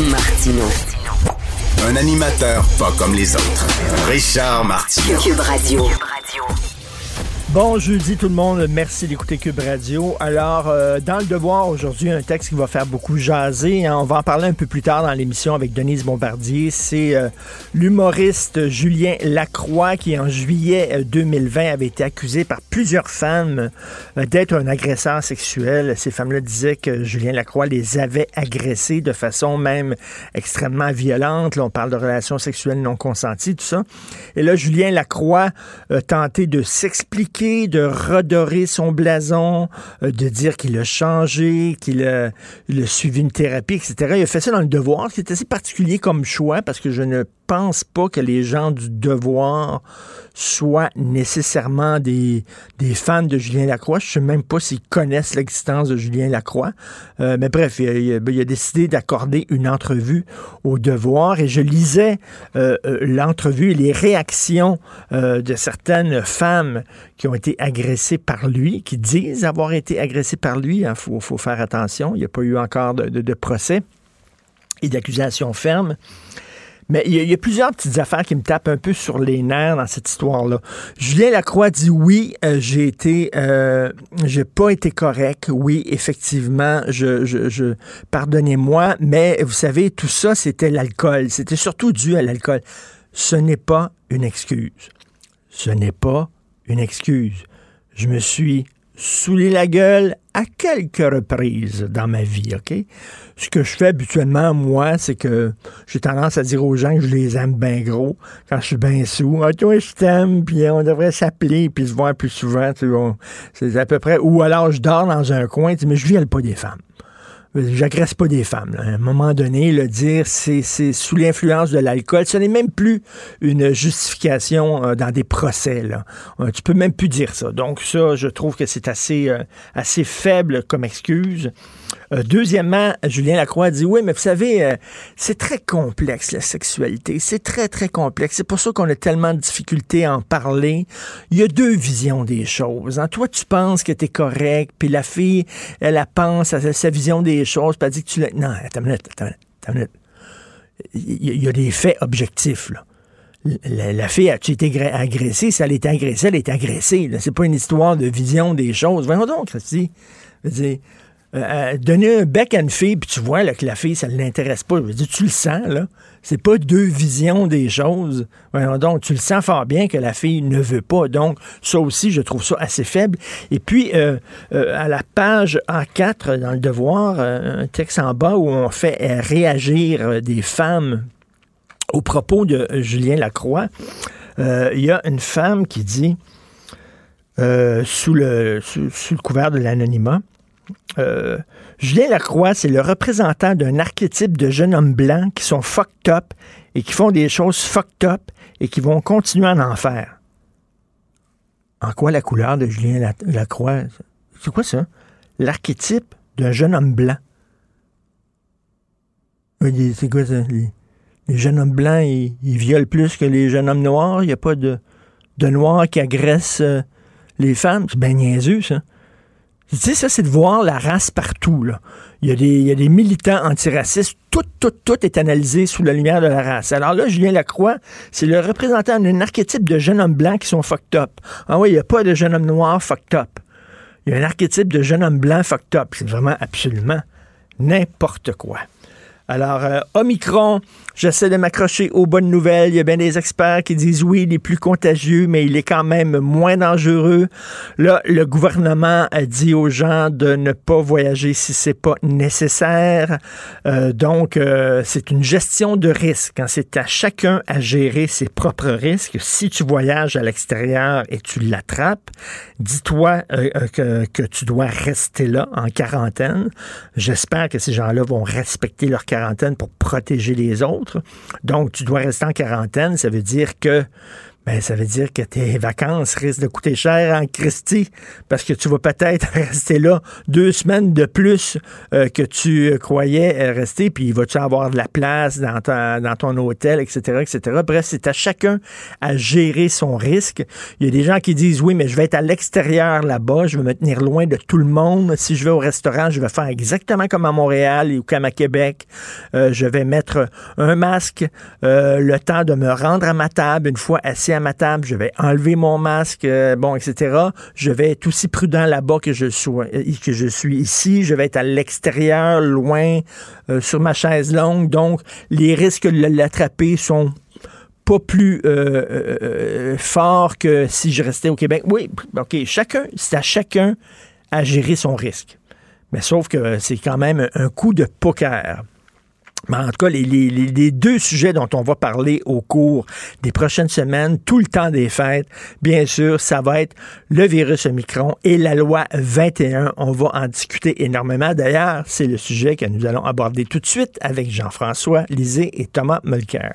Martino. Un animateur pas comme les autres. Richard Martineau. Cube Radio. Bon jeudi tout le monde, merci d'écouter Cube Radio. Alors, euh, dans le devoir aujourd'hui, un texte qui va faire beaucoup jaser. hein. On va en parler un peu plus tard dans l'émission avec Denise Bombardier. C'est euh, l'humoriste Julien Lacroix qui, en juillet euh, 2020, avait été accusé par plusieurs femmes euh, d'être un agresseur sexuel. Ces femmes-là disaient que Julien Lacroix les avait agressées de façon même extrêmement violente. Là, on parle de relations sexuelles non consenties, tout ça. Et là, Julien Lacroix a tenté de s'expliquer, de redorer son blason, euh, de dire qu'il a changé, qu'il a, suivi une thérapie, etc. Il a fait ça dans le devoir, ce qui est assez particulier comme choix parce que je ne pense pas que les gens du devoir soient nécessairement des, des fans de Julien Lacroix. Je ne sais même pas s'ils connaissent l'existence de Julien Lacroix. Euh, mais bref, il a, décidé d'accorder une entrevue au devoir et je lisais euh, l'entrevue et les réactions de certaines femmes qui ont été agressées par lui, qui disent avoir été agressées par lui. Il faut, faut faire attention. Il n'y a pas eu encore de, de- procès et d'accusations fermes. Mais il y, a, plusieurs petites affaires qui me tapent un peu sur les nerfs dans cette histoire-là. Julien Lacroix dit oui, euh, j'ai été, euh, j'ai pas été correct. Oui, effectivement, je, je pardonnez-moi, mais vous savez, tout ça, c'était l'alcool. C'était surtout dû à l'alcool. Ce n'est pas une excuse. Ce n'est pas une excuse. Je me suis saoulé la gueule à quelques reprises dans ma vie, OK? Ce que je fais habituellement, moi, c'est que j'ai tendance à dire aux gens que je les aime bien gros quand je suis bien sous. Ah, toi, je t'aime, puis on devrait s'appeler, puis se voir plus souvent. C'est à peu près. Ou alors, je dors dans un coin, mais je viole pas des femmes. J'agresse pas des femmes. là. À un moment donné, le dire c'est sous l'influence de l'alcool, ce n'est même plus une justification euh, dans des procès. Là. Euh, tu peux même plus dire ça. Donc ça, je trouve que c'est assez euh, assez faible comme excuse. Euh, deuxièmement, Julien Lacroix dit oui, mais vous savez, euh, c'est très complexe la sexualité. C'est très très complexe. C'est pour ça qu'on a tellement de difficultés à en parler. Il y a deux visions des choses. hein. Toi, tu penses que tu es correct, puis la fille, elle, pense à sa vision des choses, puis elle dit que tu l'as. Non, attends une minute, attends une minute. Il y, a- a des faits objectifs, là. La, fille a-tu été agressée? Si elle est agressée, elle est agressée. C'est pas une histoire de vision des choses. Voyons donc, Christy. Euh, euh, donner un bec à une fille, puis tu vois là, que la fille, ça ne l'intéresse pas. Je veux dire, tu le sens, là. C'est pas deux visions des choses. Voyons donc, tu le sens fort bien que la fille ne veut pas. Donc, ça aussi, je trouve ça assez faible. Et puis, euh, euh, à la page A4 dans le Devoir, un texte en bas où on fait réagir des femmes au propos de Julien Lacroix, il y a une femme qui dit, sous, le, sous le couvert de l'anonymat, euh, Julien Lacroix, c'est le représentant d'un archétype de jeunes hommes blancs qui sont fucked up et qui font des choses fucked up et qui vont continuer à en faire. En quoi la couleur de Julien La- Lacroix? C'est quoi ça? L'archétype d'un jeune homme blanc. C'est quoi ça? Les, jeunes hommes blancs, ils, ils violent plus que les jeunes hommes noirs. Il n'y a pas de, de noirs qui agressent euh, les femmes. C'est bien niaiseux, ça. Tu sais, ça, c'est de voir la race partout. Là. Il, y a des, militants antiracistes. Tout, tout, tout est analysé sous la lumière de la race. Alors là, Julien Lacroix, c'est le représentant d'un archétype de jeunes hommes blancs qui sont fucked up. Ah oui, il n'y a pas de jeunes hommes noirs fucked up. Il y a un archétype de jeune homme blanc fucked up. C'est vraiment absolument n'importe quoi. Alors, euh, Omicron, j'essaie de m'accrocher aux bonnes nouvelles. Il y a bien des experts qui disent oui, il est plus contagieux, mais il est quand même moins dangereux. Là, le gouvernement a dit aux gens de ne pas voyager si c'est pas nécessaire. Euh, donc, euh, c'est une gestion de risque. Quand c'est à chacun à gérer ses propres risques, si tu voyages à l'extérieur et tu l'attrapes, dis-toi euh, euh, que tu dois rester là en quarantaine. J'espère que ces gens-là vont respecter leur quarantaine pour protéger les autres. Donc, tu dois rester en quarantaine. Ça veut dire que ben, ça veut dire que tes vacances risquent de coûter cher en Christie parce que tu vas peut-être rester là deux semaines de plus euh, que tu croyais euh, rester, puis vas-tu avoir de la place dans, dans ton hôtel, etc., etc. Bref, c'est à chacun à gérer son risque. Il y a des gens qui disent, oui, mais je vais être à l'extérieur là-bas, je vais me tenir loin de tout le monde. Si je vais au restaurant, je vais faire exactement comme à Montréal ou comme à Québec. Euh, je vais mettre un masque le temps de me rendre à ma table une fois assis à ma table, je vais enlever mon masque, euh, bon, etc. Je vais être aussi prudent là-bas que je sois, euh, que je suis ici. Je vais être à l'extérieur, loin, euh, sur ma chaise longue. Donc, les risques de l'attraper sont pas plus forts que si je restais au Québec. Oui, OK, chacun, c'est à chacun à gérer son risque. Mais sauf que c'est quand même un coup de poker. Mais en tout cas, les, deux sujets dont on va parler au cours des prochaines semaines, tout le temps des fêtes, bien sûr, ça va être le virus Omicron et la loi 21. On va en discuter énormément. D'ailleurs, c'est le sujet que nous allons aborder tout de suite avec Jean-François Lisée et Thomas Mulcair.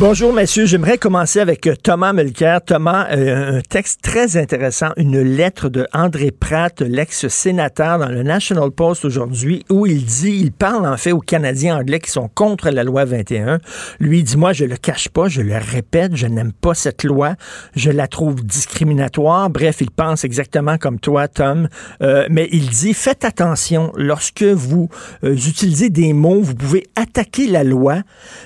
Bonjour, messieurs. J'aimerais commencer avec euh, Thomas Mulcair. Thomas, euh, un texte très intéressant, une lettre de André Pratt, l'ex-sénateur, dans le National Post aujourd'hui, où il dit, il parle en fait aux Canadiens anglais qui sont contre la loi 21. Lui, dit, moi, je le cache pas, je le répète, je n'aime pas cette loi, je la trouve discriminatoire. Bref, il pense exactement comme toi, Tom. Euh, mais il dit, faites attention, lorsque vous utilisez des mots, vous pouvez attaquer la loi,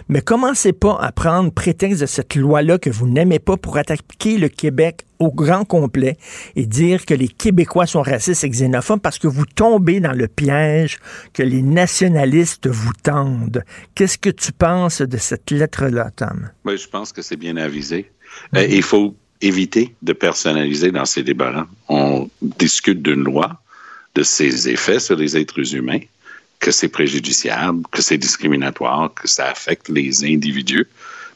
mais commencez pas à prendre prétexte de cette loi-là que vous n'aimez pas pour attaquer le Québec au grand complet et dire que les Québécois sont racistes et xénophobes parce que vous tombez dans le piège que les nationalistes vous tendent. Qu'est-ce que tu penses de cette lettre-là, Tom? Oui, je pense que c'est bien avisé. Euh, il faut éviter de personnaliser dans ces débats. On discute d'une loi, de ses effets sur les êtres humains, que c'est préjudiciable, que c'est discriminatoire, que ça affecte les individus.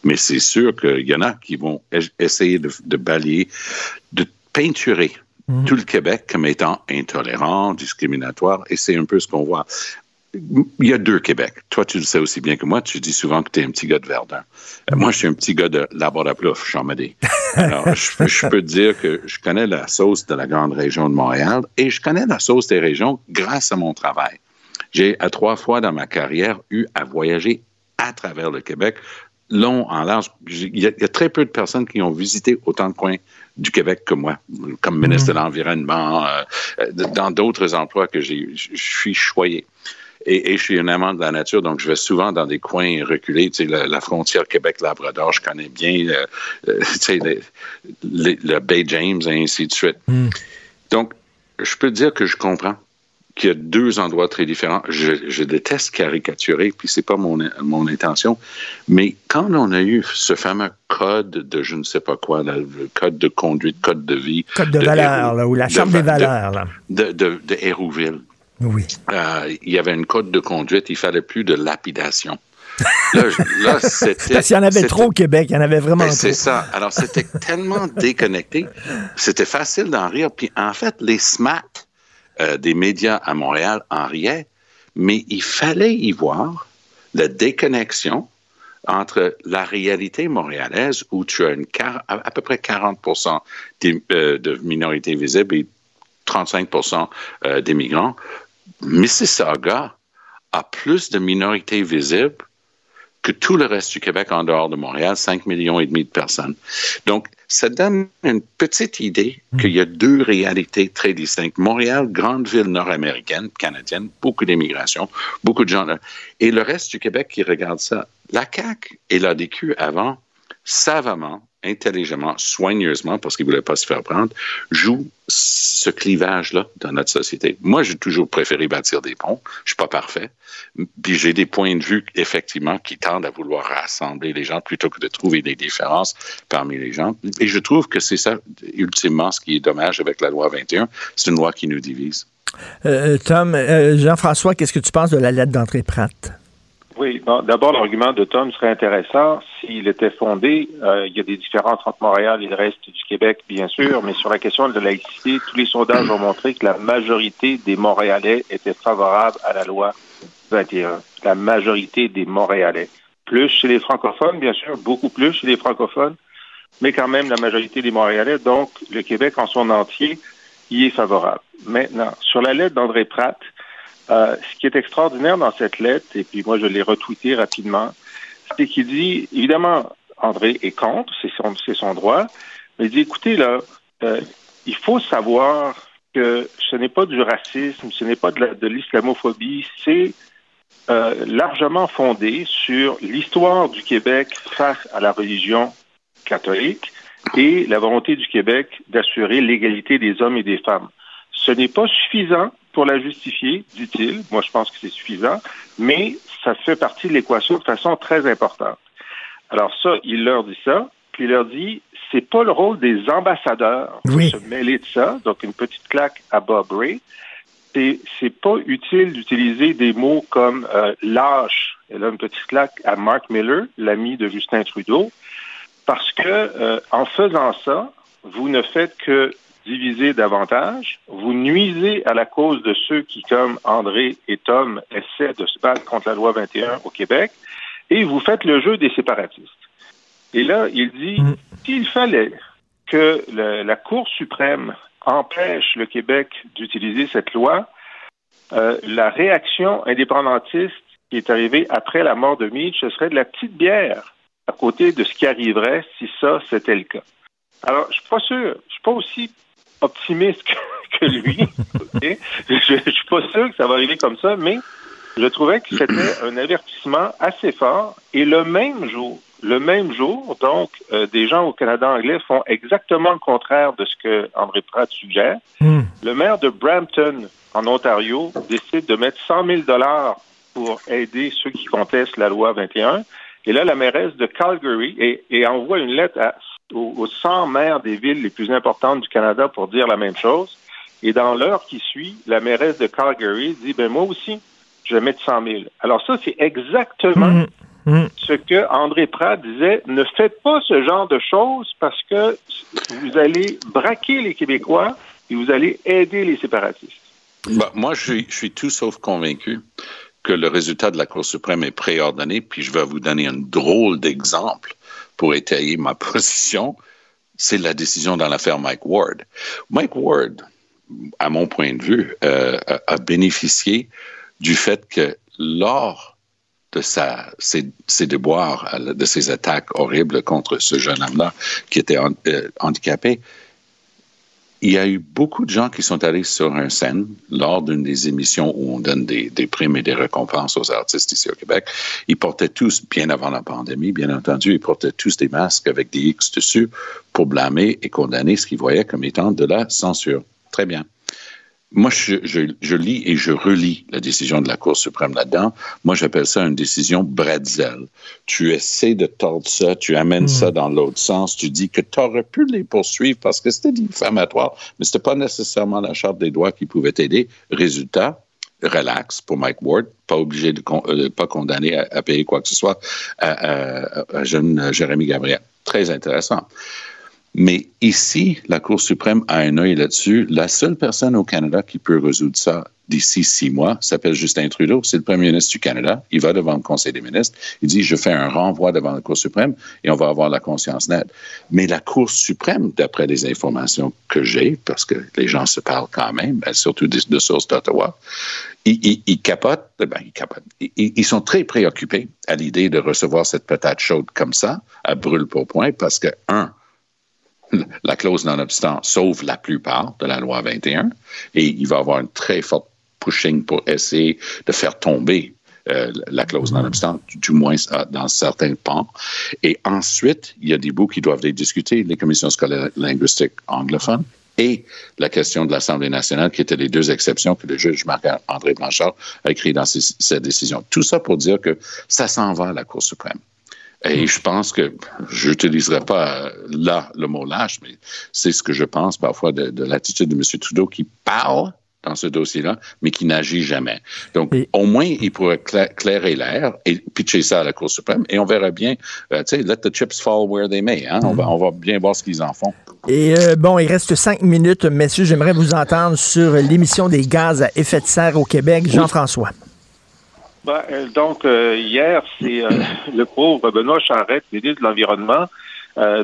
Mais c'est sûr qu'il y en a qui vont essayer de, balayer, de peinturer mhm. tout le Québec comme étant intolérant, discriminatoire, et c'est un peu ce qu'on voit. Il y a deux Québec. Toi, tu le sais aussi bien que moi. Tu dis souvent que tu es un petit gars de Verdun. Euh, moi, je suis un petit gars de la Plouf, Chamadé. Alors, je, je, peux te dire que je connais la sauce de la grande région de Montréal et je connais la sauce des régions grâce à mon travail. J'ai, à trois fois dans ma carrière, eu à voyager à travers le Québec long, en large. Il y, a, très peu de personnes qui ont visité autant de coins du Québec que moi, comme ministre de l'Environnement, euh, euh, dans d'autres emplois que j'ai, je suis choyé. Et, je suis un amant de la nature, donc je vais souvent dans des coins reculés. Tu sais, la, frontière Québec-Labrador, je connais bien, euh, tu sais, le Bay James et ainsi de suite. Mhm. Donc, je peux dire que je comprends qu'il y a deux endroits très différents. Je, déteste caricaturer, puis c'est pas mon, mon intention. Mais quand on a eu ce fameux code de je ne sais pas quoi, le code de conduite, code de vie. Code de, valeur, ou la charte des valeurs. De, de, de, Hérouville. Oui. Euh, il y avait une code de conduite, il fallait plus de lapidation. Là, là c'était. Parce qu'il y en avait trop au Québec, il y en avait vraiment ben, trop. C'est ça. Alors, c'était tellement déconnecté. C'était facile d'en rire. Puis, en fait, les SMAT, euh, des médias à Montréal en riaient, mais il fallait y voir la déconnexion entre la réalité montréalaise où tu as à, peu près 40% euh, de minorités visibles et 35 euh, des migrants. Mississauga a plus de minorités visibles que tout le reste du Québec en dehors de Montréal, 5 millions et demi de personnes. Donc, ça donne une petite idée qu'il y a deux réalités très distinctes. Montréal, grande ville nord-américaine, canadienne, beaucoup d'immigration, beaucoup de gens là. Et le reste du Québec qui regarde ça. La CAQ et l'ADQ avant, savamment, intelligemment, soigneusement, parce qu'ils ne voulaient pas se faire prendre, jouent ce clivage-là dans notre société. Moi, j'ai toujours préféré bâtir des ponts. Je suis pas parfait. Puis j'ai des points de vue, effectivement, qui tendent à vouloir rassembler les gens plutôt que de trouver des différences parmi les gens. Et je trouve que c'est ça, ultimement, ce qui est dommage avec la loi 21. C'est une loi qui nous divise. Euh, Tom, Jean-François, qu'est-ce que tu penses de la lettre d'entrée Pratt? Oui, d'abord, l'argument de Tom serait intéressant s'il était fondé. il y a des différences entre Montréal et le reste du Québec, bien sûr, mais sur la question de laïcité, tous les sondages ont montré que la majorité des Montréalais étaient favorables à la loi 21. La majorité des Montréalais. Plus chez les francophones, bien sûr, beaucoup plus chez les francophones, mais quand même la majorité des Montréalais. Donc, le Québec en son entier y est favorable. Maintenant, sur la lettre d'André Pratt, euh, ce qui est extraordinaire dans cette lettre, et puis moi je l'ai retweeté rapidement, c'est qu'il dit, évidemment, André est contre, c'est son, son droit, mais il dit, écoutez, là, euh, il faut savoir que ce n'est pas du racisme, ce n'est pas de l'islamophobie, c'est euh, largement fondé sur l'histoire du Québec face à la religion catholique et la volonté du Québec d'assurer l'égalité des hommes et des femmes. Ce n'est pas suffisant pour la justifier, dit-il. Moi, je pense que c'est suffisant, mais ça fait partie de l'équation de façon très importante. Alors ça, il leur dit ça, puis il leur dit, c'est pas le rôle des ambassadeurs de se mêler de ça, donc une petite claque à Bob Ray c'est pas utile d'utiliser des mots comme euh, lâche. Et là, une petite claque à Mark Miller, l'ami de Justin Trudeau, parce que euh, en faisant ça, vous ne faites que diviser davantage, vous nuisez à la cause de ceux qui, comme André et Tom, essaient de se battre contre la loi 21 au Québec, et vous faites le jeu des séparatistes. Et là, il dit, mm. s'il fallait que la Cour suprême empêche le Québec d'utiliser cette loi, euh, la réaction indépendantiste qui est arrivée après la mort de Mitch, ce serait de la petite bière à côté de ce qui arriverait si ça, c'était le cas. Alors, je suis pas sûr, je suis pas aussi optimiste que, lui. Je, ne suis pas sûr que ça va arriver comme ça, mais je trouvais que c'était un avertissement assez fort. Et le même jour, le même jour, donc, euh, des gens au Canada anglais font exactement le contraire de ce que André Pratt suggère. Hmm. Le maire de Brampton, en Ontario, décide de mettre 100 000 dollars pour aider ceux qui contestent la loi 21. Et là, la mairesse de Calgary et, envoie une lettre aux, 100 maires des villes les plus importantes du Canada pour dire la même chose. Et dans l'heure qui suit, la mairesse de Calgary dit, ben moi aussi, je vais mettre 100 000. Alors ça, c'est exactement hmm. Mm. ce que André Pratt disait, ne faites pas ce genre de choses parce que vous allez braquer les Québécois et vous allez aider les séparatistes. Bah, moi, je suis, tout sauf convaincu que le résultat de la Cour suprême est préordonné, puis je vais vous donner un drôle d'exemple pour étayer ma position. C'est la décision dans l'affaire Mike Ward. Mike Ward, à mon point de vue, euh, a bénéficié du fait que lors de ses, ses, déboires, de ses attaques horribles contre ce jeune homme-là qui était euh, handicapé, il y a eu beaucoup de gens qui sont allés sur un scène lors d'une des émissions où on donne des, primes et des récompenses aux artistes ici au Québec. Ils portaient tous, bien avant la pandémie, bien entendu, ils portaient tous des masques avec des X dessus pour blâmer et condamner ce qu'ils voyaient comme étant de la censure. Très bien. Moi, je, je, je, lis et je relis la décision de la Cour suprême là-dedans. Moi, j'appelle ça une décision bretzel. Tu essaies de tordre ça, tu amènes hmm. ça dans l'autre sens, tu dis que tu aurais pu les poursuivre parce que c'était diffamatoire, mais c'était pas nécessairement la charte des droits qui pouvait t'aider. Résultat, relax pour Mike Ward, pas obligé de euh, pas condamné à, payer quoi que ce soit à, à, à jeune Jérémy Gabriel. Très intéressant. Mais ici, la Cour suprême a un œil là-dessus. La seule personne au Canada qui peut résoudre ça d'ici six mois s'appelle Justin Trudeau. C'est le premier ministre du Canada. Il va devant le Conseil des ministres. Il dit, je fais un renvoi devant la Cour suprême et on va avoir la conscience nette. Mais la Cour suprême, d'après les informations que j'ai, parce que les gens se parlent quand même, ben, surtout de, sources d'Ottawa, ils, capotent, ben, ils. Ils, sont très préoccupés à l'idée de recevoir cette patate chaude comme ça, à brûle pour point, parce que, un, la clause non-obstant sauve la plupart de la loi 21 et il va avoir une très forte pushing pour essayer de faire tomber euh, la clause non-obstant, du, moins euh, dans certains pans. Et ensuite, il y a des bouts qui doivent les discuter, les commissions scolaires linguistiques anglophones et la question de l'Assemblée nationale, qui étaient les deux exceptions que le juge Marc-André Blanchard a écrit dans sa décision. Tout ça pour dire que ça s'en va à la Cour suprême. Et je pense que, je n'utiliserai pas là le mot lâche, mais c'est ce que je pense parfois de, l'attitude de M. Trudeau qui parle dans ce dossier-là, mais qui n'agit jamais. Donc, au moins, il pourrait clairer l'air et pitcher ça à la Cour suprême et on verra bien, euh, tu sais, let the chips fall where they may. Hein? On, va, on va bien voir ce qu'ils en font. Et euh, bon, il reste cinq minutes, messieurs. J'aimerais vous entendre sur l'émission des gaz à effet de serre au Québec. Jean-François. Ben, euh, donc, hier, c'est le pauvre Benoît Charette, ministre de l'Environnement,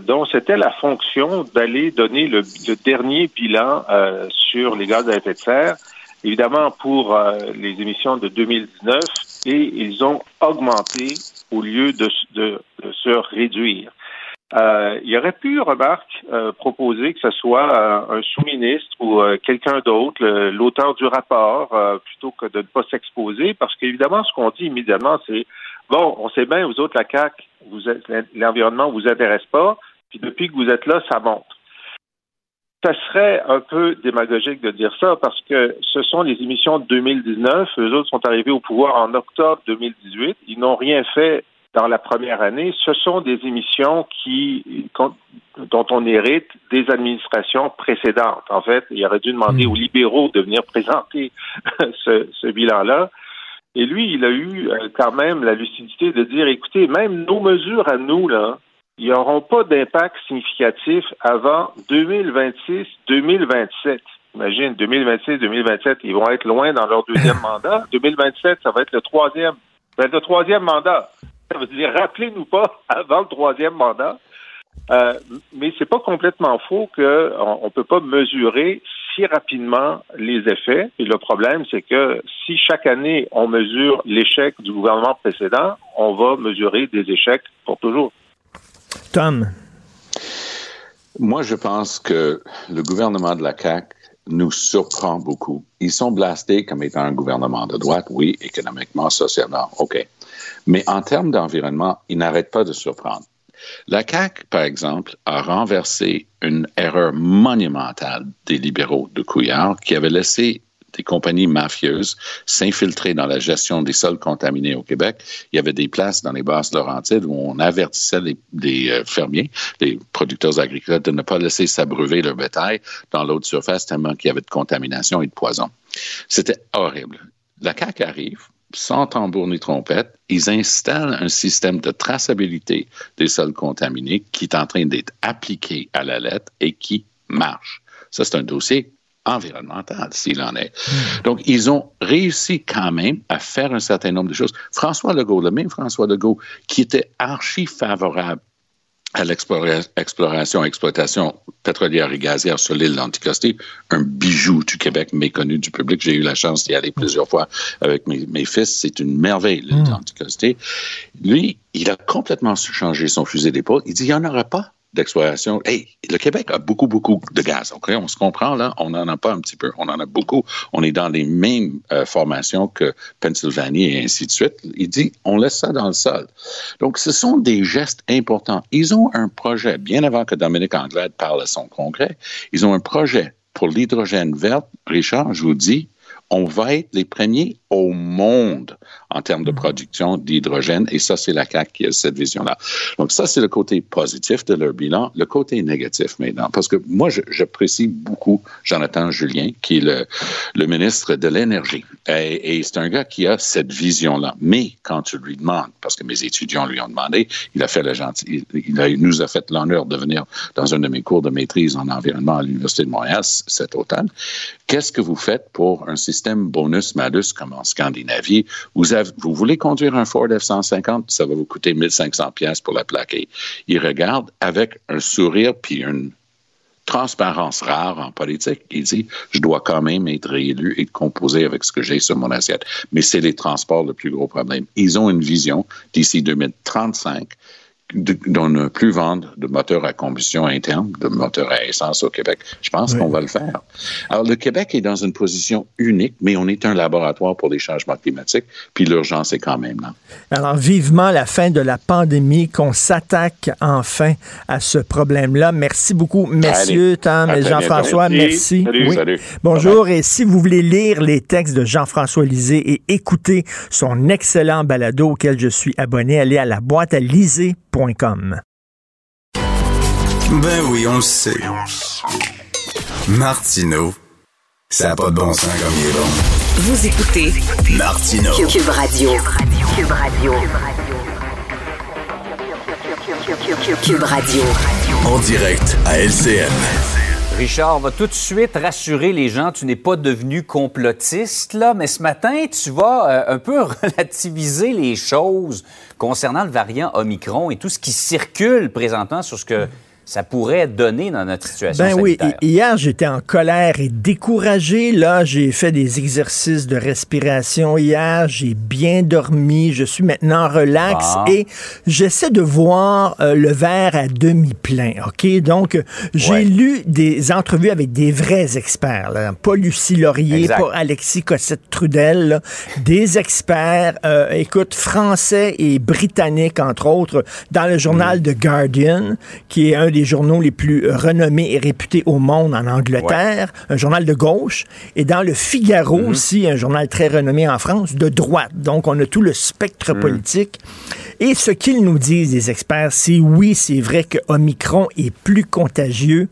dont c'était la fonction d'aller donner le, le, dernier bilan sur les gaz à effet de serre évidemment pour euh, les émissions de 2019 et ils ont augmenté au lieu de, de, se réduire. Euh, il aurait pu, remarque, euh, proposer que ce soit euh, un sous-ministre ou quelqu'un d'autre, l'auteur du rapport, plutôt que de ne pas s'exposer, parce qu'évidemment, ce qu'on dit immédiatement, c'est bon, on sait bien, vous autres, la CAC, vous l'environnement vous intéresse pas, puis depuis que vous êtes là, ça monte ça serait un peu démagogique de dire ça parce que ce sont les émissions de 2019. Eux autres sont arrivés au pouvoir en octobre 2018. Ils n'ont rien fait dans la première année. Ce sont des émissions qui, dont on hérite des administrations précédentes. En fait, il aurait dû demander hmm. aux libéraux de venir présenter ce, ce bilan-là. Et lui, il a eu euh, quand même la lucidité de dire, écoutez, même nos mesures à nous, là, ils n'auront pas d'impact significatif avant 2026-2027. Imagine, 2026-2027, ils vont être loin dans leur deuxième mandat. 2027, ça va être le troisième. Ça va être le troisième mandat. Ça veut dire, rappelez-nous pas avant le troisième mandat. Euh, mais c'est pas complètement faux qu'on ne peut pas mesurer si rapidement les effets. Et le problème, c'est que si chaque année on mesure l'échec du gouvernement précédent, on va mesurer des échecs pour toujours. Tom? Moi, je pense que le gouvernement de la CAQ nous surprend beaucoup. Ils sont blastés comme étant un gouvernement de droite, oui, économiquement, socialement, OK. Mais en termes d'environnement, ils n'arrêtent pas de surprendre. La CAQ, par exemple, a renversé une erreur monumentale des libéraux de Couillard qui avait laissé des compagnies mafieuses s'infiltrer dans la gestion des sols contaminés au Québec. Il y avait des places dans les basses Laurentides où on avertissait les, euh, fermiers, les producteurs agricoles, de ne pas laisser s'abreuver leur bétail dans l'eau de surface tellement qu'il y avait de contamination et de poison. C'était horrible. La CAQ arrive, sans tambour ni trompette, ils installent un système de traçabilité des sols contaminés qui est en train d'être appliqué à la lettre et qui marche. Ça, c'est un dossier environnemental, s'il en est. Donc, ils ont réussi quand même à faire un certain nombre de choses. François Legault, le même François Legault, qui était archi favorable à l'exploration, exploitation pétrolière et gazière sur l'île d'Anticosti, un bijou du Québec méconnu du public. J'ai eu la chance d'y aller plusieurs fois avec mes, fils. C'est une merveille, l'île mm. d'Anticosti. Lui, il a complètement changé son fusil d'épaule. Il dit, il n'y en aura pas d'exploration. Hey, le Québec a beaucoup, beaucoup de gaz. On se comprend, là? On n'en a pas un petit peu. On en a beaucoup. On est dans les mêmes euh, formations que Pennsylvanie et ainsi de suite. Il dit, on laisse ça dans le sol. Donc, ce sont des gestes importants. Ils ont un projet, bien avant que Dominique Anglade parle à son congrès, ils ont un projet pour l'hydrogène vert. Richard, je vous dis, on va être les premiers au monde en termes de mm. production d'hydrogène. Et ça, c'est la CAQ qui a cette vision-là. Donc, ça, c'est le côté positif de leur bilan. Le côté négatif maintenant, parce que moi, j'apprécie beaucoup Jonathan Julien, qui est le, le ministre de l'Énergie. Et, et c'est un gars qui a cette vision-là. Mais quand tu lui demandes, parce que mes étudiants lui ont demandé, il a fait le gentil, il, a, il nous a fait l'honneur de venir dans un de mes cours de maîtrise en environnement à l'Université de Montréal cet automne. Qu'est-ce que vous faites pour un système bonus-malus comme en Scandinavie? Vous, vous voulez conduire un Ford F-150, ça va vous coûter 1500 pièces pour la plaquer. Il regarde avec un sourire puis une transparence rare en politique. Il dit, je dois quand même être réélu et composer avec ce que j'ai sur mon assiette. Mais c'est les transports le plus gros problème. Ils ont une vision d'ici 2035 de, ne plus vendre de moteurs à combustion interne, de moteurs à essence au Québec. Je pense qu'on va le faire. Alors, le Québec est dans une position unique, mais on est un laboratoire pour les changements climatiques, puis l'urgence est quand même là. Alors, vivement la fin de la pandémie, qu'on s'attaque enfin à ce problème-là. Merci beaucoup, messieurs, Tom et Jean-François. Merci. Bonjour, et si vous voulez lire les textes de Jean-François Lisée et écouter son excellent balado auquel je suis abonné, allez à la boîte à liser ben oui, on le sait. Martineau, Ça n'a pas de bon sens comme il est bon. Vous écoutez Martino. Cube Radio. Cube Radio. Cube Radio. En direct à LCN. Richard, va tout de suite rassurer les gens, tu n'es pas devenu complotiste, là, mais ce matin, tu vas euh, un peu relativiser les choses concernant le variant Omicron et tout ce qui circule présentement sur ce que ça pourrait donner dans notre situation ben sanitaire. oui, hier j'étais en colère et découragé. Là, j'ai fait des exercices de respiration hier, j'ai bien dormi, je suis maintenant relax Bon. et j'essaie de voir euh, le verre à demi plein. Ok, donc j'ai Ouais. lu des entrevues avec des vrais experts, là. pas Lucie Laurier, Exact. pas Alexis Cossette Trudel, là. des experts, euh, écoute, français et britanniques entre autres, dans le journal The Guardian, qui est un des journaux les plus euh, renommés et réputés au monde en Angleterre, un journal de gauche, et dans le Figaro aussi, un journal très renommé en France, de droite. Donc, on a tout le spectre politique. Et ce qu'ils nous disent, les experts, c'est oui, c'est vrai que Omicron est plus contagieux,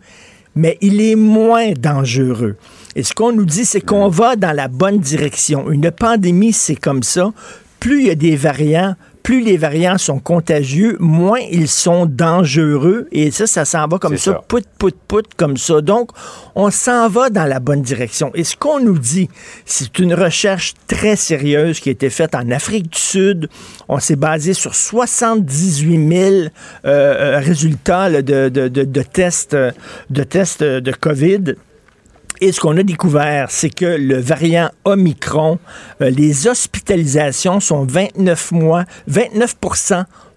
mais il est moins dangereux. Et ce qu'on nous dit, c'est qu'on va dans la bonne direction. Une pandémie, c'est comme ça. Plus il y a des variants, plus les variants sont contagieux, moins ils sont dangereux. Et ça, ça s'en va comme ça, ça. pout, pout, pout, comme ça. Donc, on s'en va dans la bonne direction. Et ce qu'on nous dit, c'est une recherche très sérieuse qui a été faite en Afrique du Sud. On s'est basé sur 78 000 euh, euh, résultats là, de, de- de- de tests, euh, de tests de COVID. Et ce qu'on a découvert, c'est que le variant Omicron, euh, les hospitalisations sont 29 mois, 29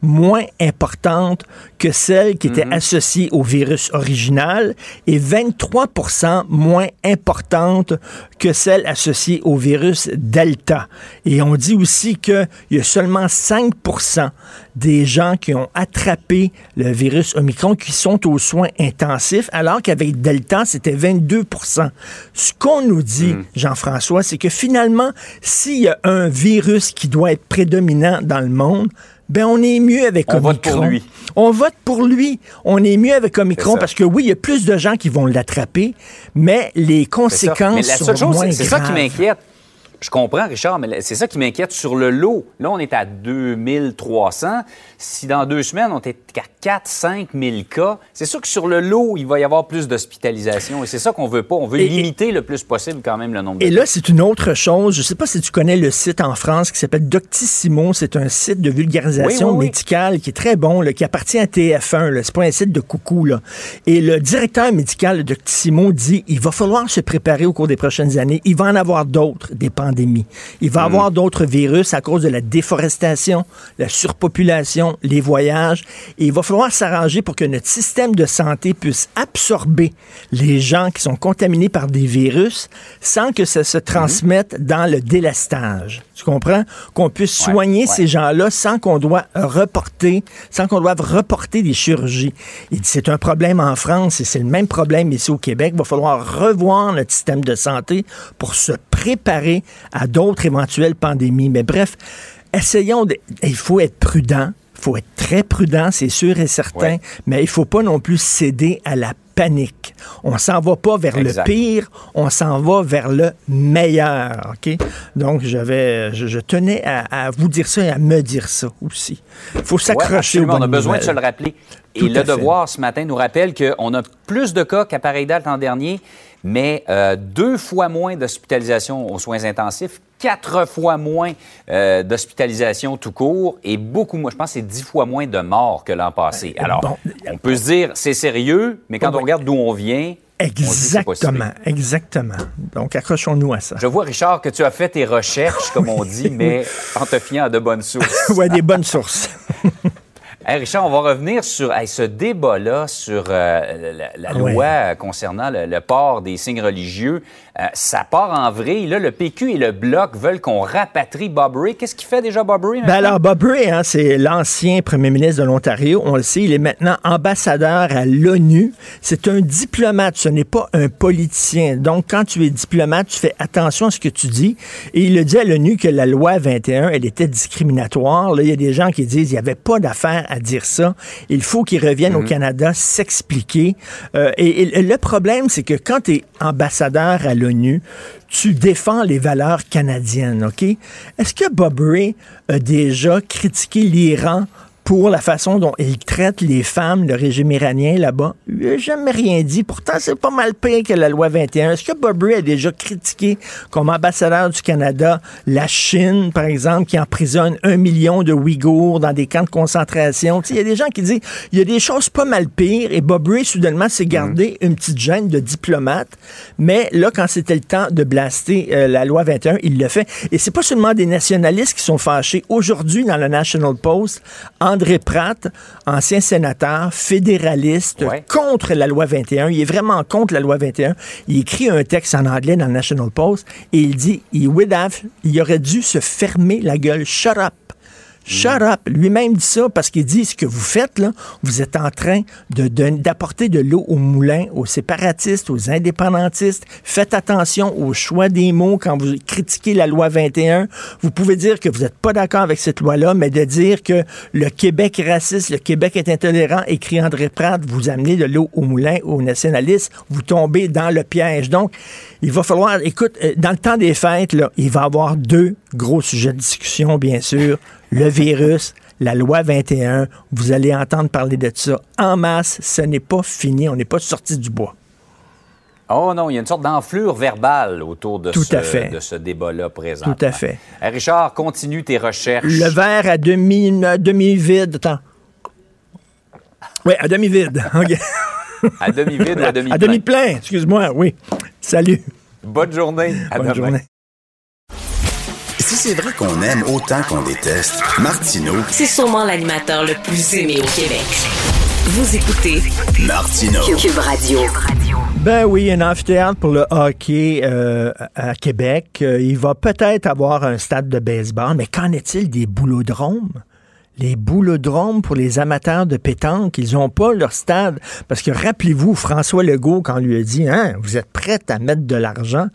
moins importantes que celles qui étaient associées au virus original et 23% moins importantes que celles associées au virus Delta. Et on dit aussi qu'il y a seulement 5% des gens qui ont attrapé le virus Omicron qui sont aux soins intensifs, alors qu'avec Delta, c'était 22% Ce qu'on nous dit, Hmm. Jean-François, c'est que finalement, s'il y a un virus qui doit être prédominant dans le monde, ben on est mieux avec On Omicron. vote pour lui. On vote pour lui. On est mieux avec Omicron parce que oui, il y a plus de gens qui vont l'attraper, mais les conséquences Mais la sont chose, moins c'est- c'est ça qui graves. m'inquiète. Je comprends, Richard, mais c'est ça qui m'inquiète sur le lot. Là, on est à 2300. Si dans deux semaines, on est à 4 5 000 cas, c'est sûr que sur le lot, il va y avoir plus d'hospitalisation. Et c'est ça qu'on veut pas. On veut Et- limiter le plus possible quand même le nombre de Et là, c'est une autre chose. Je ne sais pas si tu connais le site en France qui s'appelle Doctissimo. C'est un site de vulgarisation Oui, oui, oui. médicale qui est très bon, là, qui appartient à TF1. là. C'est pas un site de coucou. Là. Et le directeur médical de Doctissimo dit il va falloir se préparer au cours des prochaines années. Il va en avoir d'autres, des pandémies. Il va y avoir d'autres virus à cause de la déforestation, la surpopulation, les voyages. Et il va falloir s'arranger pour que notre système de santé puisse absorber les gens qui sont contaminés par des virus sans que ça se transmette dans le délestage. Tu comprends? Qu'on puisse Ouais, soigner ouais. ces gens-là sans qu'on doit reporter, sans qu'on doive reporter des chirurgies. Il dit, c'est un problème en France et c'est le même problème ici au Québec. Il va falloir revoir notre système de santé pour se préparer à d'autres éventuelles pandémies. Mais bref, essayons de, il faut être prudent. Il faut être très prudent, c'est sûr et certain, Ouais. mais il faut pas non plus céder à la panique. On s'en va pas vers Exact. le pire, on s'en va vers le meilleur. OK? Donc, je, je tenais à, à vous dire ça et à me dire ça aussi. Il faut s'accrocher absolument. On a besoin de se le rappeler. Tout Et le fait. devoir ce matin nous rappelle qu'on a plus de cas qu'à pareille date l'an dernier, mais euh, deux fois moins d'hospitalisation aux soins intensifs, quatre fois moins euh, d'hospitalisation tout court et beaucoup moins, je pense que c'est dix fois moins de morts que l'an passé. Alors, bon. on peut se dire c'est sérieux, mais quand on regarde d'où on vient, Exactement, exactement. Donc, accrochons-nous à ça. Je vois, Richard, que tu as fait tes recherches, comme on dit, mais en te fiant à de bonnes sources. Ouais, des bonnes sources. Hey, Richard, on va revenir sur hey, ce débat-là sur euh, la, la Ouais. loi euh, concernant le, le port des signes religieux. Euh, ça part en vrille. Là, le PQ et le Bloc veulent qu'on rapatrie Bob Ray. Qu'est-ce qu'il fait déjà, Bob Ray? Ben alors, Bob Ray, hein, c'est l'ancien premier ministre de l'Ontario. On le sait, il est maintenant ambassadeur à l'ONU. C'est un diplomate, ce n'est pas un politicien. Donc, quand tu es diplomate, tu fais attention à ce que tu dis. Et il a dit à l'ONU que la loi 21, elle était discriminatoire. Là, il y a des gens qui disent qu'il n'y avait pas d'affaire à dire ça. Il faut qu'il revienne au Mhm. Canada s'expliquer. Euh, et, et le problème, c'est que quand tu es ambassadeur à l'ONU, tu défends les valeurs canadiennes, OK? Est-ce que Bob Ray a déjà critiqué l'Iran pour la façon dont il traite les femmes, le régime iranien là-bas. Il n'a jamais rien dit. Pourtant, c'est pas mal pire que la loi 21. Est-ce que Bob Ray a déjà critiqué, comme ambassadeur du Canada, la Chine, par exemple, qui emprisonne un million de Ouïghours dans des camps de concentration? Il y a des gens qui disent il y a des choses pas mal pires et Bob Ray, soudainement, s'est gardé une petite gêne de diplomate. Mais là, quand c'était le temps de blaster euh, la loi 21, il le fait. Et c'est pas seulement des nationalistes qui sont fâchés. Aujourd'hui, dans le National Post, André Pratt, ancien sénateur, fédéraliste, Ouais. contre la loi 21. Il est vraiment contre la loi 21. Il écrit un texte en anglais dans le National Post et il dit il, would have- il aurait dû se fermer la gueule. Shut up. Shut up. Lui-même dit ça parce qu'il dit ce que vous faites, là, vous êtes en train d'apporter de, l'eau au moulin aux séparatistes, aux indépendantistes. Faites attention au choix des mots quand vous critiquez la loi 21. Vous pouvez dire que vous n'êtes pas d'accord avec cette loi-là, mais de dire que le Québec est raciste, le Québec est intolérant, écrit André Pratt, vous amenez de l'eau au moulin aux nationalistes, vous tombez dans le piège. Donc, il va falloir, écoute, euh, dans le temps des fêtes, là, il va y avoir deux gros sujets de discussion, bien sûr. Le virus, la loi 21. Vous allez entendre parler de ça en masse. Ce n'est pas fini. On n'est pas sorti du bois. Oh non, il y a une sorte d'enflure verbale autour de Tout ce, à fait. de ce débat-là présent. Tout à fait. Richard, continue tes recherches. Le verre à demi, demi-vide. Attends. Oui, à demi-vide. OK. À demi-vide ou à demi-plein? À demi-plein, excuse-moi, oui. Salut. Bonne journée. À Bonne demain. journée. C'est vrai qu'on aime autant qu'on déteste, Martineau, C'est sûrement l'animateur le plus aimé au Québec. Vous écoutez Martineau. Cube Radio. Ben oui, un amphithéâtre pour le hockey euh, à Québec. Euh, il va peut-être avoir un stade de baseball, mais qu'en est-il des boulodromes? Les boulodromes pour les amateurs de pétanque, ils n'ont pas leur stade. Parce que rappelez-vous, François Legault, quand on lui a dit, hein, vous êtes prêt à mettre de l'argent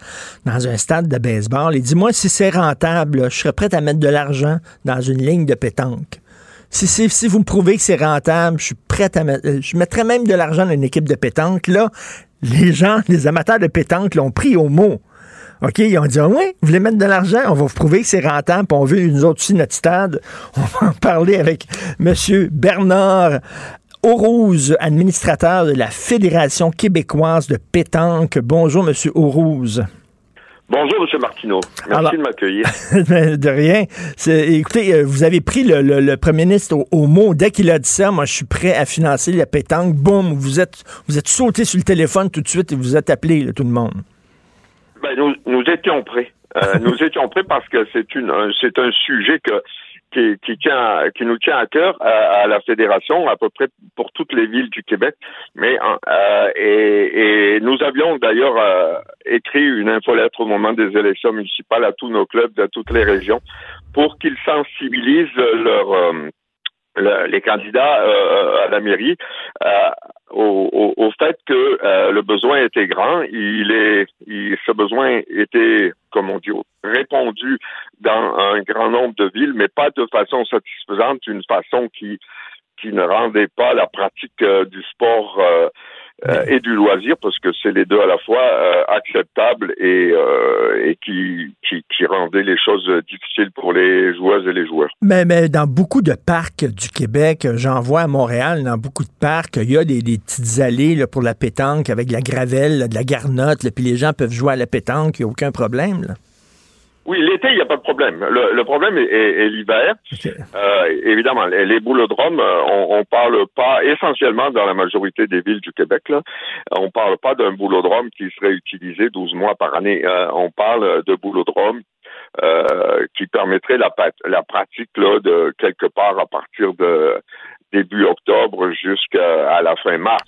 dans un stade de baseball, il dit, moi, si c'est rentable, je serais prêt à mettre de l'argent dans une ligne de pétanque. Si, si, si vous me prouvez que c'est rentable, je suis prêt à mettre. Je mettrais même de l'argent dans une équipe de pétanque. Là, les gens, les amateurs de pétanque l'ont pris au mot. OK, ils ont dit, ah oui, vous voulez mettre de l'argent, on va vous prouver que c'est rentable, puis on veut, nous autres aussi, notre stade. On va en parler avec M. Bernard Aurouz, administrateur de la Fédération québécoise de pétanque. Bonjour, M. Aurouz. Bonjour, M. Martineau. Merci Alors- de m'accueillir. de rien. Écoutez, euh, vous avez pris le, le- le premier ministre au, au mot. Dès qu'il a dit ça, moi, je suis prêt à financer la pétanque. Boum, vous êtes, vous êtes sauté sur le téléphone tout de suite et vous êtes appelé, là, tout le monde. Ben, nous, nous étions prêts. Euh, nous étions prêts parce que c'est une, un- c'est un sujet que qui, qui tient, qui nous tient à cœur à, à la fédération, à peu près pour toutes les villes du Québec. Mais euh, et, et nous avions d'ailleurs euh, écrit une infolettre au moment des élections municipales à tous nos clubs de toutes les régions pour qu'ils sensibilisent leur euh, le- les candidats euh, à la mairie euh, au, au, au fait que euh, le besoin était grand, il est, il, ce besoin était, comme on dit, répondu dans un grand nombre de villes, mais pas de façon satisfaisante, une façon qui qui ne rendait pas la pratique euh, du sport euh, euh, et du loisir, parce que c'est les deux à la fois euh, acceptables et, euh, et qui, qui qui rendaient les choses difficiles pour les joueuses et les joueurs. Mais, mais dans beaucoup de parcs du Québec, j'en vois à Montréal, dans beaucoup de parcs, il y a des, des petites allées là, pour la pétanque avec de la gravelle, là, de la garnotte, là, puis les gens peuvent jouer à la pétanque, il n'y a aucun problème. Là. Oui, l'été, il n'y a pas de problème. Le, le problème est, est- est l'hiver. Euh, évidemment, les, les boulodromes, euh, on, on parle pas essentiellement dans la majorité des villes du Québec. Là, on parle pas d'un boulodrome qui serait utilisé 12 mois par année. Euh, on parle de boulodromes euh, qui permettrait la, la pratique là, de quelque part à partir de début octobre jusqu'à la fin mars.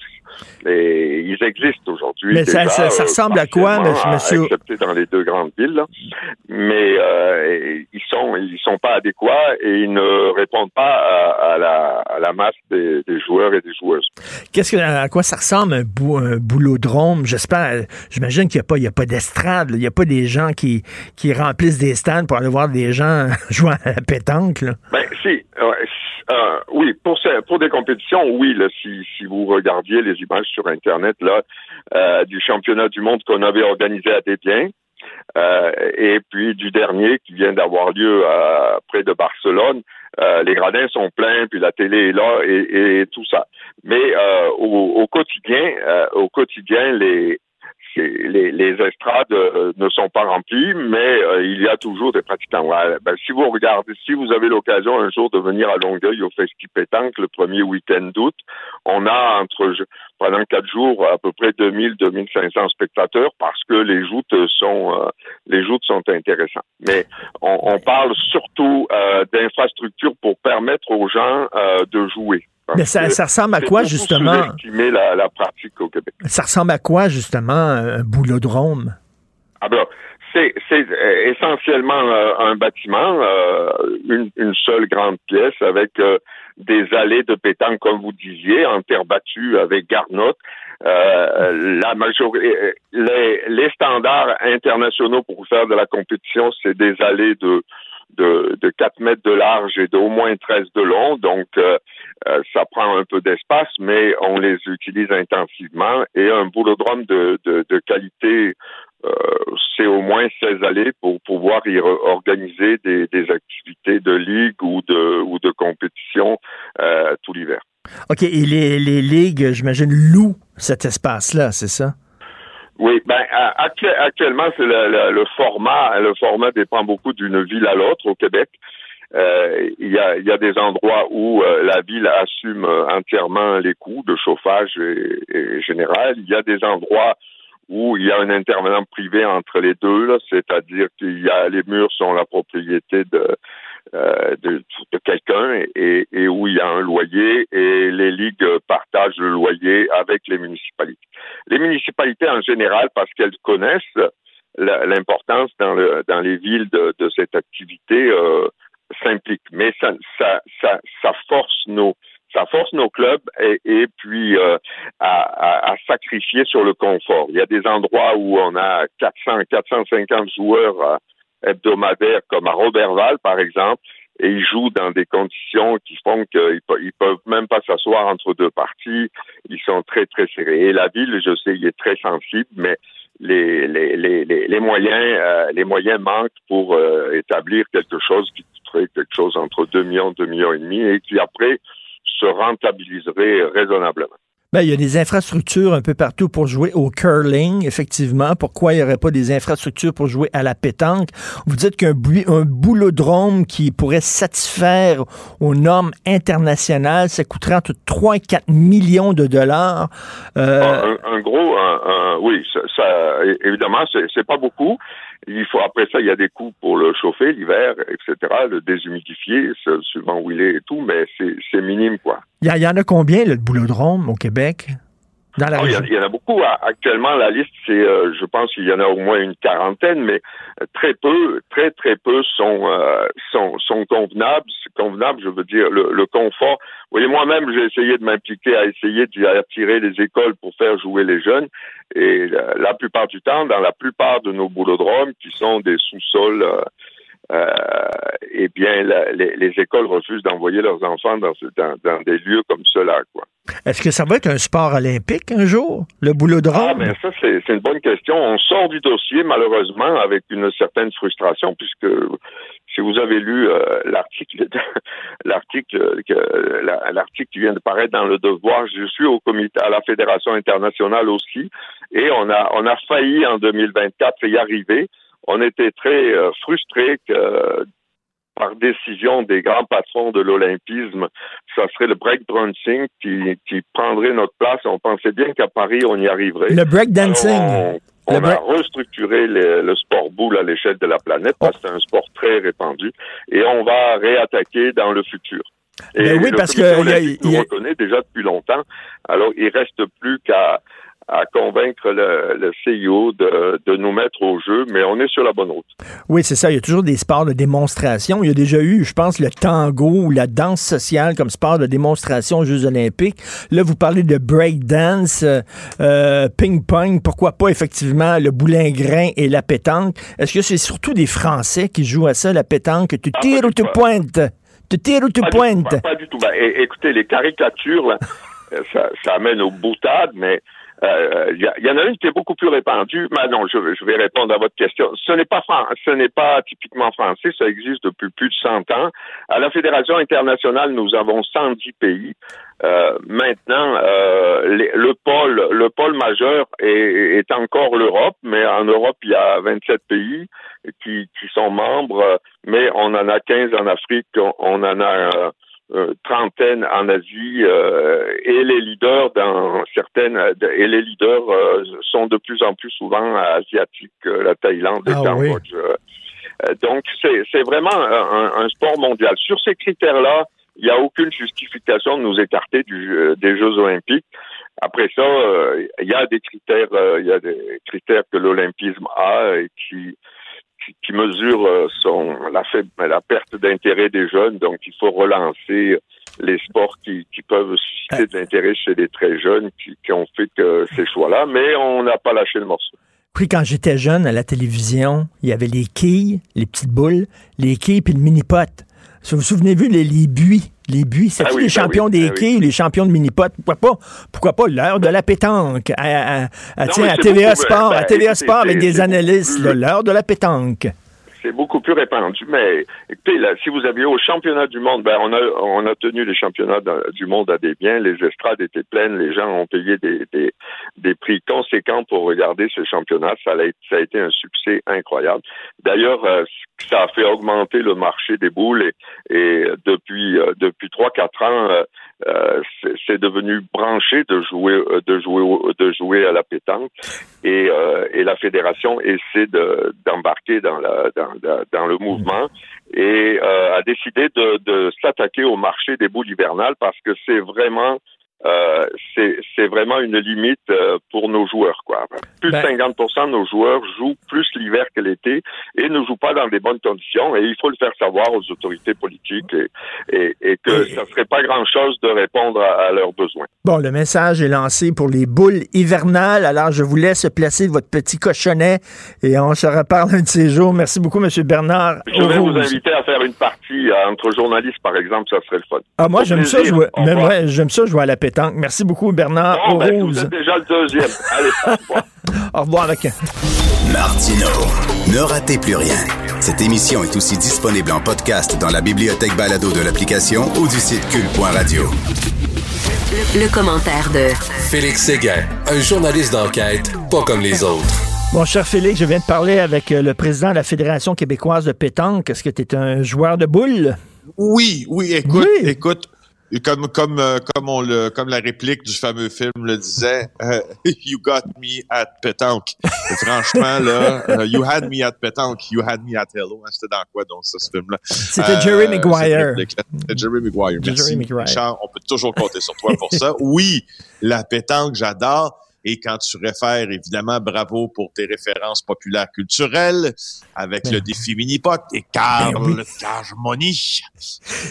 Et ils existent aujourd'hui. Mais ça- déjà, ça- ça euh, ressemble à quoi, monsieur- Excepté dans les deux grandes villes. là. Mais euh, ils sont ils sont pas adéquats et ils ne répondent pas à, à la, à la masse des, des joueurs et des joueuses. Qu'est-ce que, à quoi ça ressemble un, bou, un boulodrome? J'espère, j'imagine qu'il n'y a pas, il y a pas d'estrade, il n'y a pas des gens qui, qui remplissent des stands pour aller voir des gens jouer à la pétanque. Là. Ben si, euh, oui, pour, pour des compétitions, oui, là, si, si vous regardiez les images sur Internet là, euh, du championnat du monde qu'on avait organisé à Débiens, euh, et puis du dernier qui vient d'avoir lieu euh, près de Barcelone, euh, les gradins sont pleins, puis la télé est là et, et tout ça. Mais au, au, quotidien, au quotidien, les les, les, estrades euh, ne sont pas remplies, mais euh, il y a toujours des pratiquants. Ben, si vous regardez, si vous avez l'occasion un jour de venir à Longueuil au Festi Pétanque le premier week-end d'août, on a entre pendant quatre jours à peu près 2000-2500 spectateurs parce que les joutes sont euh, les joutes sont intéressantes. Mais on, on parle surtout d'infrastructures pour permettre aux gens de jouer. Mais ça, ça, ressemble à quoi, justement? La, la pratique au Québec. Ça ressemble à quoi, justement, un boulodrome? Ah ben, c'est euh, essentiellement euh, un bâtiment, euh, une, une, seule grande pièce avec des allées de pétanque, comme vous disiez, en terre battue avec garnotte. la majorité, les, les standards internationaux pour faire de la compétition, c'est des allées de de, de 4 mètres de large et d'au moins 13 de long. Donc, euh, euh, ça prend un peu d'espace, mais on les utilise intensivement. Et un boulodrome de, de, qualité, euh, c'est au moins 16 allées pour pouvoir y organiser des, des, activités de ligue ou de, ou de compétition tout l'hiver. OK. Et les, les ligues, j'imagine, louent cet espace-là, c'est ça? Oui, ben actuellement c'est le, format. Le format dépend beaucoup d'une ville à l'autre au Québec. Euh, il, y a, y a des endroits où euh, la ville assume euh, entièrement les coûts de chauffage et, général. Il y a des endroits où il y a un intervenant privé entre les deux, c'est-à-dire qu'il y a les murs sont la propriété de euh, de, de quelqu'un et, et, où il y a un loyer et les ligues partagent le loyer avec les municipalités. Les municipalités en général, parce qu'elles connaissent l'importance dans, le, dans les villes de, de cette activité, euh, s'impliquent. Mais ça, ça, ça, ça force nos ça force nos clubs et, et puis euh, à, à, à, sacrifier sur le confort. Il y a des endroits où on a 400, 450 joueurs hebdomadaires comme à Robertval, par exemple, et ils jouent dans des conditions qui font qu'ils ils peuvent même pas s'asseoir entre deux parties. Ils sont très, très serrés. Et la ville, je sais, il est très sensible, mais les, les, les, les moyens, euh, les moyens manquent pour euh, établir quelque chose qui coûterait quelque chose entre 2 millions, 2 millions et demi et qui après se rentabiliserait raisonnablement. Ben, il y a des infrastructures un peu partout pour jouer au curling, effectivement. Pourquoi il n'y aurait pas des infrastructures pour jouer à la pétanque? Vous dites qu'un un boulodrome qui pourrait satisfaire aux normes internationales, ça coûterait entre 3 et 4 millions de dollars. Euh... Ah, un, gros, oui, ça, ça évidemment, c'est pas beaucoup. Il faut après ça, il y a des coûts pour le chauffer l'hiver, etc., le déshumidifier, suivant où il est et tout, mais c'est minime, quoi. Il y, en a combien, le boulodrome au Québec? Dans la oh, il, y en a beaucoup. Actuellement, la liste, c'est, euh, je pense qu'il y en a au moins une quarantaine, mais très peu, très très peu sont euh, sont, sont convenables. Convenable, je veux dire le, le confort. Vous voyez, moi-même, j'ai essayé de m'impliquer à essayer d'attirer les écoles pour faire jouer les jeunes. Et la, plupart du temps, dans la plupart de nos boulodromes, qui sont des sous-sols euh, euh, eh bien, les, écoles refusent d'envoyer leurs enfants dans, des lieux comme cela. Quoi. Est-ce que ça va être un sport olympique un jour, le boulodrome? Ah, ben ça, c'est une bonne question. On sort du dossier, malheureusement, avec une certaine frustration, puisque si vous avez lu euh, l'article l'article l'article qui vient de paraître dans le Devoir, je suis au comité à la Fédération internationale aussi, et on a on a failli en 2024 y arriver on était très euh, frustrés que par décision des grands patrons de l'olympisme, ça serait le breakdancing qui, qui prendrait notre place. On pensait bien qu'à Paris, on y arriverait. Le breakdancing. On, a restructuré le, sport boule à l'échelle de la planète parce que c'est un sport très répandu et on va réattaquer dans le futur. Et ben oui, parce que il reconnaît déjà depuis longtemps. Alors, il reste plus qu'à à convaincre le, CIO de, de, nous mettre au jeu, mais on est sur la bonne route. Oui, c'est ça. Il y a toujours des sports de démonstration. Il y a déjà eu, je pense, le tango ou la danse sociale comme sport de démonstration aux Jeux olympiques. Là, vous parlez de breakdance, euh, euh, ping-pong, pourquoi pas effectivement le boulingrin et la pétanque. Est-ce que c'est surtout des Français qui jouent à ça, la pétanque? Tu ah, tires ou tu pointes? Tu tires ou tu pointes? pas, du tout. Ben, écoutez, les caricatures, là, ça, ça amène aux boutades, mais il euh, y, en a une qui est beaucoup plus répandue. Mais non, je, vais répondre à votre question. Ce n'est pas ce n'est pas typiquement français. Ça existe depuis plus de 100 ans. À la Fédération internationale, nous avons 110 pays. Euh, maintenant, euh, le pôle le pôle majeur est, encore l'Europe, mais en Europe, il y a 27 pays qui, qui sont membres, mais on en a 15 en Afrique, on en a trentaine en Asie euh, et les leaders dans certaines et les leaders euh, sont de plus en plus souvent asiatiques, la Thaïlande et ah, Cambodge. donc c'est vraiment un, sport mondial. Sur ces critères-là, il n'y a aucune justification de nous écarter du, des Jeux olympiques. Après ça, il y a des critères, il y a des critères que l'olympisme a et qui qui, mesure euh, la, perte d'intérêt des jeunes. Donc, il faut relancer les sports qui, peuvent susciter de l'intérêt chez les très jeunes qui, ont fait que ces choix-là, mais on n'a pas lâché le morceau. Puis quand j'étais jeune à la télévision, il y avait les quilles, les petites boules, les quilles puis le mini-pot. Vous vous souvenez-vous, les, les buis? Les buis, c'est ah les ben champions des ben quilles, les champions de mini-pot? Pourquoi pas? Pourquoi pas? L'heure de la pétanque? À, à, tiens, à TVA Sport, ben, à TVA Sport avec des analystes, l'heure de la pétanque c'est beaucoup plus répandu. Mais écoutez, là, si vous aviez au championnat du monde, ben on a on a tenu les championnats du monde à des biens, les estrades étaient pleines, les gens ont payé des, des, des prix conséquents pour regarder ce championnat. Ça a, ça a été un succès incroyable. D'ailleurs, euh, ça a fait augmenter le marché des boules et, et depuis euh, depuis trois quatre ans. Euh, euh, c'est devenu branché de jouer de jouer de jouer à la pétanque. Et, euh, et la fédération essaie d'embarquer dans la dans, dans, le mouvement. Et euh, a décidé de, de s'attaquer au marché des boules hivernales parce que c'est vraiment euh, c'est vraiment une limite euh, pour nos joueurs. Quoi. Plus de 50% ben- de nos joueurs jouent plus l'hiver que l'été et ne jouent pas dans des bonnes conditions. Et il faut le faire savoir aux autorités politiques et, et, que ça ne serait pas grand-chose de répondre à, leurs besoins. Bon, le message est lancé pour les boules hivernales. Alors, je vous laisse placer votre petit cochonnet et on se reparle un de ces jours. Merci beaucoup, M. Bernard. Je vais vous inviter à faire une partie entre journalistes, par exemple. Ça serait le fun. Ah, moi, j'aime ça, jouer, même, j'aime ça jouer à la pétanque Merci beaucoup, Bernard bon, ben, vous êtes déjà le deuxième. Allez, au revoir. au revoir, avec Martino, ne ratez plus rien. Cette émission est aussi disponible en podcast dans la bibliothèque balado de l'application ou du site cul.radio. Le, commentaire de Félix Séguin, un journaliste d'enquête pas comme les autres. Bon, cher Félix, je viens de parler avec euh, le président de la Fédération québécoise de pétanque. Est-ce que tu es un joueur de boules? Oui, oui, écoute, écoute, comme comme euh, comme on le comme la réplique du fameux film le disait, euh, you got me at pétanque. franchement là, euh, you had me at pétanque, you had me at hello. Hein, c'était dans quoi donc ce film-là? C'était Jerry Maguire. C'était Jerry Maguire. Merci. Jerry Maguire. on peut toujours compter sur toi pour ça. Oui, la pétanque, j'adore. Et quand tu réfères, évidemment, bravo pour tes références populaires culturelles avec le défi mini-pot et Carl ben oui.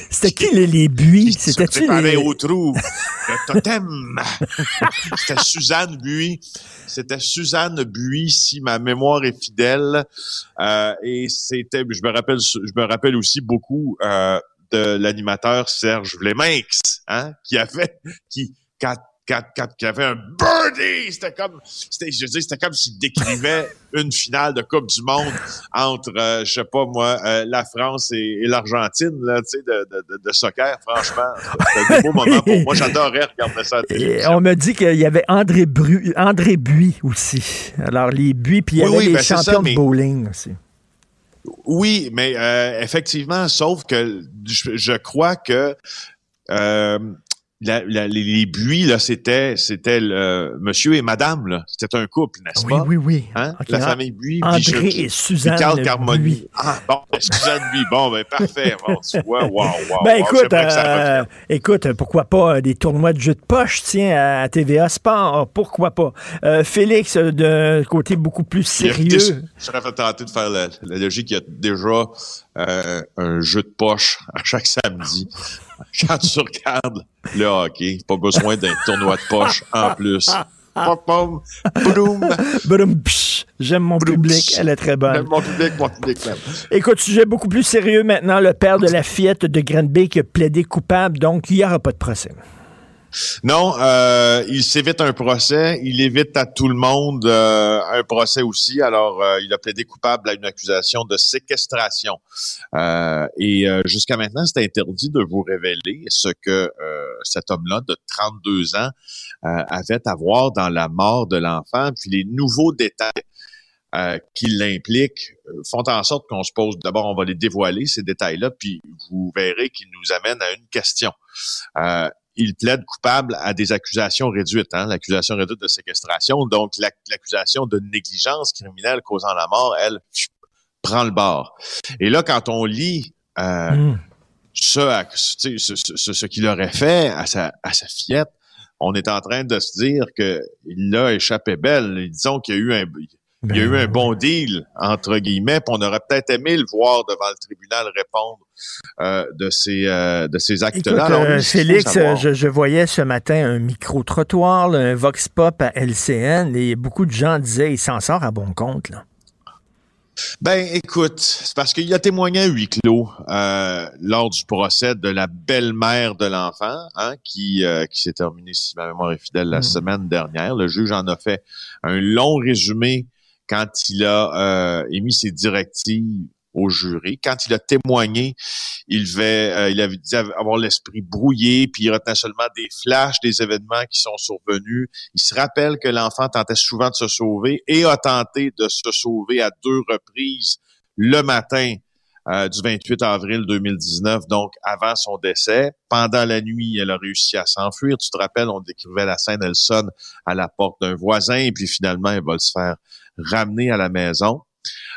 C'était qui les, les buis? C'était-tu les... au trou. Le totem? C'était Suzanne Buis. C'était Suzanne Buis, si ma mémoire est fidèle. Euh, et c'était, je me rappelle, je me rappelle aussi beaucoup euh, de l'animateur Serge Vleminx, hein, qui avait, qui, quand qui avait un birdie. C'était comme, c'était, je dis, c'était comme s'il décrivait une finale de Coupe du Monde entre, euh, je sais pas moi, euh, la France et, l'Argentine, là, tu sais, de, de, de, soccer. Franchement, c'était un beau moment pour moi. J'adorais regarder ça. À on me dit qu'il y avait André, Bru, André Buis aussi. Alors les Buis, puis il y avait les ben, champions de bowling aussi. Oui, mais euh, effectivement, sauf que je, je crois que euh, la, les buis là, c'était c'était le monsieur et madame là, c'était un couple, n'est-ce pas? Oui, oui, oui. Hein? La famille Buis, André et Suzanne Carl Carmoni. Ah bon, ben, Suzanne Buis. Bon, ben parfait. Bon, tu vois, wow, wow. Ben écoute, euh, écoute, pourquoi pas euh, des tournois de jeux de poche, tiens, à TVA Sport, pourquoi pas. Euh, Félix, d'un côté beaucoup plus sérieux. Je serais tenté de faire la, la logique. Il y a déjà euh, un jeu de poche à chaque samedi. Quand tu regardes le hockey, pas besoin d'un tournoi de poche en plus. J'aime mon public, elle est très bonne. J'aime Mon public, mon public même. Écoute, sujet beaucoup plus sérieux maintenant. Le père de la fillette de Granby qui a plaidé coupable, donc il n'y aura pas de procès. Non, euh, il s'évite un procès. Il évite à tout le monde euh, un procès aussi. Alors, euh, il a plaidé coupable à une accusation de séquestration. Euh, et euh, jusqu'à maintenant, c'est interdit de vous révéler ce que euh, cet homme-là de 32 ans avait à voir dans la mort de l'enfant. Puis les nouveaux détails qui l'impliquent font en sorte qu'on se pose, d'abord, on va les dévoiler, ces détails-là, puis vous verrez qu'ils nous amènent à une question. Il plaide coupable à des accusations réduites, hein, l'accusation réduite de séquestration, donc l'ac- l'accusation de négligence criminelle causant la mort, elle, prend le bord. Et là, quand on lit euh, Hmm. ce, à- ce, ce- ce- ce qu'il aurait fait à sa, à sa fillette, on est en train de se dire que il a échappé belle. Disons qu'il y a eu un, il y a eu un bon deal, entre guillemets, puis on aurait peut-être aimé le voir devant le tribunal répondre euh, de ces, euh, de ces actes-là. Euh, Félix, je, je voyais ce matin un micro-trottoir, un vox pop à LCN, et beaucoup de gens disaient il s'en sort à bon compte. Là. Ben, écoute, c'est parce qu'il a témoigné à huis clos euh, lors du procès de la belle-mère de l'enfant, hein, qui, euh, qui s'est terminé, si ma mémoire est fidèle, la Mm. semaine dernière. Le juge en a fait un long résumé quand il a euh, émis ses directives au jury. Quand il a témoigné, il avait, euh, il avait dit avoir l'esprit brouillé, puis il retenait seulement des flashs des événements qui sont survenus. Il se rappelle que l'enfant tentait souvent de se sauver et a tenté de se sauver à deux reprises le matin euh, du 28 avril 2019, donc avant son décès. Pendant la nuit, elle a réussi à s'enfuir. Tu te rappelles, on décrivait la scène, elle sonne à la porte d'un voisin et puis finalement, elle va se faire ramener à la maison.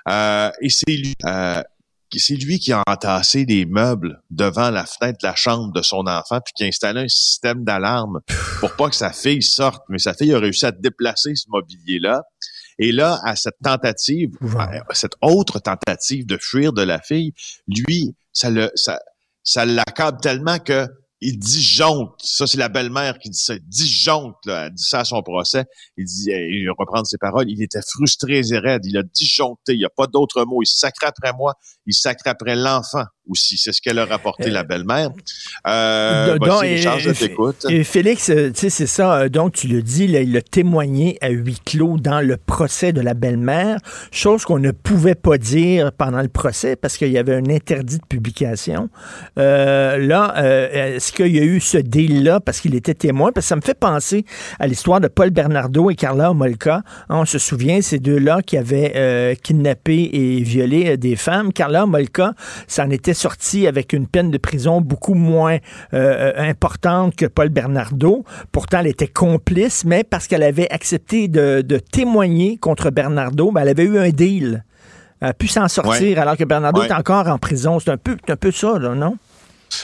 Euh, et c'est lui, euh, c'est lui qui a entassé des meubles devant la fenêtre de la chambre de son enfant puis qui a installé un système d'alarme pour pas que sa fille sorte. Mais sa fille a réussi à déplacer ce mobilier-là. Et là, à cette tentative, à cette autre tentative de fuir de la fille, lui, ça le, ça, ça l'accable tellement que il disjoncte. Ça, c'est la belle-mère qui dit ça. Disjoncte. Elle dit ça à son procès. Il dit, euh, il reprendre ses paroles. Il était frustré et. Il a disjoncté. Il n'y a pas d'autre mot. Il sacre après moi. Il sacre après l'enfant aussi. C'est ce qu'elle a rapporté, la belle-mère. Euh, Donc, et- et-. Et Félix, euh, tu sais, c'est ça. euh, Donc, tu le dis, là, il a témoigné à huis clos dans le procès de la belle-mère, chose qu'on ne pouvait pas dire pendant le procès parce qu'il y avait un interdit de publication. Euh, là, euh, est-ce qu'il y a eu ce deal-là parce qu'il était témoin? Parce que ça me fait penser à l'histoire de Paul Bernardo et Carla Homolka. Hein, on se souvient, ces deux-là qui avaient euh, kidnappé et violé euh, des femmes. Carla Homolka, ça en était sorti avec une peine de prison beaucoup moins euh, importante que Paul Bernardo. Pourtant, elle était complice, mais parce qu'elle avait accepté de, de témoigner contre Bernardo, ben, elle avait eu un deal. Elle a pu s'en sortir Ouais. alors que Bernardo Ouais. est encore en prison. C'est un peu, un peu ça, là, non?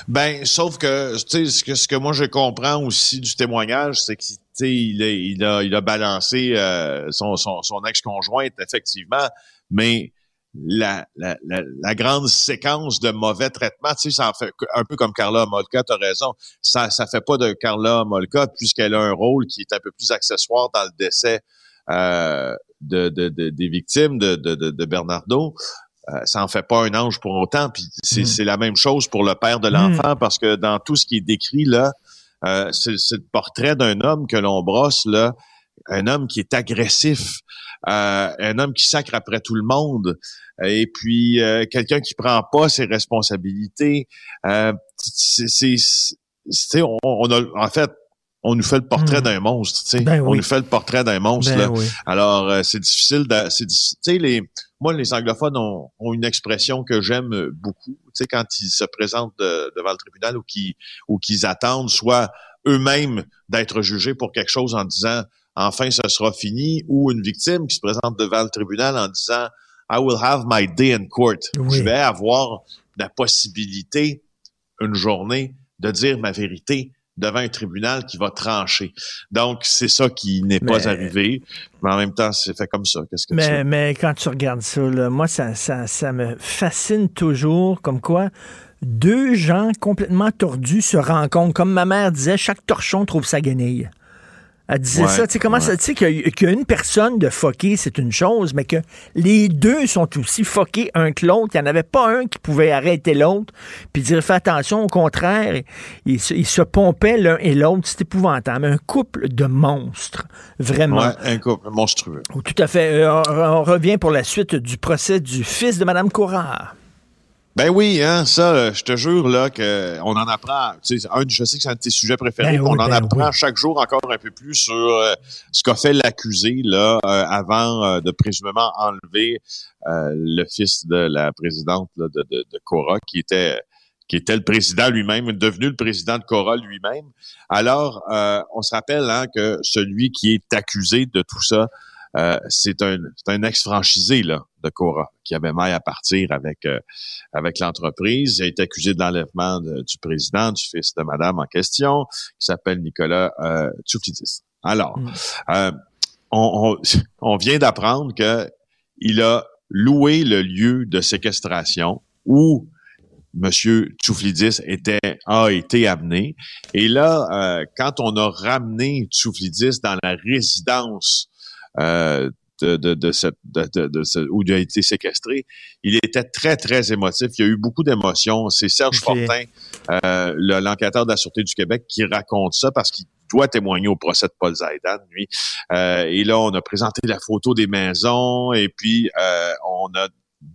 Ben, sauf que, tu sais, ce que, ce que moi je comprends aussi du témoignage, c'est que, tu sais, il a, il a, il a balancé euh, son, son, son ex-conjointe, effectivement, mais la, la, la, la grande séquence de mauvais traitements, tu sais, ça en fait un peu comme Carla Molka, tu as raison, ça ça fait pas de Carla Molka puisqu'elle a un rôle qui est un peu plus accessoire dans le décès euh, de, de, de- des victimes de, de, Bernardo. Euh, ça en fait pas un ange pour autant. Puis c'est c'est la même chose pour le père de l'enfant parce que dans tout ce qui est décrit là, euh, c'est le portrait d'un homme que l'on brosse là, un homme qui est agressif, un homme qui sacre après tout le monde, et puis euh, quelqu'un qui prend pas ses responsabilités. Euh, c'est c'est- c'est- c'est- on, on a en fait on nous fait le portrait Mm. d'un monstre, tu sais. Ben On oui. nous fait le portrait d'un monstre. Ben là. oui. Alors, euh, c'est difficile. De, c'est, tu sais, les, moi, les anglophones ont, ont une expression que j'aime euh, beaucoup. Tu sais, quand ils se présentent de- devant le tribunal ou qu'ils, ou qu'ils attendent soit eux-mêmes d'être jugés pour quelque chose en disant enfin ce sera fini, ou une victime qui se présente devant le tribunal en disant I will have my day in court. Oui. Je vais avoir la possibilité une journée de dire ma vérité devant un tribunal qui va trancher. Donc, c'est ça qui n'est Mais- pas arrivé. Mais en même temps, c'est fait comme ça. Qu'est-ce que Mais, quand tu regardes ça, là, moi, ça, ça, ça me fascine toujours comme quoi deux gens complètement tordus se rencontrent. Comme ma mère disait, chaque torchon trouve sa guenille. Elle disait Ouais, ça. Tu sais, comment ouais. ça, tu sais, qu'il y a- qu'il y a une personne de fucké, c'est une chose, mais que les deux sont aussi fuckés un que l'autre. Il n'y en avait pas un qui pouvait arrêter l'autre puis dire fais attention. Au contraire, ils se, ils se pompaient l'un et l'autre. C'est épouvantable. Un couple de monstres. Vraiment. Ouais, un couple monstrueux. Tout à fait. Euh, on, on revient pour la suite du procès du fils de Mme Courard. Ben oui, hein, ça, euh, je te jure là que on en apprend. Tu sais, un, je sais que c'est un de tes sujets préférés. Ben oui, on en ben apprend oui. chaque jour encore un peu plus sur euh, ce qu'a fait l'accusé là euh, avant euh, de présumément enlever euh, le fils de la présidente là, de, de, de Cora, qui était qui était le président lui-même, devenu le président de Cora lui-même. Alors, euh, on se rappelle hein, que celui qui est accusé de tout ça, euh, c'est un, un ex-franchisé là, de Cora qui avait maille à partir avec euh, avec l'entreprise. Il a été accusé de l'enlèvement du président, du fils de madame en question, qui s'appelle Nicolas euh, Tsouflidis. Alors, Mm. euh, on, on, on vient d'apprendre que il a loué le lieu de séquestration où Monsieur Tsouflidis était a été amené. Et là, euh, quand on a ramené Tsouflidis dans la résidence euh, de, de, de, cette, de, de, ce- où il a été séquestré, il était très, très émotif. Il y a eu beaucoup d'émotions. C'est Serge. Fortin, euh, le- l'enquêteur de la Sûreté du Québec, qui raconte ça parce qu'il doit témoigner au procès de Paul Zaidan, lui. Euh, et là, on a présenté la photo des maisons et puis euh, on a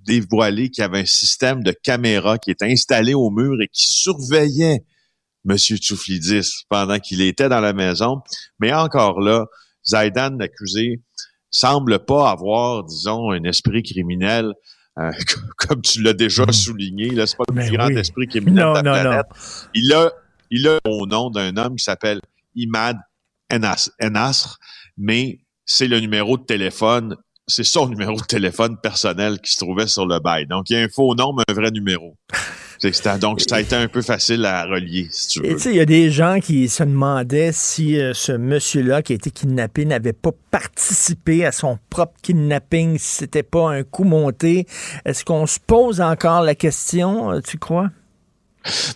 dévoilé qu'il y avait un système de caméra qui était installé au mur et qui surveillait M. Tsouflidis pendant qu'il était dans la maison. Mais encore là, Zaidan, l'accusé, semble pas avoir, disons, un esprit criminel euh, comme tu l'as déjà souligné. Là, c'est pas le Ben plus grand oui. esprit criminel Non, de la non, non. Il a, il a au nom d'un homme qui s'appelle Imad Enas- Enasr, mais c'est le numéro de téléphone, c'est son numéro de téléphone personnel qui se trouvait sur le bail. Donc, il y a un faux nom, mais un vrai numéro. Donc, ça a été un peu facile à relier, si tu veux. il y a des gens qui se demandaient si euh, ce monsieur-là qui a été kidnappé n'avait pas participé à son propre kidnapping, si c'était pas un coup monté. Est-ce qu'on se pose encore la question, euh, tu crois?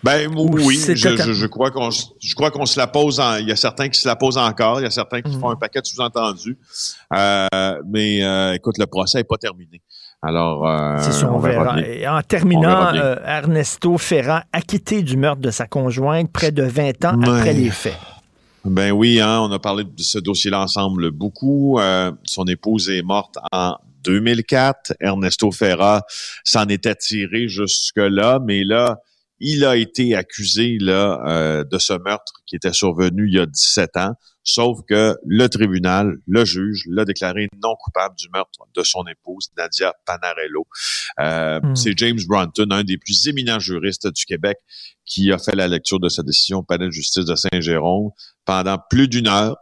Ben Ou oui, je, total- je, je crois qu'on se- je crois qu'on se la pose en, il y a certains qui se la posent encore, il y a certains qui Mhm. font un paquet de sous-entendus. Euh, mais euh, écoute, le procès n'est pas terminé. Alors euh, C'est ça, on, on verra verra. bien. Et en terminant, verra euh, Ernesto Ferrand, acquitté du meurtre de sa conjointe près de 20 ans après les faits. Ben oui, hein, on a parlé de ce dossier-là ensemble beaucoup. Euh, son épouse est morte en 2004. Ernesto Ferra s'en était tiré jusque-là, mais là, il a été accusé là euh, de ce meurtre qui était survenu il y a 17 ans, sauf que le tribunal, le juge, l'a déclaré non coupable du meurtre de son épouse, Nadia Panarello. Euh, Hmm. C'est James Brunton, un des plus éminents juristes du Québec, qui a fait la lecture de sa décision au palais de justice de Saint-Jérôme pendant plus d'une heure.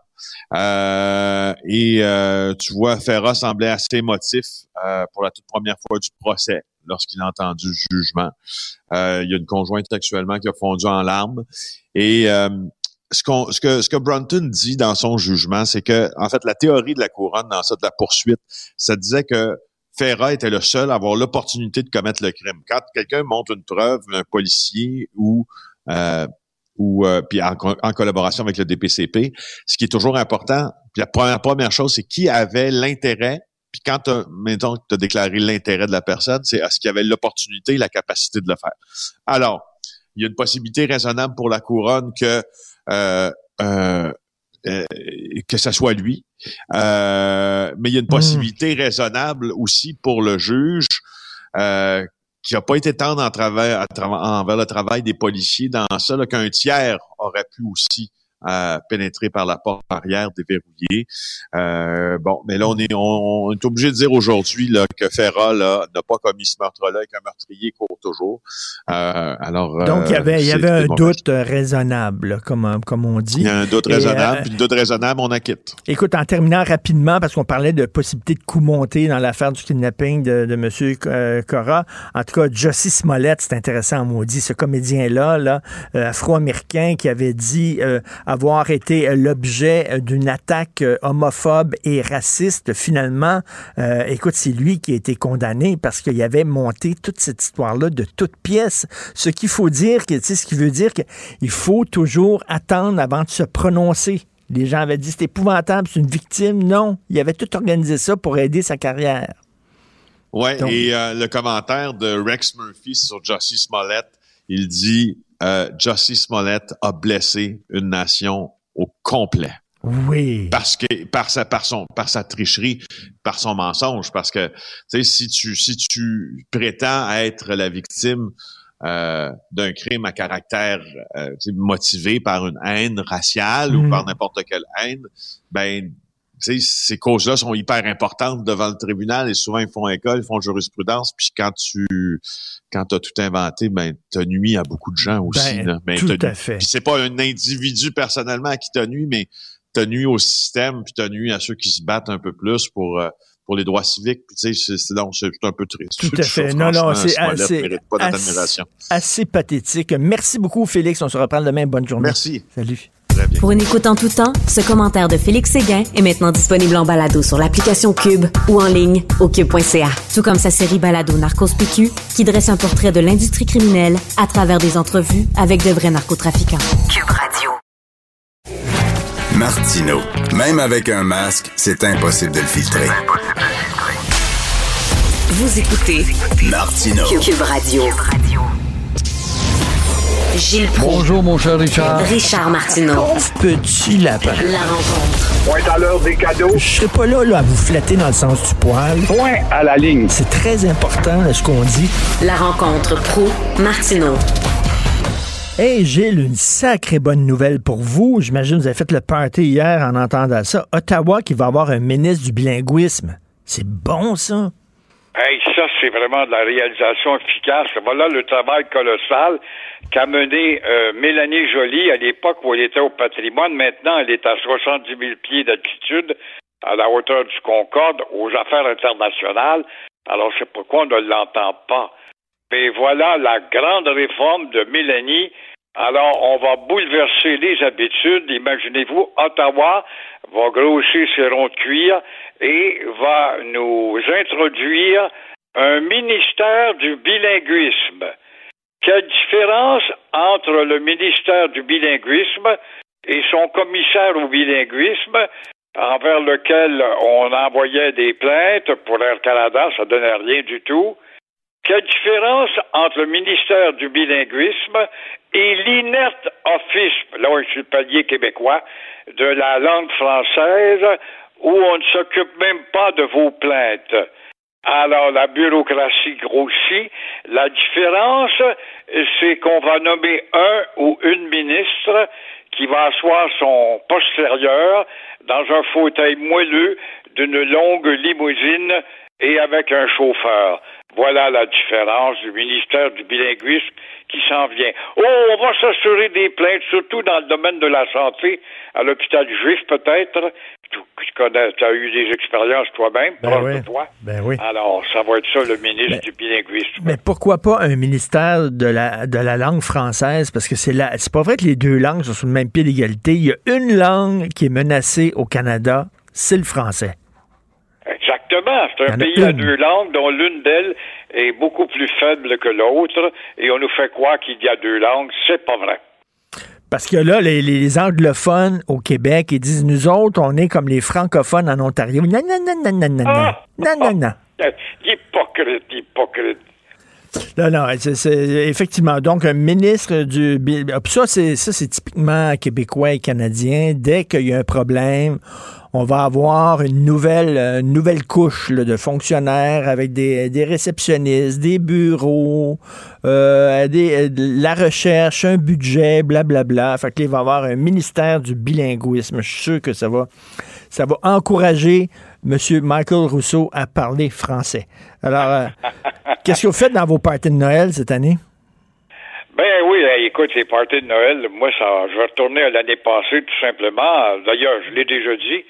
Euh, et euh, tu vois, Ferra semblait assez émotif euh, pour la toute première fois du procès lorsqu'il a entendu le jugement. Euh, il y a une conjointe actuellement qui a fondu en larmes. Et euh, ce, ce, que, ce que Brunton dit dans son jugement, c'est que, en fait, la théorie de la couronne dans ça, de la poursuite, ça disait que Ferra était le seul à avoir l'opportunité de commettre le crime. Quand quelqu'un montre une preuve, un policier ou euh, ou euh, puis en, en collaboration avec le DPCP, ce qui est toujours important. Puis la première, première chose, c'est qui avait l'intérêt. Puis quand tu as déclaré l'intérêt de la personne, c'est est-ce qu'il avait l'opportunité la capacité de le faire. Alors, il y a une possibilité raisonnable pour la couronne que euh, euh, euh, que ce soit lui. Euh, mais il y a une possibilité raisonnable aussi pour le juge euh, qui n'a pas été tendre en travers, à trava- envers le travail des policiers dans ça, qu'un tiers aurait pu aussi euh, pénétrer par la porte arrière déverrouillée. Euh, bon, mais là, on est, on, on est obligé de dire aujourd'hui là, que Ferra là, n'a pas commis ce meurtre-là et qu'un meurtrier court toujours. Euh, alors, Donc, il y euh, avait, il y avait un doute euh, raisonnable, là, comme, euh, comme on dit. Il y a un doute Et, raisonnable, euh, puis le doute raisonnable, on acquitte. Écoute, en terminant rapidement, parce qu'on parlait de possibilité de coup monté dans l'affaire du kidnapping de, de M. euh, Cora, en tout cas, Jussie Smollett, c'est intéressant, maudit, ce comédien-là, là, euh, afro-américain, qui avait dit euh, avoir été euh, l'objet euh, d'une attaque euh, homophobe et raciste. Finalement, euh, écoute, c'est lui qui a été condamné parce qu'il avait monté toute cette histoire-là de toutes pièces. Ce qu'il faut dire, que, tu sais, ce qui veut dire qu'il faut toujours attendre avant de se prononcer. Les gens avaient dit c'est épouvantable, c'est une victime. Non, il avait tout organisé ça pour aider sa carrière. Ouais, et euh, le commentaire de Rex Murphy sur Jussie Smollett, il dit euh, Jussie Smollett a blessé une nation au complet. Oui. Parce que par sa par son par sa tricherie, par son mensonge, parce que tu sais si tu si tu prétends être la victime euh, d'un crime à caractère euh, motivé par une haine raciale ou Mm. par n'importe quelle haine, ben ces causes-là sont hyper importantes devant le tribunal et souvent ils font école, ils font jurisprudence. Puis quand tu quand as tout inventé, ben t'as nuit à beaucoup de gens aussi. Ben, là. Ben, tout à fait. Puis c'est pas un individu personnellement à qui t'as nuit, mais t'as nuit au système, puis t'as nuit à ceux qui se battent un peu plus pour euh, pour les droits civiques. Puis tu sais, c'est- donc c'est un peu triste. Tout à fait. Non, non, c'est assez, assez- assez pathétique. Merci beaucoup, Félix. On se reprend demain. Bonne journée. Merci. Salut. Pour une écoute en tout temps, ce commentaire de Félix Séguin est maintenant disponible en balado sur l'application Cube ou en ligne au cube.ca. Tout comme sa série balado Narcos PQ qui dresse un portrait de l'industrie criminelle à travers des entrevues avec de vrais narcotrafiquants. Cube Radio. Martino. Même avec un masque, c'est impossible de le filtrer. Vous écoutez Martino. Cube Radio. Gilles Proulx. Bonjour, mon cher Richard. Richard Martineau. Pauvre petit lapin. La rencontre. Point à l'heure des cadeaux. Je serai pas là, là à vous flatter dans le sens du poil. Point à la ligne. C'est très important là, ce qu'on dit. La rencontre pro martineau Hey Gilles, une sacrée bonne nouvelle pour vous. J'imagine que vous avez fait le party hier en entendant ça. Ottawa qui va avoir un ministre du bilinguisme. C'est bon ça? Hey, ça, c'est vraiment de la réalisation efficace. Voilà le travail colossal qu'a mené euh, Mélanie Joly à l'époque où elle était au patrimoine. Maintenant, elle est à 70 000 pieds d'altitude, à la hauteur du Concorde, aux affaires internationales. Alors, c'est pourquoi on ne l'entend pas. Mais voilà la grande réforme de Mélanie. Alors, on va bouleverser les habitudes. Imaginez-vous, Ottawa va grossir ses ronds de cuir et va nous introduire un ministère du bilinguisme. Quelle différence entre le ministère du bilinguisme et son commissaire au bilinguisme, envers lequel on envoyait des plaintes pour Air Canada, ça donnait rien du tout. Quelle différence entre le ministère du bilinguisme et l'inerte office, là je suis le palier québécois, de la langue française où on ne s'occupe même pas de vos plaintes? Alors la bureaucratie grossit. La différence, c'est qu'on va nommer un ou une ministre qui va asseoir son postérieur dans un fauteuil moelleux d'une longue limousine et avec un chauffeur. Voilà la différence du ministère du bilinguisme qui s'en vient. Oh, on va s'assurer des plaintes, surtout dans le domaine de la santé, à l'hôpital juif peut-être. Tu, tu connais, tu as eu des expériences toi-même, Ben oui. de toi. Ben oui. Alors, ça va être ça, le ministre du bilinguisme. Mais pourquoi pas un ministère de la, de la langue française? Parce que c'est la, c'est pas vrai que les deux langues sont sur le même pied d'égalité. Il y a une langue qui est menacée au Canada, c'est le français. Exactement. C'est un pays à deux langues dont l'une d'elles est beaucoup plus faible que l'autre et on nous fait croire qu'il y a deux langues. C'est pas vrai. Parce que là, les, les anglophones au Québec, ils disent, nous autres, on est comme les francophones en Ontario. Non, non, non, non, non, non, non. Ah! Non, non, non. Hypocrite, hypocrite. Non, non, c'est, effectivement. Donc, un ministre du. ah, Ça, c'est, typiquement québécois et canadien. Dès qu'il y a un problème, on va avoir une nouvelle, euh, une nouvelle couche de fonctionnaires avec des, réceptionnistes, des bureaux, euh, des, euh, la recherche, un budget, blablabla. Fait que là, il va y avoir un ministère du bilinguisme. Je suis sûr que ça va, ça va encourager M. Michael Rousseau à parler français. Alors, euh, qu'est-ce que vous faites dans vos parties de Noël cette année? Ben oui, écoute, les parties de Noël, moi, ça, je vais retourner à l'année passée, tout simplement. D'ailleurs, je l'ai déjà dit.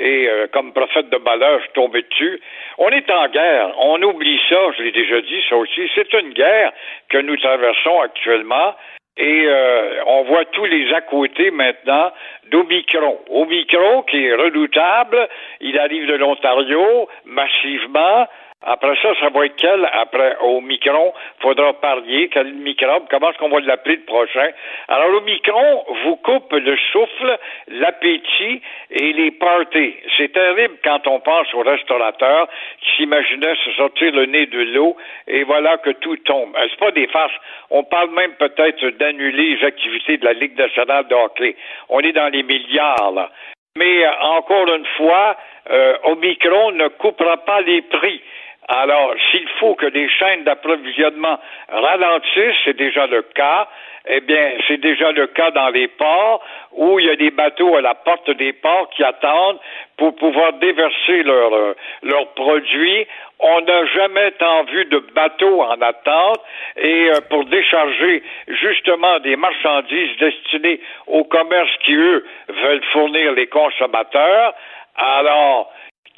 Et euh, comme prophète de malheur, je suis tombé dessus. On est en guerre. On oublie ça, je l'ai déjà dit, ça aussi. C'est une guerre que nous traversons actuellement. Et euh, on voit tous les à côté maintenant d'Omicron. Omicron qui est redoutable, il arrive de l'Ontario massivement. Après ça, ça va être quel? Après, au micron, faudra parier quel microbe, comment est-ce qu'on va l'appeler le prochain? Alors, le micron vous coupe le souffle, l'appétit et les parties. C'est terrible quand on pense aux restaurateurs qui s'imaginaient se sortir le nez de l'eau et voilà que tout tombe. C'est pas des farces. On parle même peut-être d'annuler les activités de la Ligue nationale de hockey. On est dans les milliards, là. Mais euh, encore une fois, euh, Omicron ne coupera pas les prix. Alors, s'il faut que les chaînes d'approvisionnement ralentissent, c'est déjà le cas, eh bien, c'est déjà le cas dans les ports où il y a des bateaux à la porte des ports qui attendent pour pouvoir déverser leurs euh, leurs produits. On n'a jamais tant vu de bateaux en attente et euh, pour décharger justement des marchandises destinées au commerce qui, eux, veulent fournir les consommateurs. Alors,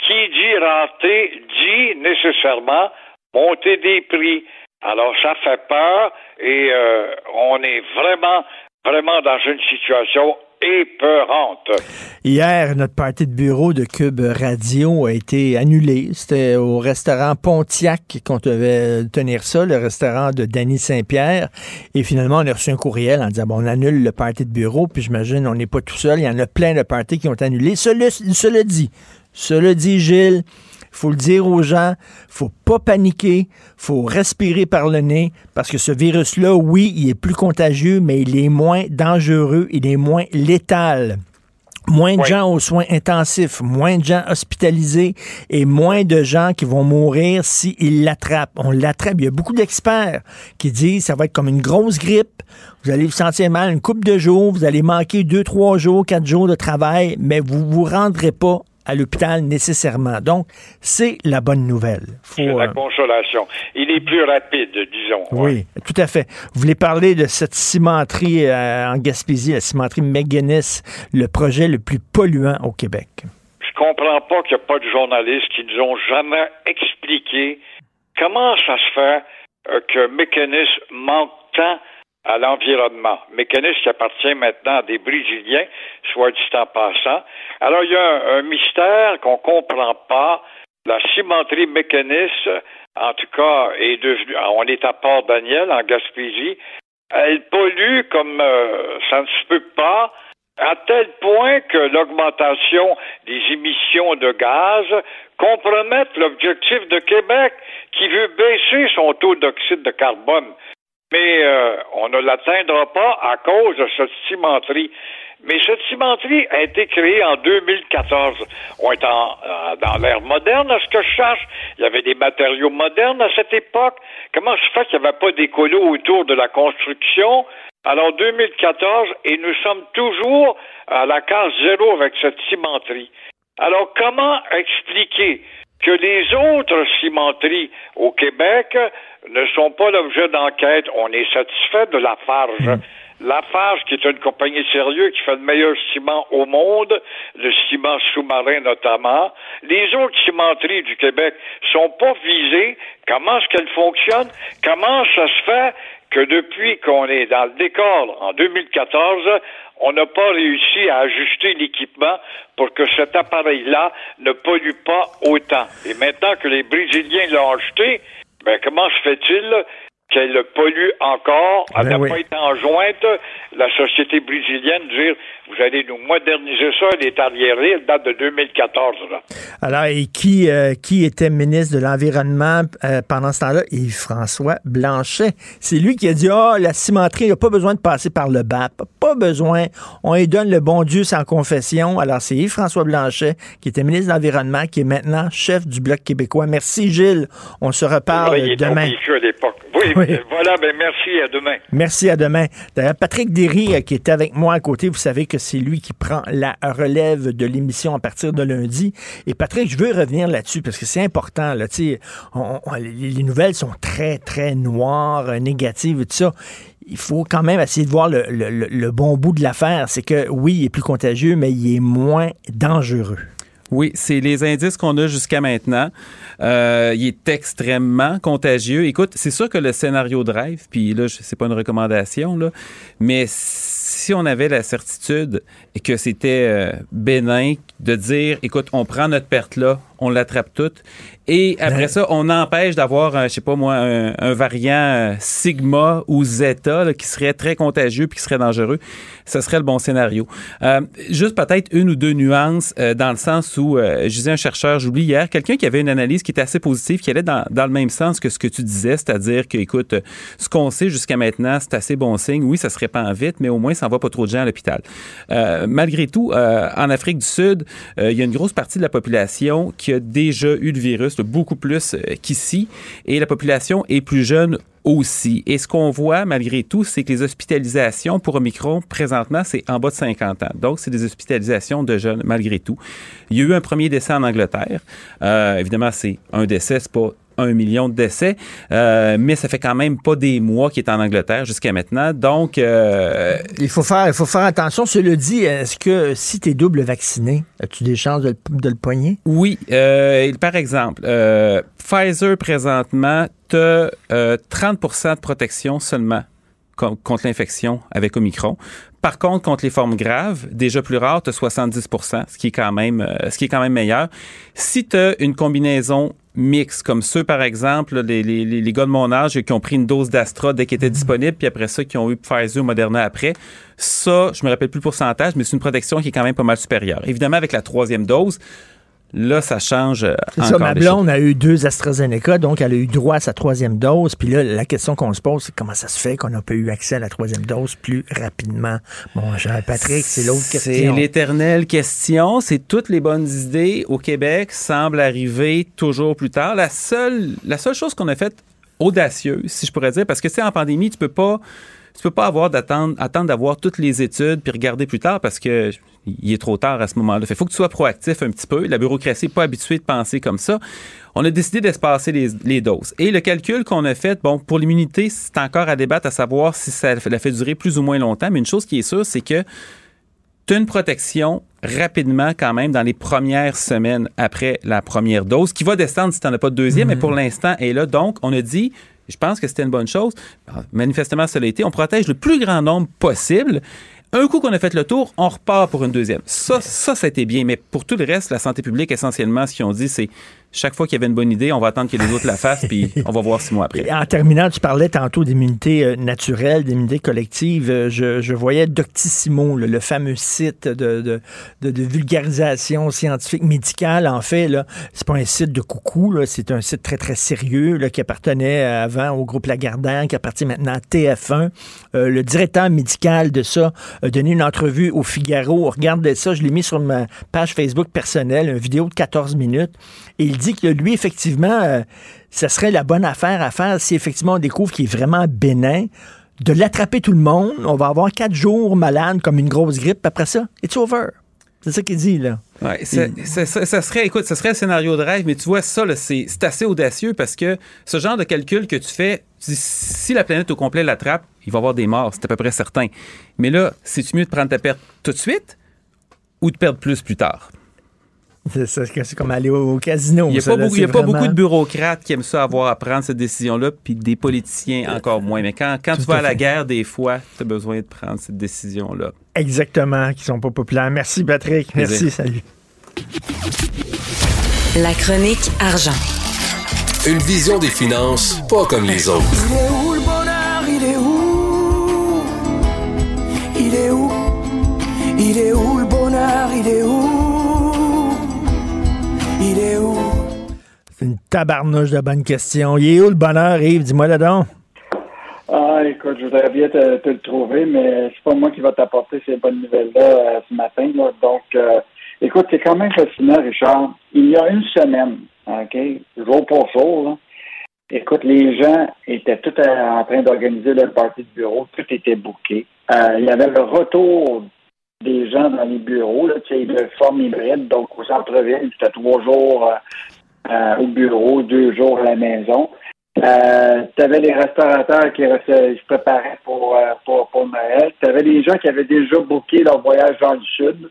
qui dit rater dit nécessairement monter des prix. Alors ça fait peur et euh, on est vraiment, vraiment dans une situation épeurante. Hier, notre partie de bureau de Cube Radio a été annulée. C'était au restaurant Pontiac qu'on devait tenir ça, le restaurant de Danny Saint-Pierre. Et finalement, on a reçu un courriel en disant, bon, on annule le party de bureau, puis j'imagine, on n'est pas tout seul. Il y en a plein de parties qui ont annulé. Cela, cela dit, cela dit, Gilles, faut le dire aux gens, faut pas paniquer, faut respirer par le nez, parce que ce virus-là, oui, il est plus contagieux, mais il est moins dangereux, il est moins létal. Moins de gens aux soins intensifs, moins de gens hospitalisés et moins de gens qui vont mourir s'ils l'attrapent. On l'attrape. Il y a beaucoup d'experts qui disent ça va être comme une grosse grippe. Vous allez vous sentir mal une couple de jours, vous allez manquer deux, trois jours, quatre jours de travail, mais vous vous rendrez pas à l'hôpital nécessairement. Donc, c'est la bonne nouvelle. C'est la euh, consolation. Il est plus rapide, disons. Oui, tout à fait. Vous voulez parler de cette cimenterie euh, en Gaspésie, la cimenterie McGuinness, le projet le plus polluant au Québec? Je comprends pas qu'il n'y a pas de journalistes qui nous ont jamais expliqué comment ça se fait euh, que McGuinness manque tant à l'environnement. Mécanisme qui appartient maintenant à des Brésiliens, soit dit en passant. Alors, il y a un, mystère qu'on comprend pas. La cimenterie mécaniste, en tout cas, est devenue, on est à Port-Daniel, en Gaspésie, elle pollue comme euh, ça ne se peut pas, à tel point que l'augmentation des émissions de gaz compromet l'objectif de Québec qui veut baisser son taux d'oxyde de carbone mais euh, on ne l'atteindra pas à cause de cette cimenterie. Mais cette cimenterie a été créée en 2014. On est euh, dans l'ère moderne, à ce que je cherche. Il y avait des matériaux modernes à cette époque. Comment se fait qu'il n'y avait pas d'écolo autour de la construction? Alors 2014, et nous sommes toujours à la case zéro avec cette cimenterie. Alors comment expliquer que les autres cimenteries au Québec ne sont pas l'objet d'enquête. On est satisfait de la Farge. La. Lafarge, qui est une compagnie sérieuse qui fait le meilleur ciment au monde, le ciment sous-marin notamment. Les autres cimenteries du Québec sont pas visées. Comment est-ce qu'elles fonctionnent? Comment ça se fait que depuis qu'on est dans le décor en 2014, on n'a pas réussi à ajuster l'équipement pour que cet appareil-là ne pollue pas autant? Et maintenant que les Brésiliens l'ont acheté, ben, comment se fait-il qu'elle pollue encore. Elle ben n'a pas été enjointe, la société brésilienne, de dire vous allez nous moderniser ça, elle est arriérée, elle date de 2014. Alors, et qui, euh, qui était ministre de l'Environnement euh, pendant ce temps-là? Yves-François Blanchet. C'est lui qui a dit Ah, oh, la cimenterie n'a pas besoin de passer par le BAP. Pas besoin. On lui donne le bon Dieu sans confession. Alors, c'est Yves-François Blanchet, qui était ministre de l'Environnement, qui est maintenant chef du Bloc québécois. Merci, Gilles. On se reparle demain. Oui, voilà, ben merci, à demain. Merci, à demain. D'ailleurs, Patrick Derry, euh, qui était avec moi à côté, vous savez que c'est lui qui prend la relève de l'émission à partir de lundi. Et Patrick, je veux revenir là-dessus parce que c'est important. Là, on, les nouvelles sont très, très noires, euh, négatives et tout ça il faut quand même essayer de voir le, le bon bout de l'affaire. C'est que oui, il est plus contagieux, mais il est moins dangereux. Oui, c'est les indices qu'on a jusqu'à maintenant. Euh, il est extrêmement contagieux. Écoute, c'est sûr que le scénario drive, puis là, c'est pas une recommandation, là, mais si on avait la certitude que c'était euh, bénin de dire, écoute, on prend notre perte là, on l'attrape toute. Et après ça, on empêche d'avoir, je sais pas moi, un, variant euh, sigma ou zeta qui serait très contagieux puis qui serait dangereux. Ce serait le bon scénario. Euh, juste peut-être une ou deux nuances euh, dans le sens où, je disais un chercheur, j'oublie hier, quelqu'un qui avait une analyse qui était assez positive, qui allait dans, dans le même sens que ce que tu disais, c'est-à-dire que, écoute, ce qu'on sait jusqu'à maintenant, c'est assez bon signe. Oui, ça se répand vite, mais au moins, ça va pas trop de gens à l'hôpital. Malgré tout, en Afrique du Sud, il y a une grosse partie de la population qui a déjà eu le virus, beaucoup plus euh, qu'ici, et la population est plus jeune aussi. Et ce qu'on voit malgré tout, c'est que les hospitalisations pour Omicron, présentement, c'est en bas de 50 ans. Donc, c'est des hospitalisations de jeunes malgré tout. Il y a eu un premier décès en Angleterre. Euh, évidemment, c'est un décès, c'est pas un million de décès, euh, mais ça fait quand même pas des mois qu'il est en Angleterre jusqu'à maintenant. Donc, euh, il faut faire, il faut faire attention. Cela dit, est-ce que si tu es double vacciné, as-tu des chances de, le poigner? Oui. Euh, par exemple, Pfizer présentement, tu as 30 de protection seulement contre l'infection avec Omicron. Par contre, contre les formes graves, déjà plus rares, tu as 70 ce qui est quand même ce qui est quand même meilleur. Si tu as une combinaison mix, comme ceux, par exemple, les, les, les, gars de mon âge qui ont pris une dose d'Astra dès qu'elle était mhm. disponible, puis après ça, qui ont eu Pfizer ou Moderna après. Ça, je me rappelle plus le pourcentage, mais c'est une protection qui est quand même pas mal supérieure. Évidemment, avec la troisième dose, Là, ça change. Euh, c'est ça, ma blonde a eu deux AstraZeneca, donc elle a eu droit à sa troisième dose. Puis là, la question qu'on se pose, c'est comment ça se fait qu'on n'a pas eu accès à la troisième dose plus rapidement? Bon, cher Patrick, c'est l'autre question. C'est l'éternelle question. C'est toutes les bonnes idées au Québec semblent arriver toujours plus tard. La seule, la seule chose qu'on a faite audacieuse, si je pourrais dire, parce que c'est en pandémie, tu peux pas tu peux pas avoir d'attendre attendre d'avoir toutes les études puis regarder plus tard parce que il est trop tard à ce moment-là. Il faut que tu sois proactif un petit peu. La bureaucratie n'est pas habituée de penser comme ça. On a décidé d'espacer les, les doses. Et le calcul qu'on a fait, bon, pour l'immunité, c'est encore à débattre à savoir si ça la fait durer plus ou moins longtemps. Mais une chose qui est sûre, c'est que tu as une protection rapidement quand même dans les premières semaines après la première dose, qui va descendre si tu n'en as pas de deuxième, mais pour mm-hmm. l'instant est là. Donc, on a dit, je pense que c'était une bonne chose. Manifestement, ça l'a été. On protège le plus grand nombre possible. Un coup qu'on a fait le tour, on repart pour une deuxième. Ça, ça, ça a été bien. Mais pour tout le reste, la santé publique, essentiellement, ce qu'ils ont dit, c'est chaque fois qu'il y avait une bonne idée, on va attendre que les autres la fassent, puis on va voir six mois après. En terminant, tu parlais tantôt d'immunité euh, naturelle, d'immunité collective. Euh, je, voyais Doctissimo, le fameux site de, vulgarisation scientifique médicale. En fait, là, c'est pas un site de coucou, c'est un site très, très sérieux qui appartenait avant au groupe Lagardère, qui appartient maintenant à TF1. Euh, le directeur médical de ça a donné une entrevue au Figaro. Regardez ça, je l'ai mis sur ma page Facebook personnelle, une vidéo de 14 minutes. Et il dit que lui, effectivement, euh, ça serait la bonne affaire à faire si effectivement on découvre qu'il est vraiment bénin, de l'attraper tout le monde. On va avoir quatre jours malade comme une grosse grippe. Après ça, it's over. C'est ça qu'il dit, là. Ouais, ça, serait, écoute, ce serait un scénario de rêve, mais tu vois, ça, c'est assez audacieux parce que ce genre de calcul que tu fais, si la planète au complet l'attrape, il va y avoir des morts, c'est à peu près certain. Mais là, c'est-tu mieux de prendre ta perte tout de suite ou de perdre plus plus tard? C'est comme aller au, casino. Il n'y a, pas, beaucoup, a pas beaucoup de bureaucrates qui aiment ça avoir à prendre cette décision-là, puis des politiciens encore moins. Mais quand, quand tu vas à, la guerre, des fois, tu as besoin de prendre cette décision-là. Exactement, qui sont pas populaires. Merci, Patrick. Merci, salut. La chronique argent. Une vision des finances pas comme les autres. Il est où le bonheur? Il est où? Il est où? Il est où le bonheur? Il est où? Il est où? C'est une tabarnouche de bonne question. Il est où le bonheur, Yves? Dis-moi là donc. Ah, écoute, je voudrais bien te, le trouver, mais c'est pas moi qui va t'apporter ces bonnes nouvelles-là euh, ce matin. Donc, euh, écoute, c'est quand même fascinant, Richard. Il y a une semaine, OK, jour pour jour, écoute, les gens étaient tout en train d'organiser leur partie de bureau, tout était bouqué. Euh, il y avait le retour des gens dans les bureaux, là, de forme hybride. Donc, au centre-ville, c'était trois jours euh, euh, au bureau, deux jours à la maison. Tu avais les restaurateurs qui se préparaient pour, pour, Noël. Tu avais des gens qui avaient déjà booké leur voyage dans le sud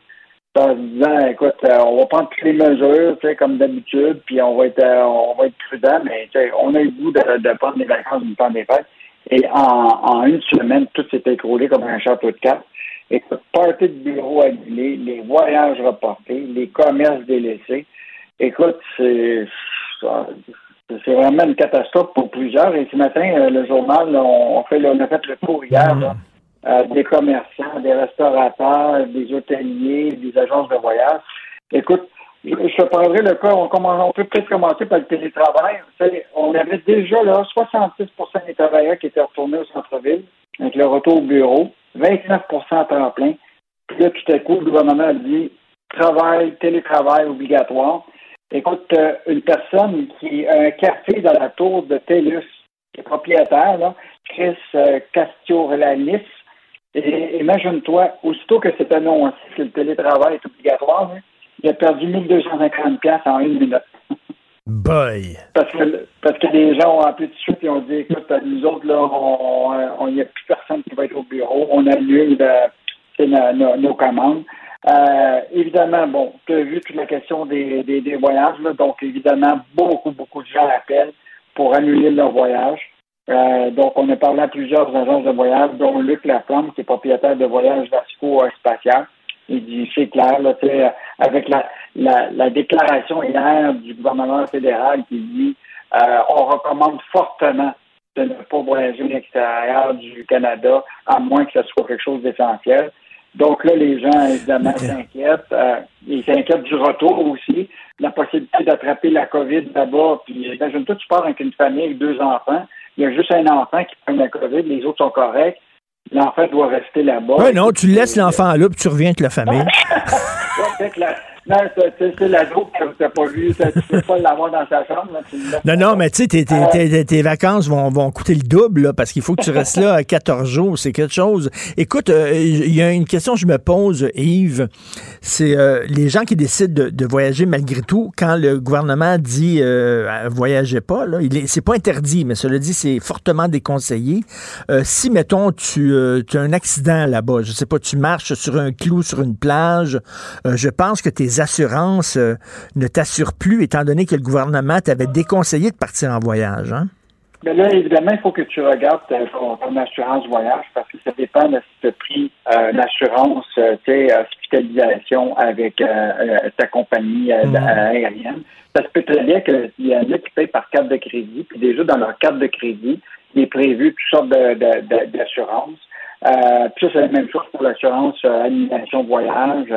en se disant écoute, on va prendre toutes les mesures, comme d'habitude, puis on va être on va être prudent, mais on a eu le goût de, prendre des vacances du temps des fêtes. Et en, en une semaine, tout s'est écroulé comme un château de cartes. Écoute, partie de bureau annulé, les voyages reportés, les commerces délaissés. écoute, c'est c'est vraiment une catastrophe pour plusieurs. Et ce matin, euh, le journal, on, fait, on a fait le tour hier là, euh, des commerçants, des restaurateurs, des hôteliers, des agences de voyage. Écoute, je, je prendrai le cas, on, on peut peut-être commencer par le télétravail. On avait déjà là 66% des travailleurs qui étaient retournés au centre-ville avec le retour au bureau, 29 à temps plein. Puis là, tout à coup, le gouvernement a dit travail, télétravail obligatoire. Écoute, euh, une personne qui a un café dans la tour de TELUS, qui est propriétaire, là, Chris euh, et imagine-toi, aussitôt que c'est annoncé que le télétravail est obligatoire, il a perdu 1250 pièces en une minute. Boy! Parce que, parce que les gens ont appelé tout de suite et ont dit, écoute, nous autres, là, on n'y a plus personne qui va être au bureau, on annule euh, nos, nos commandes. Euh, évidemment, bon, tu as vu toute la question des, des, des voyages, là, donc évidemment, beaucoup, beaucoup de gens appellent pour annuler leur voyage. Euh, donc, on a parlé à plusieurs agences de voyage, dont Luc Laflamme, qui est propriétaire de Voyage Vasco Spatial. Il dit, c'est clair, là, avec la, la, la, déclaration hier du gouvernement fédéral qui dit, euh, on recommande fortement de ne pas voyager à l'extérieur du Canada, à moins que ce soit quelque chose d'essentiel. Donc là, les gens, évidemment, s'inquiètent. Euh, ils s'inquiètent du retour aussi, la possibilité d'attraper la COVID là-bas. Puis imagine-toi, tu pars avec une famille deux enfants. Il y a juste un enfant qui prend la COVID, les autres sont corrects. L'enfant doit rester là-bas. Oui, non, tu laisses l'enfant là, puis tu reviens avec la famille. ouais, la, non, c'est la que tu n'as pas vu. Tu peux pas l'avoir dans chambre. non, non, mais tu sais, tes, tes, tes, vacances vont, vont coûter le double là, parce qu'il faut que tu restes là à 14 jours. C'est quelque chose. Écoute, euh, il y a une question que je me pose, Yves. C'est euh, les gens qui décident de, de, voyager malgré tout, quand le gouvernement dit euh, voyagez pas, là, c'est pas interdit, mais cela dit, c'est fortement déconseillé. Euh, si, mettons, tu, tu as un accident là-bas, je sais pas, tu marches sur un clou sur une plage, je pense que tes assurances euh, ne t'assurent plus, étant donné que le gouvernement t'avait déconseillé de partir en voyage. Hein? Mais là, évidemment, il faut que tu regardes ton, assurance voyage parce que ça dépend de si tu as pris euh, l'assurance, euh, hospitalisation avec ta compagnie mm. aérienne. Ça se peut très bien qu'il y en a qui payent par carte de crédit, puis déjà dans leur carte de crédit, il est prévu toutes sortes d'assurances. puis ça, c'est la même chose pour l'assurance annulation voyage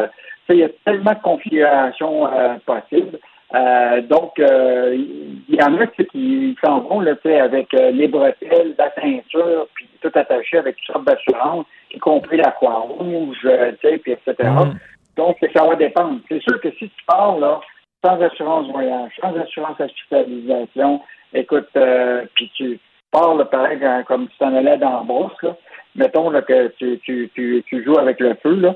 il y a tellement de configurations euh, possibles. Euh, donc, euh, il y en a qui s'en vont là, avec les bretelles, la ceinture, puis tout attaché avec toutes sortes d'assurances, y compris la Croix-Rouge, puis etc. Mm. Donc, ça va dépendre. C'est sûr que si tu pars là, sans assurance voyage, sans assurance hospitalisation, écoute, puis tu pars là, pareil comme si tu en allais dans la brousse, là, mettons là, que tu, tu, tu, tu joues avec le feu, là,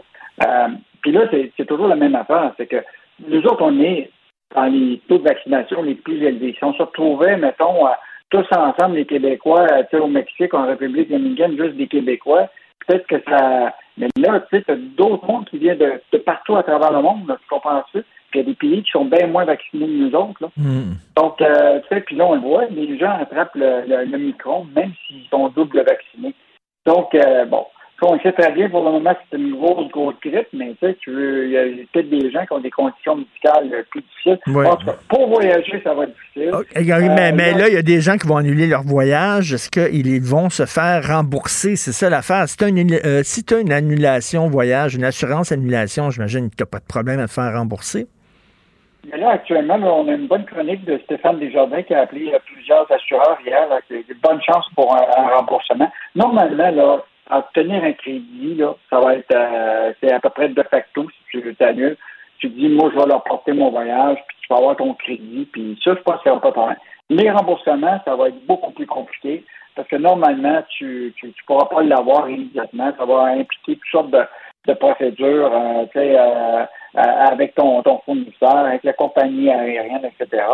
puis là, c'est toujours la même affaire. C'est que nous autres, on est dans les taux de vaccination les plus élevés. Si on se retrouvait, mettons, tous ensemble, les Québécois, tu sais, au Mexique, en République dominicaine, juste des Québécois, peut-être que ça. Mais là, tu sais, t'as d'autres mondes qui viennent de, partout à travers le monde, tu comprends ça? Puis il y a des pays qui sont bien moins vaccinés que nous autres. Là. Hmm. Donc, euh, tu sais, puis là, on le voit, les gens attrapent le, le, micron, même s'ils sont double vaccinés. Donc, euh, bon, on sait très bien pour le moment c'est une grosse, grosse grippe, mais tu sais, tu veux, il y a peut-être des gens qui ont des conditions médicales plus difficiles. pour voyager, ça va être difficile. mais, mais, euh, là, il y a des gens qui vont annuler leur voyage. Est-ce qu'ils vont se faire rembourser? C'est ça l'affaire. Si tu as, euh, si as une annulation voyage, une assurance annulation, j'imagine que tu n'as pas de problème à te faire rembourser. Mais là, actuellement, on a une bonne chronique de Stéphane Desjardins qui a appelé plusieurs assureurs hier. Là, bonne chance pour un, un remboursement. Normalement, là, obtenir un crédit, là, ça va être euh, c'est à peu près de facto si tu t'annules. Tu dis, moi, je vais leur porter mon voyage, puis tu vas avoir ton crédit, puis ça, je pense qu'il n'y aura pas de problème. Les remboursements, ça va être beaucoup plus compliqué parce que normalement, tu ne pourras pas l'avoir immédiatement. Ça va impliquer toutes sortes de, de procédures euh, euh, avec ton, ton fournisseur, avec la compagnie aérienne, etc.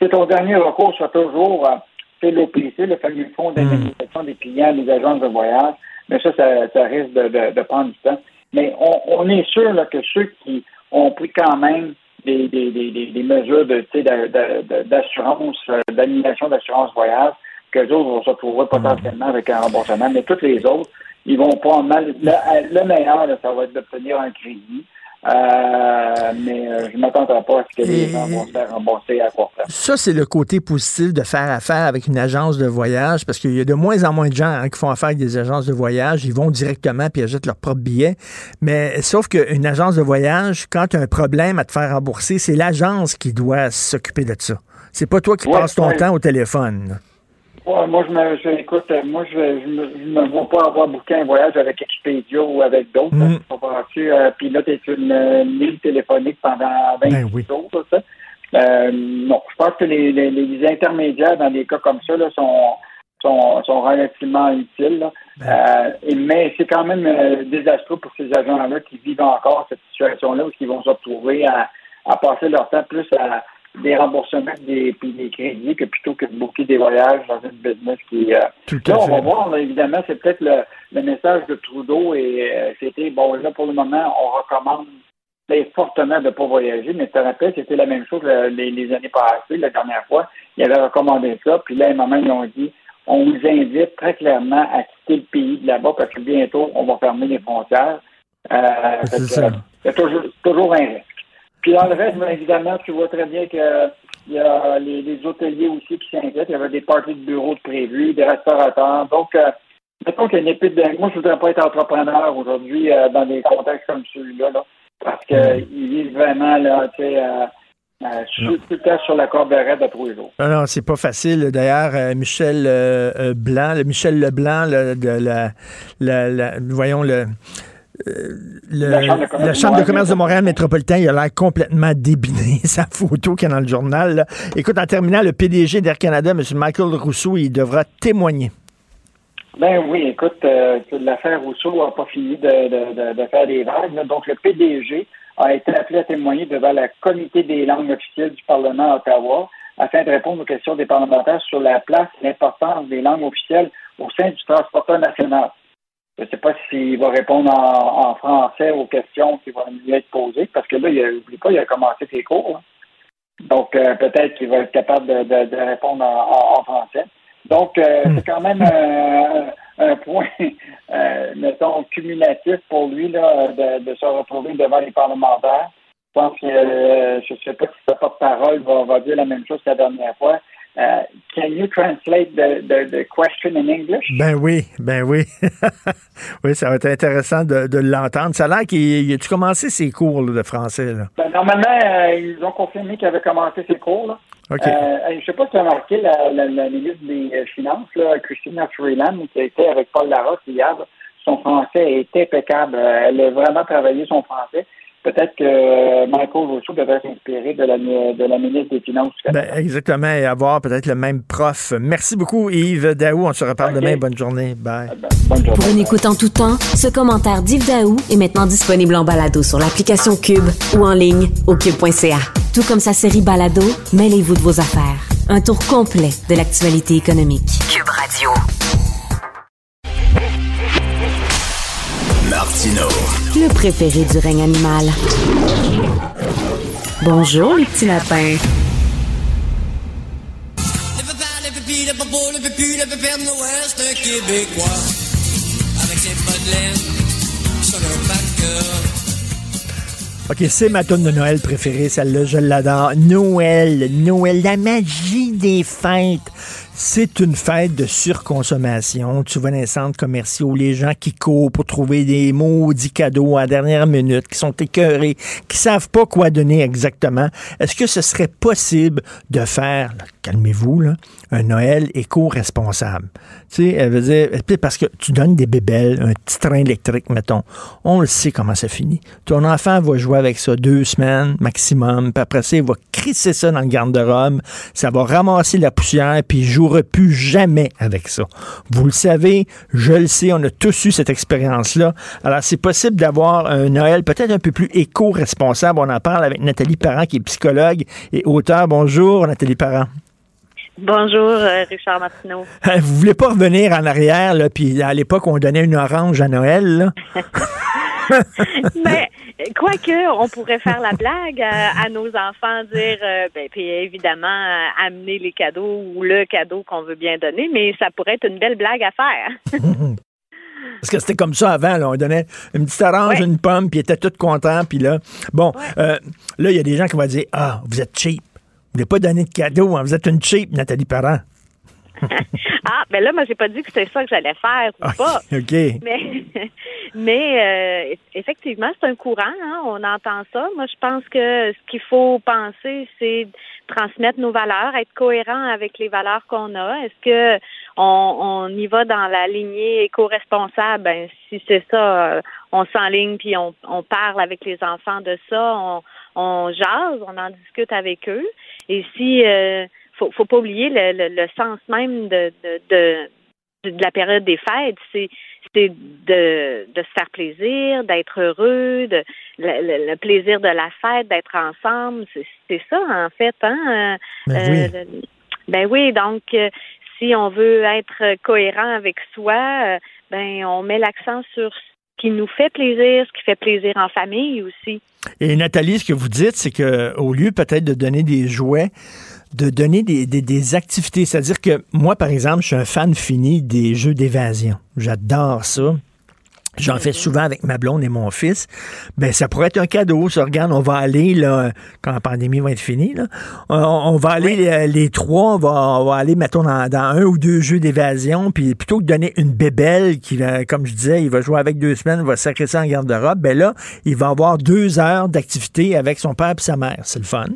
C'est ton dernier recours soit toujours euh, l'OPC, le fameux Fonds d'indemnisation des clients des agences de voyage. Mais ça, ça, risque de, prendre du temps. Mais on, est sûr que ceux qui ont pris quand même des, mesures d'assurance, euh, d'annulation d'assurance voyage, que les autres vont se retrouver potentiellement avec un remboursement, mais tous les autres, ils vont pas mal. Le, meilleur, ça va être d'obtenir un crédit. Euh, mais euh, je ne m'attendrai pas à ce que les gens vont se faire rembourser à court terme. Ça, c'est le côté positif de faire affaire avec une agence de voyage, parce qu'il y a de moins en moins de gens hein, qui font affaire avec des agences de voyage. Ils vont directement puis achètent leur propre billet. Mais sauf qu'une agence de voyage, quand tu as un problème à te faire rembourser, c'est l'agence qui doit s'occuper de ça. C'est pas toi qui Ouais, passes ton ouais. temps au téléphone. Ouais, moi, je me, je, écoute, euh, moi, je, je, me, je me vois pas avoir booké un voyage avec Expedia ou avec d'autres. Mm. hein, comprends-tu? Euh, Puis là, tu es sur une, une ligne téléphonique pendant 20 Ben oui. jours, ça. ça. Euh, non, je pense que les, les, les intermédiaires dans des cas comme ça là, sont, sont, sont relativement utiles. là. Ben. Euh, et- mais c'est quand même euh, désastreux pour ces agents-là qui vivent encore cette situation-là où ils vont se retrouver à, à passer leur temps plus à des remboursements des, puis des crédits que plutôt que de booker des voyages dans une business qui... euh, Tout là, on va voir, là, évidemment, c'est peut-être le, le message de Trudeau et euh, c'était, bon, là, pour le moment, on recommande ben, fortement de ne pas voyager, mais tu te rappelles, c'était la même chose euh, les, les années passées, la dernière fois. Ils avaient recommandé ça, puis là, à un moment, ils ont dit on vous invite très clairement à quitter le pays de là-bas parce que bientôt, on va fermer les frontières. Euh, C'est ça. Il y a toujours, toujours un risque. Puis dans le reste, bien évidemment, tu vois très bien que il y a les, les hôteliers aussi qui s'inquiètent. Il y avait des parties de bureaux de prévus, des restaurateurs. Donc, euh, mettons qu'il y a une épée de... Moi, je voudrais pas être entrepreneur aujourd'hui euh, dans des contextes comme celui-là, là, parce qu'ils vivent vraiment, là, tu sais, euh, euh, sur- tout le temps sur la corde raide à tous les jours. Non, non, c'est pas facile. D'ailleurs, euh, Michel euh, Blanc, le Michel Leblanc là, de la, la, la- voyons le. Euh, le- La Chambre de commerce la de Chambre de Montréal commerce de Montréal métropolitain, il a l'air complètement débiné, sa photo qu'il y a dans le journal. là. Écoute, en terminant, le PDG d'Air Canada, M. Michael Rousseau, il devra témoigner. Ben oui, écoute, euh, l'affaire Rousseau n'a pas fini de, de, de, de faire des vagues. là. Donc, le PDG a été appelé à témoigner devant le comité des langues officielles du Parlement à Ottawa afin de répondre aux questions des parlementaires sur la place et l'importance des langues officielles au sein du transporteur national. Je ne sais pas s'il va répondre en, en français aux questions qui vont lui être posées, parce que là, il n'oublie pas, il a commencé ses cours. là. Donc, euh, peut-être qu'il va être capable de, de- de répondre en, en- en français. Donc, euh, c'est quand même euh, un point, mettons, cumulatif pour lui là, de, de se retrouver devant les parlementaires. Je pense que, je ne sais pas si sa porte-parole va, va dire la même chose que la dernière fois. Euh, can you translate the, the, the question in English? Ben oui, ben oui. oui, ça va être intéressant de, de l'entendre. Ça a l'air qu'il il a-tu commencé ses cours là, de français? Là? Ben, normalement, euh, ils ont confirmé qu'il avait commencé ses cours. Là. Euh, je ne sais pas si tu as remarqué la, la, la ministre des Finances, là, Christina Freeland, qui a été avec Paul Larocque hier. Son français est impeccable. Elle a vraiment travaillé son français. Peut-être que euh, Michael Rousseau devrait s'inspirer de la, de la ministre des Finances. Ben, exactement, et avoir peut-être le même prof. Merci beaucoup, Yves Daou. On se reparle demain. Bonne journée. Bye. Bonne journée. Pour une écoute en tout temps, ce commentaire d'Yves Daou est maintenant disponible en balado sur l'application Cube ou en ligne au cube.ca. Tout comme sa série Balado, mêlez-vous de vos affaires. Un tour complet de l'actualité économique. Cube Radio. Martino. Le préféré du règne animal. Bonjour les petits lapins. OK, c'est ma tune de Noël préférée, celle-là, je l'adore. Noël, Noël, la magie des fêtes. C'est une fête de surconsommation. Tu vois dans les centres commerciaux, les gens qui courent pour trouver des maudits cadeaux à dernière minute, qui sont écœurés, qui savent pas quoi donner exactement. Est-ce que ce serait possible de faire, calmez-vous, là, un Noël éco-responsable? Tu sais, elle veut dire, parce que tu donnes des bébelles, un petit train électrique, mettons. On le sait comment ça finit. Ton enfant va jouer avec ça deux semaines maximum, puis après ça, il va crisser ça dans le garde-robe, ça va ramasser la poussière, puis il jouera plus jamais avec ça. Vous le savez, je le sais, on a tous eu cette expérience-là. Alors, c'est possible d'avoir un Noël peut-être un peu plus éco-responsable. On en parle avec Nathalie Parent, qui est psychologue et auteur. Bonjour, Nathalie Parent. Bonjour, euh, Richard Martineau. Euh, Vous voulez pas revenir en arrière, là, puis à l'époque, on donnait une orange à Noël, là? Mais quoique, on pourrait faire la blague à, à nos enfants, dire, euh, ben, puis évidemment, euh, amener les cadeaux ou le cadeau qu'on veut bien donner, mais ça pourrait être une belle blague à faire. Parce que c'était comme ça avant, là. On donnait une petite orange, une pomme, puis ils étaient tous contents, puis là, bon, euh, là, il y a des gens qui vont dire, ah, vous êtes cheap. Vous voulez pas donner de cadeaux, hein. vous êtes une cheap, Nathalie Parent. ah, ben là, moi, j'ai pas dit que c'était ça que j'allais faire, ou pas. OK. Mais, mais euh, effectivement, c'est un courant, hein, on entend ça. Moi, je pense que ce qu'il faut penser, c'est transmettre nos valeurs, être cohérent avec les valeurs qu'on a. Est-ce que on, on, y va dans la lignée éco-responsable? Ben, si c'est ça, euh, on s'enligne puis on, on parle avec les enfants de ça, on, on jase, on en discute avec eux. Et si euh, faut, faut pas oublier le, le, sens même de, de, de, de la période des fêtes, c'est c'est de, de se faire plaisir, d'être heureux, de le, plaisir de la fête, d'être ensemble. C'est ça, en fait, hein? Ben euh, oui. ben oui, donc euh, si on veut être cohérent avec soi, euh, ben on met l'accent sur qui nous fait plaisir, ce qui fait plaisir en famille aussi. Et Nathalie, ce que vous dites, c'est que au lieu peut-être de donner des jouets, de donner des, des, des activités. C'est-à-dire que moi, par exemple, je suis un fan fini des jeux d'évasion. J'adore ça. J'en fais souvent avec ma blonde et mon fils. Ben, ça pourrait être un cadeau. Ça, regarde, on va aller, là, quand la pandémie va être finie, là, on, on va aller les, les, trois, on va, on va aller, mettons, dans, dans, un ou deux jeux d'évasion, puis plutôt que de donner une bébelle qui va, comme je disais, il va jouer avec deux semaines, il va sacrer ça en garde-robe, ben là, il va avoir deux heures d'activité avec son père et sa mère. C'est le fun.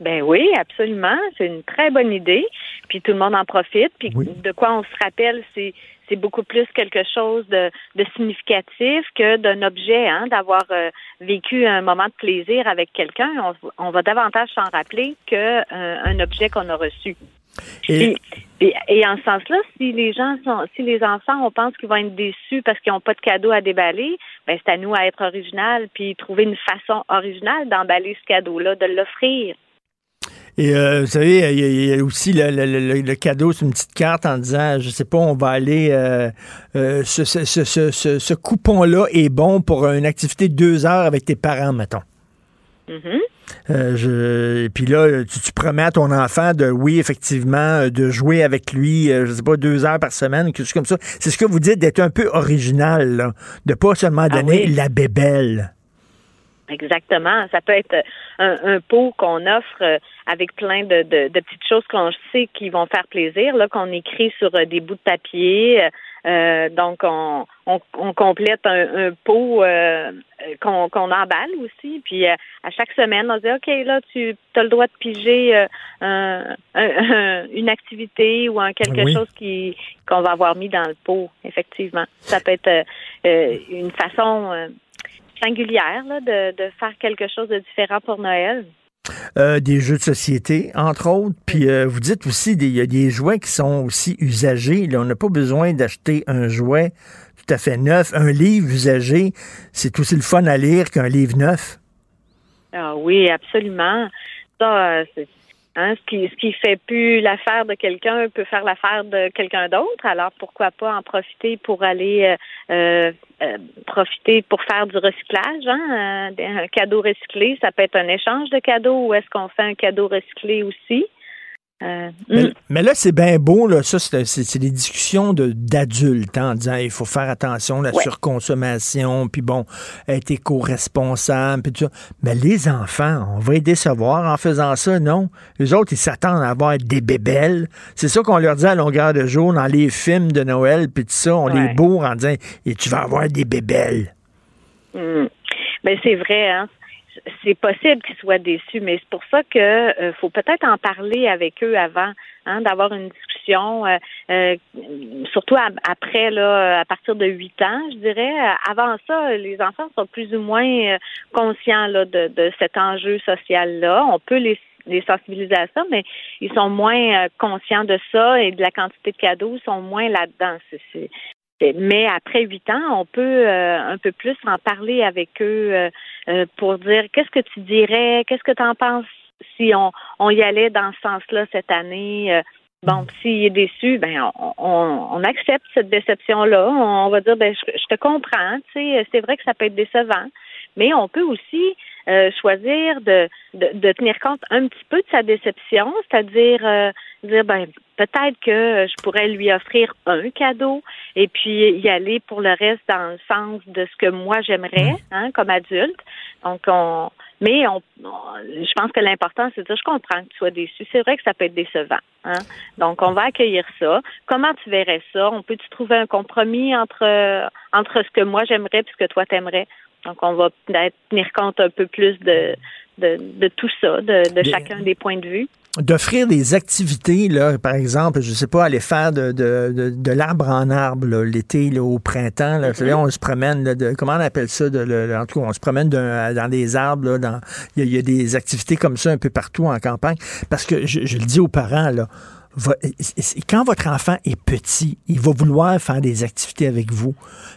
Ben oui, absolument. C'est une très bonne idée. Puis tout le monde en profite. Puis de quoi on se rappelle, c'est c'est beaucoup plus quelque chose de, de significatif que d'un objet, hein, d'avoir euh, vécu un moment de plaisir avec quelqu'un. On, on, va davantage s'en rappeler que euh, un objet qu'on a reçu. Et, et, et, en ce sens-là, si les gens sont, si les enfants, on pense qu'ils vont être déçus parce qu'ils n'ont pas de cadeau à déballer, ben c'est à nous à être original puis trouver une façon originale d'emballer ce cadeau-là, de l'offrir. Et euh, vous savez, il y, a aussi le, le, le, cadeau, c'est une petite carte en disant, je sais pas, on va aller, euh, euh, ce, ce, ce, ce, coupon-là est bon pour une activité de deux heures avec tes parents, mettons. Mm-hmm. je, et puis là, tu, tu, promets à ton enfant de, oui, effectivement, de jouer avec lui, je sais pas, deux heures par semaine, quelque chose comme ça. C'est ce que vous dites d'être un peu original, là, de pas seulement donner ah oui. la bébelle. Exactement. Ça peut être un, un pot qu'on offre avec plein de, de, de petites choses qu'on sait qui vont faire plaisir, là, qu'on écrit sur euh, des bouts de papier. Euh, donc, on, on, on, complète un, un pot euh, qu'on qu'on emballe aussi. Puis, euh, à chaque semaine, on dit, OK, là, tu as le droit de piger un, un, une activité ou un quelque Oui. chose qui qu'on va avoir mis dans le pot, effectivement. Ça peut être une façon singulière là, de, de faire quelque chose de différent pour Noël. Euh, des jeux de société, entre autres. Puis euh, vous dites aussi, il y a des jouets qui sont aussi usagés. Là, on n'a pas besoin d'acheter un jouet tout à fait neuf. Un livre usagé, c'est aussi le fun à lire qu'un livre neuf. Ah oui, absolument. Ça, euh, c'est Hein, ce qui ce qui fait plus l'affaire de quelqu'un peut faire l'affaire de quelqu'un d'autre. Alors pourquoi pas en profiter pour aller euh, euh, profiter pour faire du recyclage. Hein? Un cadeau recyclé, ça peut être un échange de cadeaux ou est-ce qu'on fait un cadeau recyclé aussi? Euh, mais, mm. mais, là, c'est bien beau, là. Ça, c'est des discussions d'adultes hein, en disant il faut faire attention à la Ouais. surconsommation, puis bon, être éco-responsable, puis tout ça. Mais les enfants, on va les décevoir en faisant ça, non? Les autres, ils s'attendent à avoir des bébelles. C'est ça qu'on leur dit à longueur de jour dans les films de Noël, puis tout ça. On Ouais. les bourre en disant et tu vas avoir des bébelles. Mm. Ben c'est vrai, hein. C'est possible qu'ils soient déçus, mais c'est pour ça que euh, faut peut-être en parler avec eux avant, hein, d'avoir une discussion, euh, euh, surtout après là, à partir de 8 ans, je dirais. Avant ça, les enfants sont plus ou moins euh, conscients là de, de cet enjeu social là. On peut les les sensibiliser à ça, mais ils sont moins euh, conscients de ça et de la quantité de cadeaux, ils sont moins là-dedans. Mais après huit ans, on peut euh, un peu plus en parler avec eux euh, euh, pour dire qu'est-ce que tu dirais, qu'est-ce que tu en penses si on, on y allait dans ce sens-là cette année. euh, Bon, s'il est déçu, ben on, on, on accepte cette déception-là. On va dire ben je, je te comprends, tu sais, c'est vrai que ça peut être décevant, mais on peut aussi euh, choisir de, de, de tenir compte un petit peu de sa déception, c'est-à-dire euh, dire ben peut-être que je pourrais lui offrir un cadeau et puis y aller pour le reste dans le sens de ce que moi j'aimerais, hein, comme adulte. Donc, on, mais on, je pense que l'important, c'est de dire, je comprends que tu sois déçu. C'est vrai que ça peut être décevant. Hein? Donc, on va accueillir ça. Comment tu verrais ça? On peut-tu trouver un compromis entre, entre ce que moi j'aimerais et ce que toi t'aimerais? Donc, on va peut-être tenir compte un peu plus de, de, de tout ça, de, de chacun des points de vue d'offrir des activités, là, par exemple, je sais pas, aller faire de, de, de, l'arbre en arbre l'été, au printemps. Là, on se promène, de, comment on appelle ça? De, en tout cas, on se promène dans des arbres. Là, dans, il y, a des activités comme ça un peu partout en campagne. Parce que je, je le dis aux parents, là, quand votre enfant est petit, il va vouloir faire des activités avec vous,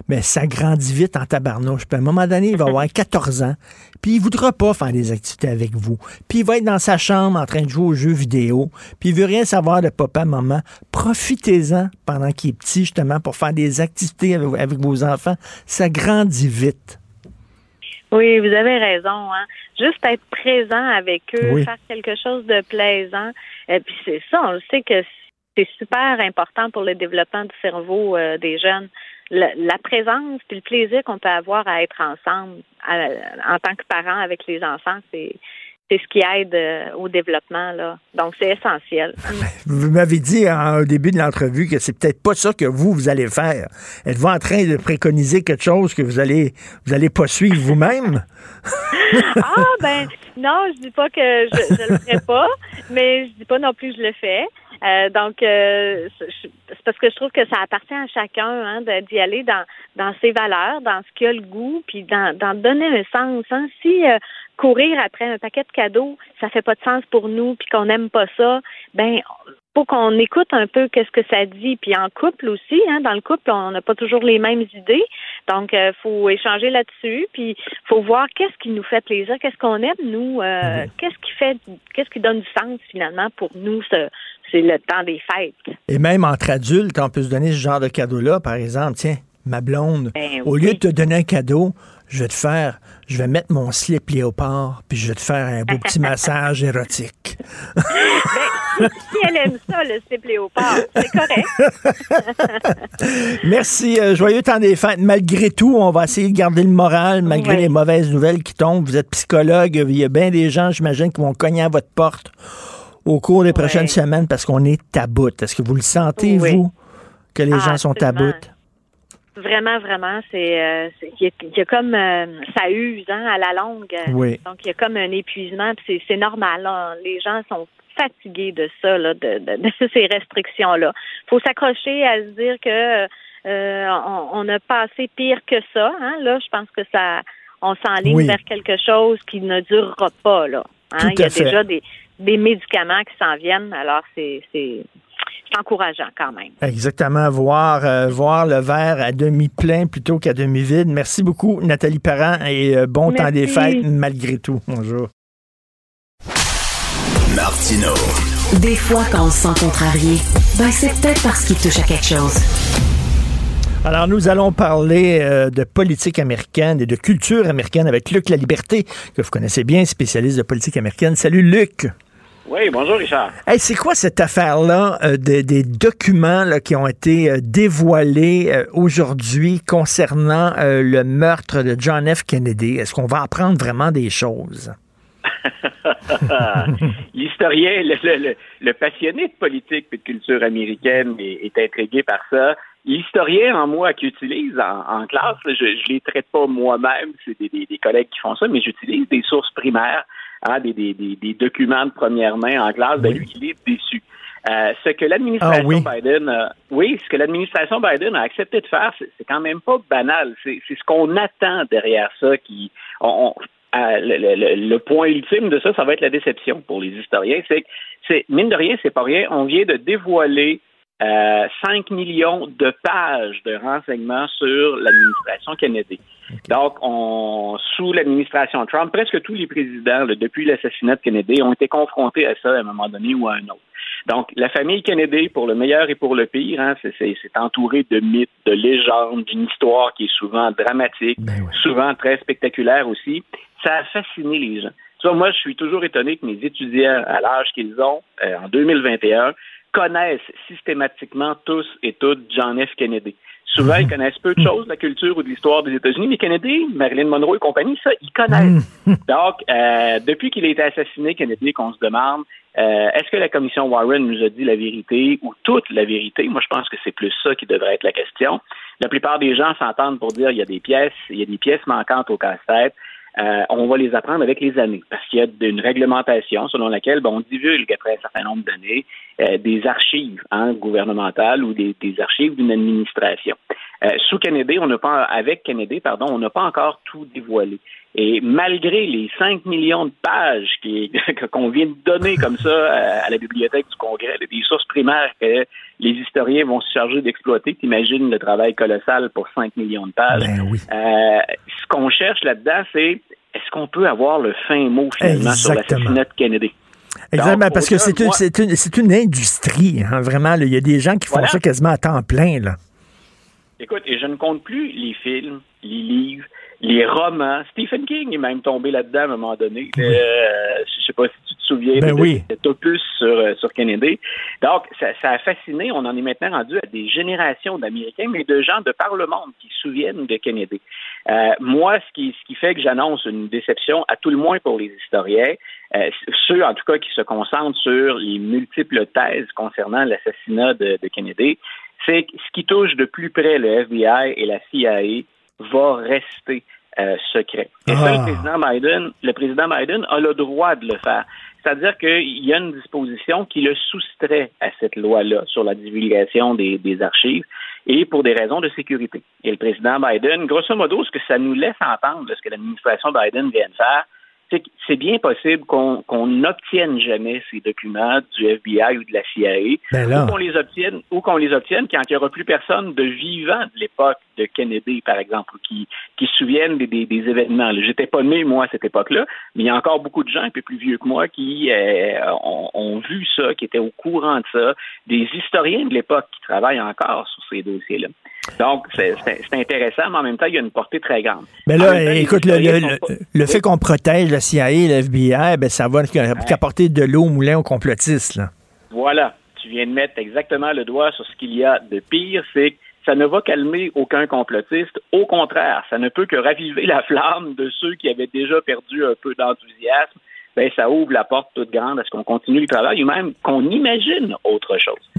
mais ça grandit vite en tabarnouche. Puis à un moment donné, il va avoir 14 ans, puis il voudra pas faire des activités avec vous. Puis il va être dans sa chambre en train de jouer aux jeux vidéo, puis il veut rien savoir de papa, maman. Profitez-en pendant qu'il est petit, justement, pour faire des activités avec, vos enfants. Ça grandit vite. Oui, vous avez raison. Hein? Juste être présent avec eux, faire quelque chose de plaisant. Et puis c'est ça, on sait que c'est super important pour le développement du cerveau euh, des jeunes. La, présence puis le plaisir qu'on peut avoir à être ensemble en tant que parents avec les enfants, c'est c'est ce qui aide euh, au développement. Là. Donc, c'est essentiel. Vous m'avez dit au début de l'entrevue que c'est peut-être pas ça que vous, vous allez faire. Êtes-vous en train de préconiser quelque chose que vous allez vous allez pas suivre vous-même? ah, ben non, je dis pas que je, ne le ferai pas, mais je dis pas non plus que je le fais. Euh, donc, euh, c'est parce que je trouve que ça appartient à chacun hein, d'y aller dans, dans ses valeurs, dans ce qu'il a le goût, puis dans, dans donner un sens. Hein. Si euh, courir après un paquet de cadeaux, ça fait pas de sens pour nous, puis qu'on n'aime pas ça, ben faut qu'on écoute un peu qu'est-ce que ça dit. Puis en couple aussi, hein, dans le couple, on n'a pas toujours les mêmes idées. Donc, il faut échanger là-dessus. Puis faut voir qu'est-ce qui nous fait plaisir, qu'est-ce qu'on aime, nous, mhm. qu'est-ce qui fait qu'est-ce qui donne du sens finalement pour nous, ce, c'est le temps des fêtes. Et même entre adultes, on peut se donner ce genre de cadeau-là, par exemple, tiens, ma blonde, ben au lieu de te donner un cadeau, je vais te faire, je vais mettre mon slip léopard, puis je vais te faire un beau petit massage érotique. Ben, si elle aime ça, le slip léopard, c'est correct. Merci. Euh, joyeux temps des fêtes. Malgré tout, on va essayer de garder le moral, malgré les mauvaises nouvelles qui tombent. Vous êtes psychologue, il y a bien des gens, j'imagine, qui vont cogner à votre porte au cours des prochaines semaines parce qu'on est à bout. Est-ce que vous le sentez, vous, que les gens sont à bout? Vraiment, vraiment, c'est euh, il y, a comme euh, ça use hein, à la longue. Donc il y a comme un épuisement, c'est normal. Les gens sont fatigués de ça, là, de, de, ces restrictions-là. faut s'accrocher à se dire que euh, on, a passé pire que ça. Hein. Là, je pense que ça on s'enligne vers quelque chose qui ne durera pas. Là. Hein. Il y a déjà des, des médicaments qui s'en viennent. Alors, c'est encourageant quand même. Exactement, voir, euh, voir le verre à demi plein plutôt qu'à demi vide. Merci beaucoup, Nathalie Parent, et euh, bon temps des fêtes malgré tout. Bonjour. Martino. Des fois, quand on se sent contrarié, ben c'est peut-être parce qu'il touche à quelque chose. Alors, nous allons parler euh, de politique américaine et de culture américaine avec Luc La Liberté, que vous connaissez bien, spécialiste de politique américaine. Salut, Luc. Oui, bonjour Richard. Hey, c'est quoi cette affaire-là euh, des documents qui ont été euh, dévoilés euh, aujourd'hui concernant le meurtre de John F. Kennedy? Est-ce qu'on va apprendre vraiment des choses? L'historien, le, passionné de politique et de culture américaine est, intrigué par ça. L'historien en moi qui utilise en, classe, je ne les traite pas moi-même, c'est des collègues qui font ça, mais j'utilise des sources primaires Hein, des, des, des, documents de première main en classe, ben lui, il est déçu. Euh, ce que l'administration ah Biden, oui, ce que l'administration Biden a accepté de faire, c'est quand même pas banal. C'est ce qu'on attend derrière ça. Qui, on, euh, le, point ultime de ça, ça va être la déception pour les historiens. C'est c'est mine de rien, c'est pas rien. On vient de dévoiler euh, 5 millions de pages de renseignements sur l'administration Donc, on, sous l'administration Trump, presque tous les présidents, depuis l'assassinat de Kennedy, ont été confrontés à ça à un moment donné ou à un autre. Donc, la famille Kennedy, pour le meilleur et pour le pire, hein, c'est entouré de mythes, de légendes, d'une histoire qui est souvent dramatique, ben souvent très spectaculaire aussi. Ça a fasciné les gens. Tu vois, moi, je suis toujours étonné que mes étudiants, à l'âge qu'ils ont, euh, en 2021, connaissent systématiquement tous et toutes John F. Kennedy. Souvent, ils connaissent peu de choses de la culture ou de l'histoire des États-Unis, mais Kennedy, Marilyn Monroe et compagnie, ça, ils connaissent. Donc, euh, depuis qu'il a été assassiné, Kennedy, qu'on se demande, euh, est-ce que la commission Warren nous a dit la vérité ou toute la vérité? Moi, je pense que c'est plus ça qui devrait être la question. La plupart des gens s'entendent pour dire il y a des pièces, il y a des pièces manquantes au casse-tête. Euh, on va les apprendre avec les années, parce qu'il y a une réglementation selon laquelle bon, on divulgue après un certain nombre d'années euh, des archives hein, gouvernementales ou des, des archives d'une administration. Euh, sous Kennedy, on n'a pas, avec Kennedy, pardon, on n'a pas encore tout dévoilé. Et malgré les 5 millions de pages qu'on vient de donner comme ça euh, à la bibliothèque du Congrès, des sources primaires que les historiens vont se charger d'exploiter, t'imagines le travail colossal pour 5 millions de pages. Ben oui. euh, ce qu'on cherche là-dedans, c'est est-ce qu'on peut avoir le fin mot finalement sur Exactement. l'assassinat de Kennedy? Exactement, Donc, parce que c'est une, une, c'est une industrie, hein, vraiment. là. Il y a des gens qui font Voilà. ça quasiment à temps plein. Là. Écoute, et je ne compte plus les films, les livres, les romans. Stephen King est même tombé là-dedans à un moment donné. Euh, je sais pas si tu te souviens Ben de oui. cet opus sur, euh, sur Kennedy. Donc, ça, ça a fasciné. On en est maintenant rendu à des générations d'Américains, mais de gens de par le monde qui se souviennent de Kennedy. Euh, moi, ce qui, ce qui fait que j'annonce une déception, à tout le moins pour les historiens, euh, ceux en tout cas qui se concentrent sur les multiples thèses concernant l'assassinat de, de Kennedy, c'est que ce qui touche de plus près le FBI et la CIA va rester euh, secret. Et ça, Ah. le président Biden, le président Biden a le droit de le faire. C'est-à-dire qu'il y a une disposition qui le soustrait à cette loi-là sur la divulgation des, des archives et pour des raisons de sécurité. Et le président Biden, grosso modo, ce que ça nous laisse entendre, ce que l'administration Biden vient de faire, c'est bien possible qu'on n'obtienne jamais ces documents du FBI ou de la CIA, Ben ou qu'on les obtienne, ou qu'on les obtienne quand il n'y aura plus personne de vivant de l'époque de Kennedy, par exemple, ou qui, qui se souviennent des, des, des événements. J'étais pas né, moi, à cette époque-là, mais il y a encore beaucoup de gens un peu plus vieux que moi qui euh, ont, ont vu ça, qui étaient au courant de ça, des historiens de l'époque qui travaillent encore sur ces dossiers-là. Donc, c'est intéressant, mais en même temps, il y a une portée très grande. Mais là, temps, écoute, le, le- pas- le- fait qu'on protège la CIA et le FBI, ben, ça va qu'apporter de l'eau au moulin aux complotistes. Là. Voilà, tu viens de mettre exactement le doigt sur ce qu'il y a de pire, c'est que ça ne va calmer aucun complotiste. Au contraire, ça ne peut que raviver la flamme de ceux qui avaient déjà perdu un peu d'enthousiasme. Ben, ça ouvre la porte toute grande à ce qu'on continue le travail ou même qu'on imagine autre chose.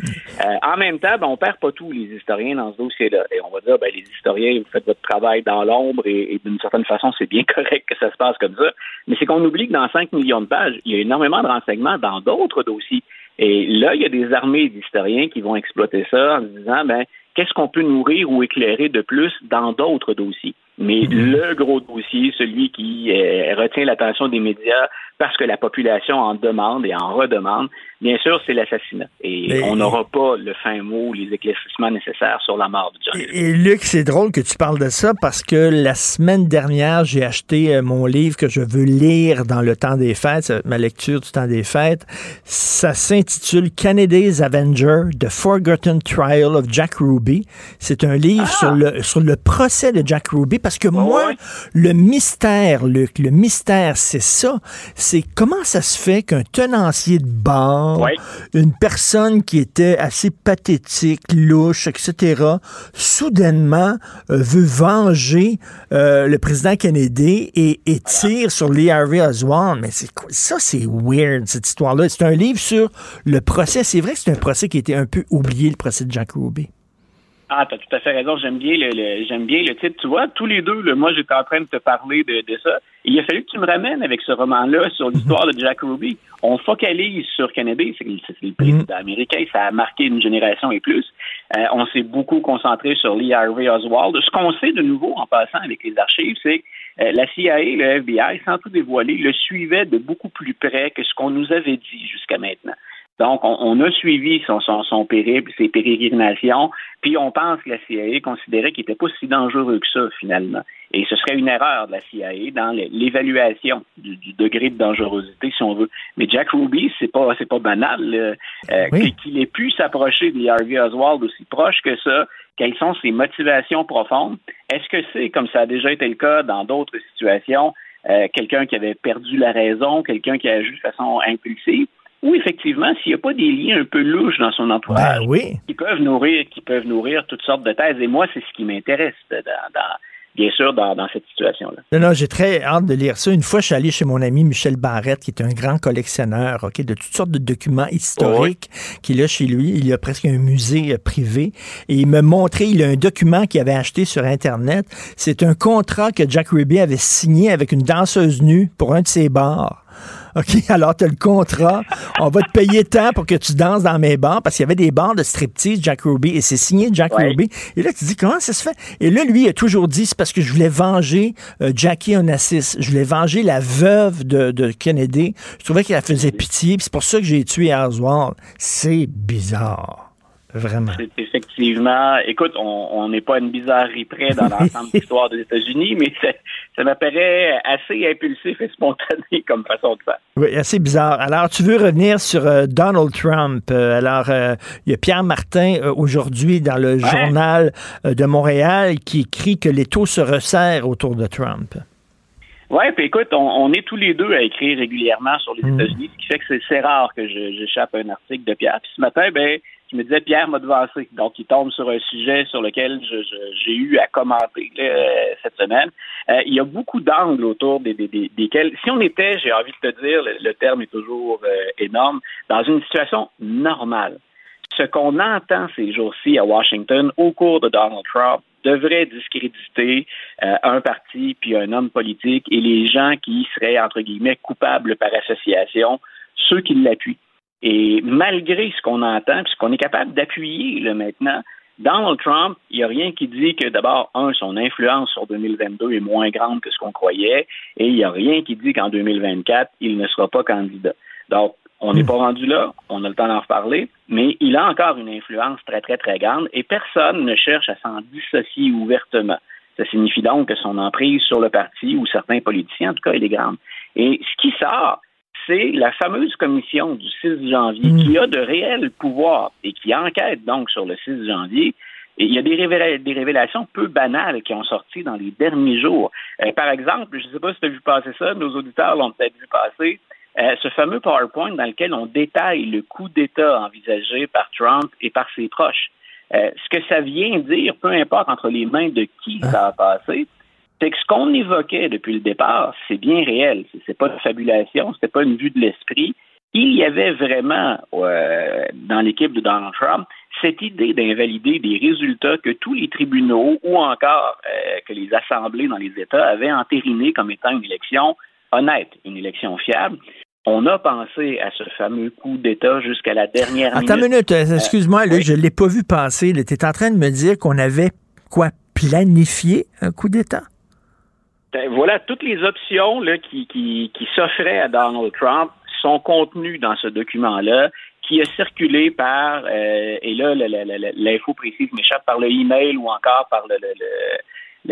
Euh, en même temps, ben, on perd pas tous les historiens dans ce dossier-là. Et on va dire, ben, les historiens, vous faites votre travail dans l'ombre et, d'une certaine façon, c'est bien correct que ça se passe comme ça. Mais c'est qu'on oublie que dans 5 millions de pages, il y a énormément de renseignements dans d'autres dossiers. Et là, il y a des armées d'historiens qui vont exploiter ça en disant, ben, qu'est-ce qu'on peut nourrir ou éclairer de plus dans d'autres dossiers? Mais le gros dossier, celui qui euh, retient l'attention des médias parce que la population en demande et en redemande, bien sûr, c'est l'assassinat. Et Mais- on n'aura pas le fin mot, les éclaircissements nécessaires sur la mort de John. F. Et Luc, c'est drôle que tu parles de ça parce que la semaine dernière, j'ai acheté euh, mon livre que je veux lire dans le temps des fêtes, ma lecture du temps des fêtes. Ça s'intitule Kennedy's Avenger, The Forgotten Trial of Jack Ruby. C'est un livre sur, le, sur le procès de Jack Ruby parce que moi, le mystère, Luc, le mystère, c'est ça. C'est comment ça se fait qu'un tenancier de bar, une personne qui était assez pathétique, louche, etc., soudainement euh, veut venger euh, le président Kennedy et, et tire sur Lee Harvey Oswald. Mais c'est quoi? Ça, c'est weird, cette histoire-là. C'est un livre sur le procès. C'est vrai que c'est un procès qui a été un peu oublié, le procès de Jack Ruby. Ah, t'as tout à fait raison. J'aime bien le, le- j'aime bien le titre. Tu vois, tous les deux, moi, j'étais en train de te parler de, de ça. Il a fallu que tu me ramènes avec ce roman-là sur l'histoire de Jack Ruby. On focalise sur Kennedy, c'est le, président américain, ça a marqué une génération et plus. Euh, on s'est beaucoup concentré sur Lee Harvey Oswald. Ce qu'on sait de nouveau en passant avec les archives, c'est que euh, la CIA et le FBI, sans tout dévoiler, le suivaient de beaucoup plus près que ce qu'on nous avait dit jusqu'à maintenant. Donc, on, on a suivi son, son, son périple, ses pérégrinations, puis on pense que la CIA considérait qu'il n'était pas si dangereux que ça, finalement. Et ce serait une erreur de la CIA dans l'évaluation du, du degré de dangerosité, si on veut. Mais Jack Ruby, c'est pas c'est pas banal. Euh, Oui. qu'il ait pu s'approcher de Harvey Oswald aussi proche que ça. Quelles sont ses motivations profondes? Est-ce que c'est, comme ça a déjà été le cas dans d'autres situations, euh, quelqu'un qui avait perdu la raison, quelqu'un qui a agi de façon impulsive? Ou effectivement, s'il n'y a pas des liens un peu louches dans son entourage, Ben oui. qui peuvent nourrir, qui peuvent nourrir toutes sortes de thèses. Et moi, c'est ce qui m'intéresse dans, dans- bien sûr dans, dans cette situation-là. Non, non, j'ai très hâte de lire ça. Une fois, je suis allé chez mon ami Michel Barrette, qui est un grand collectionneur ok, de toutes sortes de documents historiques qu'il a chez lui. Il a presque un musée euh, privé. Et il me montrait, il a un document qu'il avait acheté sur Internet. C'est un contrat que Jack Ruby avait signé avec une danseuse nue pour un de ses bars. OK, alors tu as le contrat. On va te payer tant pour que tu danses dans mes bars parce qu'il y avait des bars de striptease Jack Ruby et c'est signé Jack Ouais. Ruby. Et là, tu dis comment ça se fait? Et là, lui, il a toujours dit c'est parce que je voulais venger euh, Jackie Onassis. Je voulais venger la veuve de, de Kennedy. Je trouvais qu'elle faisait pitié. puis C'est pour ça que j'ai tué Oswald. C'est bizarre. Vraiment. C'est effectivement, écoute, on n'est pas une bizarrerie près dans l'ensemble de l'histoire des États-Unis, mais ça, m'apparaît assez impulsif et spontané comme façon de faire. Oui, assez bizarre. Alors, tu veux revenir sur euh, Donald Trump. Euh, alors, euh, il y a Pierre Martin aujourd'hui dans le journal de Montréal qui écrit que les taux se resserrent autour de Trump. Ouais, puis écoute, on, on est tous les deux à écrire régulièrement sur les Mm. États-Unis, ce qui fait que c'est- rare que j'échappe à un article de Pierre. Puis ce matin, ben, je me disais Pierre m'a devancé, donc il tombe sur un sujet sur lequel j'ai eu à commenter euh, cette semaine. Euh, il y a beaucoup d'angles autour des, des- des- desquels, si on était, j'ai envie de te dire, le, terme est toujours euh, énorme, dans une situation normale. Ce qu'on entend ces jours-ci à Washington au cours de Donald Trump devrait discréditer un parti puis un homme politique et les gens qui seraient, entre guillemets, coupables par association, ceux qui l'appuient. Et malgré ce qu'on entend, puis ce qu'on est capable d'appuyer là, maintenant, Donald Trump, il n'y a rien qui dit que d'abord, un, son influence sur 2022 est moins grande que ce qu'on croyait, et il n'y a rien qui dit qu'en 2024, il ne sera pas candidat. Donc, on n'est pas rendu là, on a le temps d'en reparler, mais il a encore une influence très, très, très grande et personne ne cherche à s'en dissocier ouvertement. Ça signifie donc que son emprise sur le parti ou certains politiciens, en tout cas, elle est grande. Et ce qui sort, c'est la fameuse commission du 6 janvier qui a de réels pouvoirs et qui enquête donc sur le 6 janvier. Et il y a des, révéla- des révélations peu banales qui ont sorti dans les derniers jours. Euh, par exemple, je ne sais pas si tu as vu passer ça, nos auditeurs l'ont peut-être vu passer, euh, ce fameux PowerPoint dans lequel on détaille le coup d'État envisagé par Trump et par ses proches. Euh, ce que ça vient dire, peu importe entre les mains de qui ça a passé, c'est que ce qu'on évoquait depuis le départ, c'est bien réel. C'est- C'est pas une fabulation, c'était pas une vue de l'esprit. Il y avait vraiment euh, dans l'équipe de Donald Trump cette idée d'invalider des résultats que tous les tribunaux ou encore euh, que les assemblées dans les États avaient entériné comme étant une élection honnête, une élection fiable. On a pensé à ce fameux coup d'État jusqu'à la dernière Attends une minute, euh, excuse-moi, là, je ne l'ai pas vu passer. Tu es en train de me dire qu'on avait quoi planifié un coup d'État? Ben, voilà, toutes les options là, qui, qui, qui s'offraient à Donald Trump sont contenues dans ce document-là qui a circulé par, euh, et là, l'info précise m'échappe, par le email ou encore par le, le,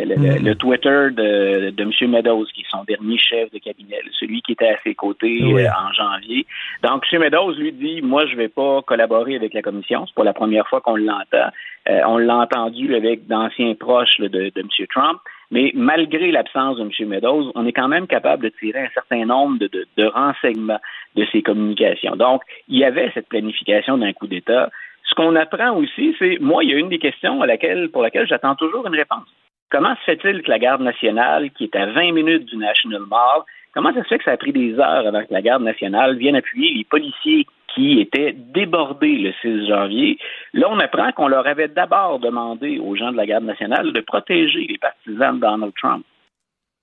le, le- le- Twitter de, de M. Meadows, qui est son dernier chef de cabinet, celui qui était à ses côtés Oui. euh, en janvier. Donc, M. Meadows lui dit, moi, je vais pas collaborer avec la commission. C'est pas la première fois qu'on l'entend. Euh, on l'a entendu avec d'anciens proches là, de, de M. Trump. Mais malgré l'absence de M. Meadows, on est quand même capable de tirer un certain nombre de, de- renseignements de ces communications. Donc, il y avait cette planification d'un coup d'État. Ce qu'on apprend aussi, c'est, moi, il y a une des questions à laquelle, pour laquelle j'attends toujours une réponse. Comment se fait-il que la garde nationale, qui est à 20 minutes du National Mall, comment ça se fait que ça a pris des heures avant que la garde nationale vienne appuyer les policiers qui étaient débordés le 6 janvier? Là, on apprend qu'on leur avait d'abord demandé aux gens de la garde nationale de protéger les partisans de Donald Trump.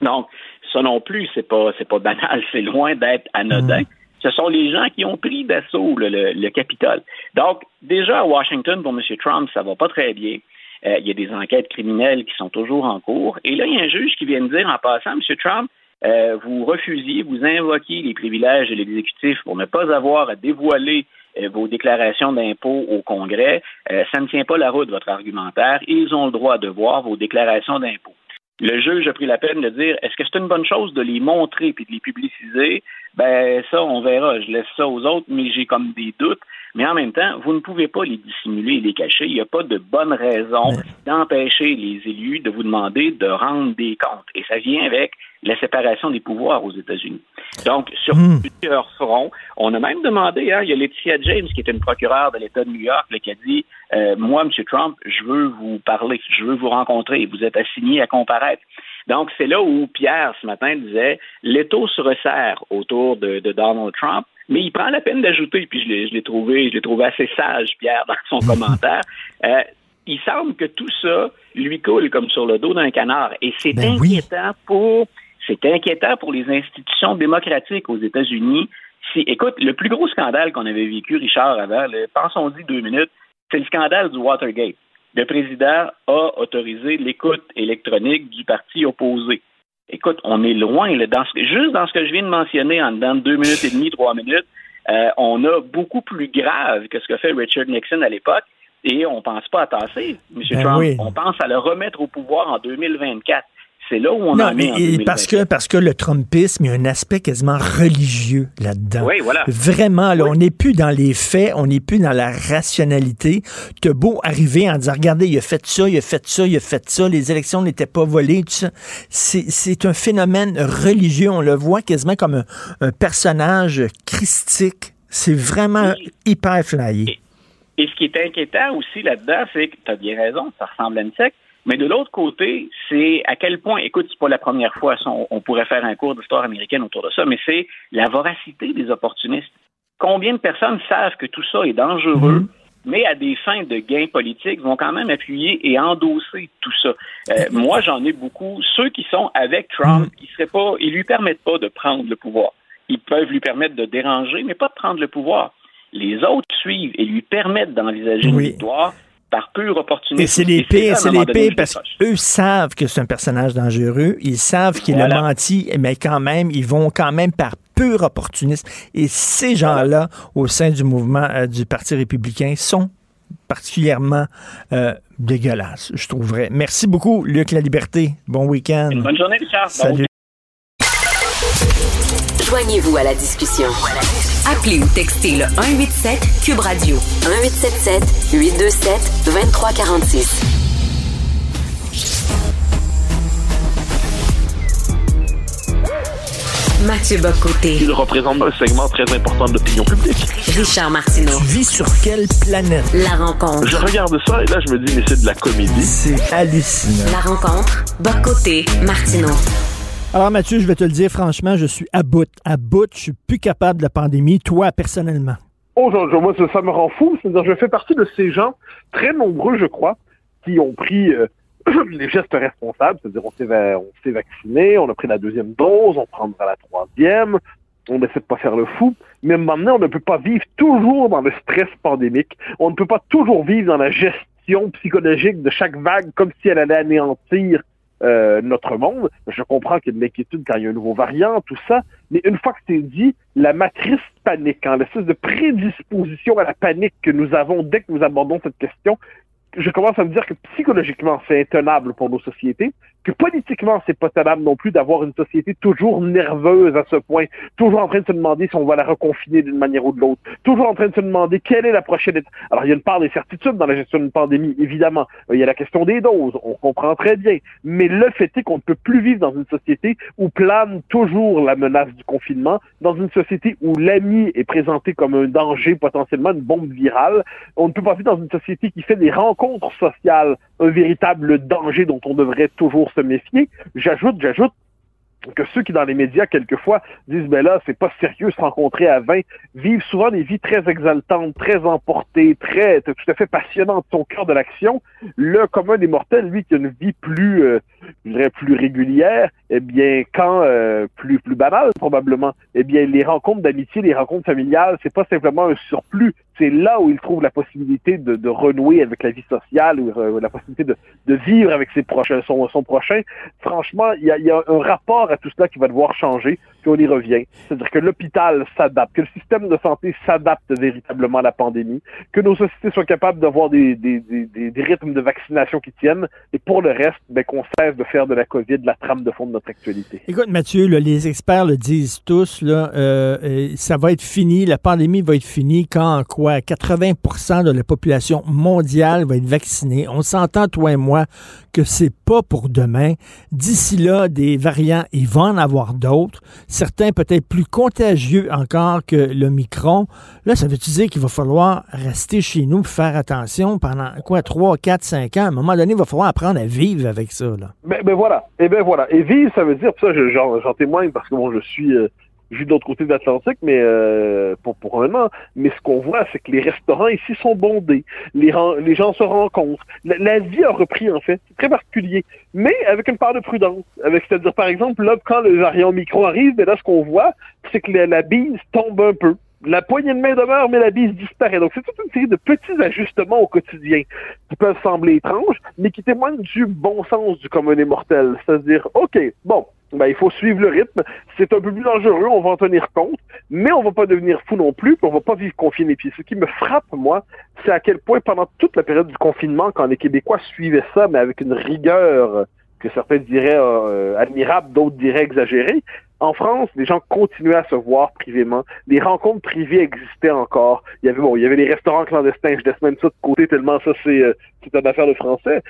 Donc, ça non plus, c'est pas, c'est pas banal, c'est loin d'être anodin. Ce sont les gens qui ont pris d'assaut le, le- le Capitole. Donc, déjà à Washington, pour M. Trump, ça va pas très bien. Euh, il y a des enquêtes criminelles qui sont toujours en cours. Et là, il y a un juge qui vient de dire en passant, M. Trump, euh, vous refusiez, vous invoquiez les privilèges de l'exécutif pour ne pas avoir à dévoiler euh, vos déclarations d'impôts au Congrès. Euh, ça ne tient pas la route, votre argumentaire. Ils ont le droit de voir vos déclarations d'impôts. Le juge a pris la peine de dire est-ce que c'est une bonne chose de les montrer puis de les publiciser? Ben ça, on verra. Je laisse ça aux autres, mais j'ai comme des doutes. Mais en même temps, vous ne pouvez pas les dissimuler et les cacher. Il n'y a pas de bonne raison d'empêcher les élus de vous demander de rendre des comptes. Et ça vient avec la séparation des pouvoirs aux États-Unis. Donc, sur Hmm. plusieurs fronts, on a même demandé, hein, il y a Laetitia James, qui est une procureure de l'État de New York, là, qui a dit, euh, moi, M. Trump, je veux vous parler, je veux vous rencontrer, vous êtes assigné à comparaître. Donc, c'est là où Pierre, ce matin, disait, l'étau se resserre autour de, de Donald Trump, mais il prend la peine d'ajouter, puis je l'ai, trouvé, je l'ai trouvé assez sage, Pierre, dans son commentaire. Euh, il semble que tout ça lui coule comme sur le dos d'un canard. Et c'est Ben oui. inquiétant pour c'est inquiétant pour les institutions démocratiques aux États-Unis. Si, écoute, le plus gros scandale qu'on avait vécu, Richard, avant, pensons-y deux minutes, c'est le scandale du Watergate. Le président a autorisé l'écoute électronique du parti opposé. Écoute, on est loin, là, dans ce- juste dans ce que je viens de mentionner en dedans de deux minutes et demie, trois minutes, euh, on a beaucoup plus grave que ce que fait Richard Nixon à l'époque, et on pense pas à tasser, M. Ben Trump. oui. On pense à le remettre au pouvoir en 2024. C'est là où on non, en mais est en et 2024. parce que, parce que le Trumpisme, il y a un aspect quasiment religieux là-dedans. Oui, voilà. Vraiment, là, on n'est plus dans les faits, on n'est plus dans la rationalité. T'as beau arriver en disant, regardez, il a fait ça, il a fait ça, il a fait ça, les élections n'étaient pas volées, tout ça. C'est, un phénomène religieux. On le voit quasiment comme un, un personnage christique. C'est vraiment hyper flyé. Et ce qui est inquiétant aussi là-dedans, c'est que tu as bien raison, ça ressemble à une secte. Mais de l'autre côté, c'est à quel point, écoute, c'est pas la première fois, on, pourrait faire un cours d'histoire américaine autour de ça, mais c'est la voracité des opportunistes. Combien de personnes savent que tout ça est dangereux, mais à des fins de gains politiques, vont quand même appuyer et endosser tout ça? Euh, moi, j'en ai beaucoup. Ceux qui sont avec Trump, ils seraient pas, ils lui permettent pas de prendre le pouvoir. Ils peuvent lui permettre de déranger, mais pas de prendre le pouvoir. Les autres suivent et lui permettent d'envisager une victoire par pur opportunisme. Et c'est les pires, c'est les pires parce qu'eux savent que c'est un personnage dangereux, ils savent qu'il a menti, mais quand même, ils vont quand même par pur opportunisme. Et ces gens-là, au sein du mouvement euh, du Parti républicain, sont particulièrement euh, dégueulasses, je trouverais. Merci beaucoup, Luc La Liberté. Bon week-end. Bonne journée, Richard. Bon Salut. Joignez-vous à la discussion. Appelez ou textez le 187 Cube Radio 1877 827 2346. Mathieu Bocoté. Il représente un segment très important de l'opinion publique. Richard Martineau. Tu vis sur quelle planète? La rencontre. Je regarde ça et là, je me dis, mais c'est de la comédie. C'est hallucinant. La rencontre. Bocoté. Martineau. Alors Mathieu, je vais te le dire franchement, je suis à bout. À bout, je suis plus capable de la pandémie. Toi, personnellement. Oh, je- moi, ça, me rend fou. C'est-à-dire, je fais partie de ces gens, très nombreux, je crois, qui ont pris euh, les gestes responsables. C'est-à-dire, on s'est, on vacciné, on a pris la deuxième dose, on prendra la troisième, on essaie de pas faire le fou. Mais maintenant, on ne peut pas vivre toujours dans le stress pandémique. On ne peut pas toujours vivre dans la gestion psychologique de chaque vague comme si elle allait anéantir euh, notre monde. Je comprends qu'il y a de l'inquiétude quand il y a un nouveau variant, tout ça, mais une fois que c'est dit, la matrice panique, hein, l'espèce de prédisposition à la panique que nous avons dès que nous abordons cette question, je commence à me dire que psychologiquement, c'est intenable pour nos sociétés, que politiquement, c'est pas tenable non plus d'avoir une société toujours nerveuse à ce point, toujours en train de se demander si on va la reconfiner d'une manière ou de l'autre, toujours en train de se demander quelle est la prochaine étape. Alors, il y a une part d'incertitude dans la gestion d'une pandémie, évidemment. Euh, Il y a la question des doses, on comprend très bien. Mais le fait est qu'on ne peut plus vivre dans une société où plane toujours la menace du confinement, dans une société où l'ami est présenté comme un danger, potentiellement une bombe virale. On ne peut pas vivre dans une société qui fait des rencontres sociales un véritable danger dont on devrait toujours se méfier. J'ajoute, j'ajoute que ceux qui dans les médias quelquefois disent ben là c'est pas sérieux se rencontrer à 20 vivent souvent des vies très exaltantes, très emportées, très tout à fait passionnantes, son cœur de l'action. Le commun des mortels, lui, qui a une vie plus, euh, je dirais plus régulière, eh bien quand euh, plus plus banale probablement, eh bien les rencontres d'amitié, les rencontres familiales, c'est pas simplement un surplus, c'est là où il trouve la possibilité de, renouer avec la vie sociale ou euh, la possibilité de, vivre avec ses son, prochain. Franchement, il y a un rapport à tout cela qui va devoir changer, puis on y revient. C'est-à-dire que l'hôpital s'adapte, que le système de santé s'adapte véritablement à la pandémie, que nos sociétés soient capables d'avoir des, des, des, des, rythmes de vaccination qui tiennent, et pour le reste, ben, qu'on cesse de faire de la COVID la trame de fond de notre actualité. Écoute, Mathieu, les experts le disent tous, là, euh, ça va être fini, la pandémie va être finie quand quoi? 80% de la population mondiale va être vaccinée. On s'entend, toi et moi, que c'est pas pour demain. D'ici là, des variants, il va en avoir d'autres. Certains peut-être plus contagieux encore que le micron. Là, ça veut-tu dire qu'il va falloir rester chez nous, faire attention pendant quoi, 3, 4, 5 ans? À un moment donné, il va falloir apprendre à vivre avec ça. Là. Ben, ben voilà. Et ben voilà. Et vivre, ça veut dire, ça, j'en témoigne parce que bon, je suis euh, je de l'autre côté de l'Atlantique, mais euh, pour, pour un moment. Mais ce qu'on voit, c'est que les restaurants ici sont bondés. Les, gens se rencontrent. La, vie a repris, en fait. C'est très particulier. Mais avec une part de prudence. Avec, c'est-à-dire, par exemple, là, quand le variant micro arrive, ben là, ce qu'on voit, c'est que la, bise tombe un peu la poignée de main demeure, mais la bise disparaît. Donc, c'est toute une série de petits ajustements au quotidien qui peuvent sembler étranges, mais qui témoignent du bon sens du commun des. C'est-à-dire, OK, bon, ben, il faut suivre le rythme. C'est un peu plus dangereux, on va en tenir compte, mais on va pas devenir fou non plus, puis on va pas vivre confiné. Puis ce qui me frappe, moi, c'est à quel point pendant toute la période du confinement, quand les Québécois suivaient ça, mais avec une rigueur que certains diraient euh, admirable, d'autres diraient exagérée, en France, les gens continuaient à se voir privément. Les rencontres privées existaient encore. Il y avait bon, il y avait les restaurants clandestins. Je laisse même ça de côté tellement ça c'est euh, c'est une affaire de français.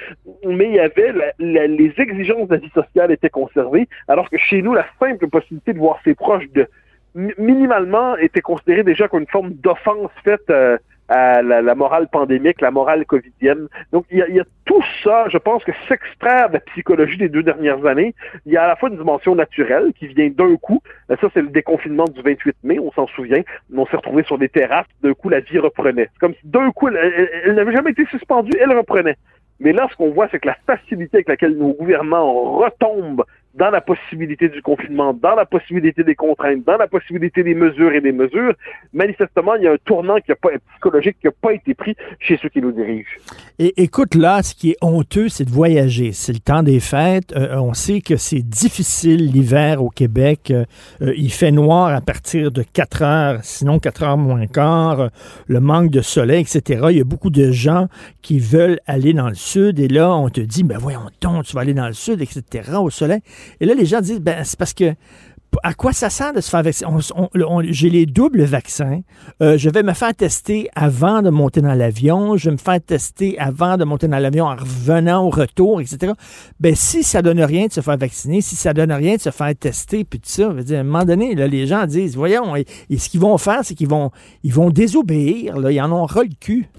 Mais il y avait les exigences de la vie sociale étaient conservées, alors que chez nous, la simple possibilité de voir ses proches de minimalement était considérée déjà comme une forme d'offense faite euh, à la, morale pandémique, la morale covidienne. Donc, il y, a, il y a tout ça, je pense que s'extraire de la psychologie des deux dernières années, il y a à la fois une dimension naturelle qui vient d'un coup. Ça, c'est le déconfinement du 28 mai, on s'en souvient. On s'est retrouvé sur des terrasses, d'un coup, la vie reprenait. C'est comme si d'un coup, elle n'avait jamais été suspendue, elle reprenait. Mais là, ce qu'on voit, c'est que la facilité avec laquelle nos gouvernements retombent dans la possibilité du confinement, dans la possibilité des contraintes, dans la possibilité des mesures et des mesures, manifestement, il y a un tournant qui a pas, psychologique qui n'a pas été pris chez ceux qui nous dirigent. Et écoute, là, ce qui est honteux, c'est de voyager. C'est le temps des fêtes. Euh, on sait que c'est difficile l'hiver au Québec. Euh, euh, il fait noir à partir de 4 heures, sinon 4 heures moins quart. le manque de soleil, etc. Il y a beaucoup de gens qui veulent aller dans le sud et là, on te dit, ben voyons donc, tu vas aller dans le sud, etc., au soleil. Et là, les gens disent, ben, c'est parce que à quoi ça sert de se faire vacciner? J'ai les doubles vaccins. Euh, je vais me faire tester avant de monter dans l'avion. Je vais me faire tester avant de monter dans l'avion en revenant au retour, etc. Ben, si ça donne rien de se faire vacciner, si ça donne rien de se faire tester, puis tout ça, à un moment donné, les gens disent, voyons, et, ce qu'ils vont faire, c'est qu'ils vont, ils vont désobéir. Là, ils en ont ras le cul.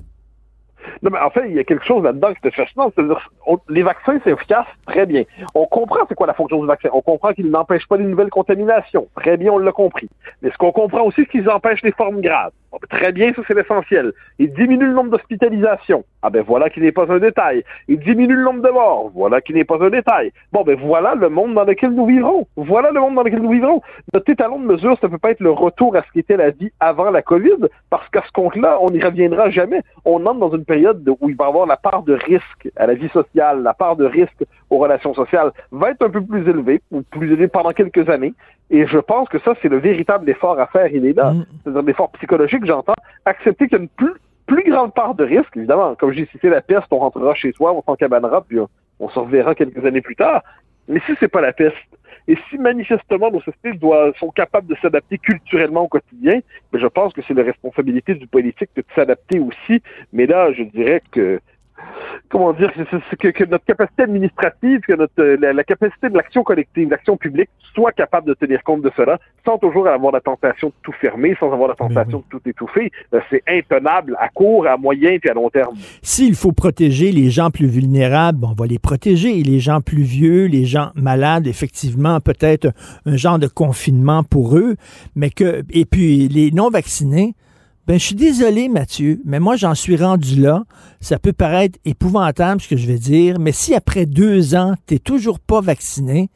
Non, mais en fait, il y a quelque chose là-dedans qui est fascinant. C'est-à-dire, les vaccins, c'est efficace, très bien. On comprend c'est quoi la fonction du vaccin. On comprend qu'ils n'empêchent pas les nouvelles contaminations. Très bien, on l'a compris. Mais ce qu'on comprend aussi, c'est qu'ils empêchent les formes graves. Très bien, ça c'est l'essentiel. Ils diminuent le nombre d'hospitalisations. Ah ben voilà qui n'est pas un détail. Ils diminuent le nombre de morts. Voilà qui n'est pas un détail. Bon ben voilà le monde dans lequel nous vivrons. Voilà le monde dans lequel nous vivrons. Notre étalon de mesure, ça peut pas être le retour à ce qu'était la vie avant la COVID, parce qu'à ce compte-là, on n'y reviendra jamais. On entre dans une période où il va y avoir la part de risque à la vie sociale, la part de risque aux relations sociales va être un peu plus élevée, ou plus élevée pendant quelques années. Et je pense que ça, c'est le véritable effort à faire. Il est là. Mm. C'est-à-dire l'effort psychologique, j'entends. Accepter qu'il y a une plus, plus grande part de risque, évidemment. Comme j'ai cité la peste, on rentrera chez soi, on s'encabanera, puis on, se reverra quelques années plus tard. Mais si c'est pas la peste, et si manifestement nos sociétés doivent, sont capables de s'adapter culturellement au quotidien, ben je pense que c'est la responsabilité du politique de s'adapter aussi. Mais là, je dirais que comment dire, que, que, notre capacité administrative, que notre, euh, la, capacité de l'action collective, l'action publique, soit capable de tenir compte de cela, sans toujours avoir la tentation de tout fermer, sans avoir la tentation de tout étouffer. Euh, c'est intenable à court, à moyen et à long terme. S'il faut protéger les gens plus vulnérables, on va les protéger. Les gens plus vieux, les gens malades, effectivement, peut-être un genre de confinement pour eux, mais que, et puis les non-vaccinés, ben, je suis désolé, Mathieu, mais moi, j'en suis rendu là. Ça peut paraître épouvantable, ce que je vais dire, mais si après deux ans, tu n'es toujours pas vacciné,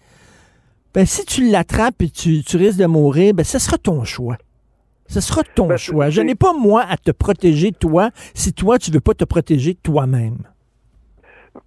ben, si tu l'attrapes et tu, tu, risques de mourir, ben, ce sera ton choix. Ce sera ton ben, choix. Je n'ai pas, moi, à te protéger, toi, si toi, tu veux pas te protéger toi-même.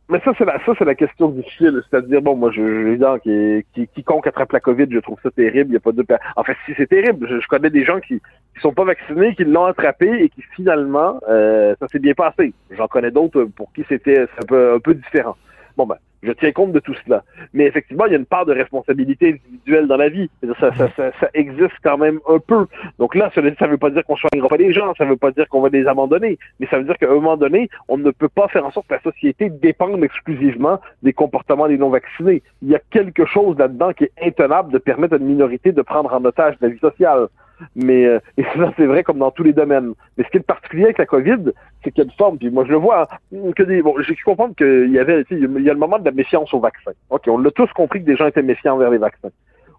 Mais ça, c'est la, ça, c'est la question difficile. C'est-à-dire, bon, moi, je, évidemment, qui, qui, quiconque attrape la COVID, je trouve ça terrible. Il y a pas de, en fait, si c'est terrible, je, connais des gens qui, qui sont pas vaccinés, qui l'ont attrapé et qui finalement, euh, ça s'est bien passé. J'en connais d'autres pour qui c'était un peu, un peu différent. Bon, ben, Je tiens compte de tout cela. Mais effectivement, il y a une part de responsabilité individuelle dans la vie. Ça, ça, ça, ça existe quand même un peu. Donc là, ça ne veut pas dire qu'on ne pas les gens, ça ne veut pas dire qu'on va les abandonner, mais ça veut dire qu'à un moment donné, on ne peut pas faire en sorte que la société dépende exclusivement des comportements des non-vaccinés. Il y a quelque chose là-dedans qui est intenable de permettre à une minorité de prendre en otage la vie sociale. Mais euh, et ça, c'est vrai comme dans tous les domaines. Mais ce qui est particulier avec la COVID, c'est qu'il y a une forme, puis moi je le vois, hein, que des. Bon, j'ai pu comprendre qu'il y avait, il y a le moment de la méfiance au vaccin. OK, on l'a tous compris que des gens étaient méfiants envers les vaccins.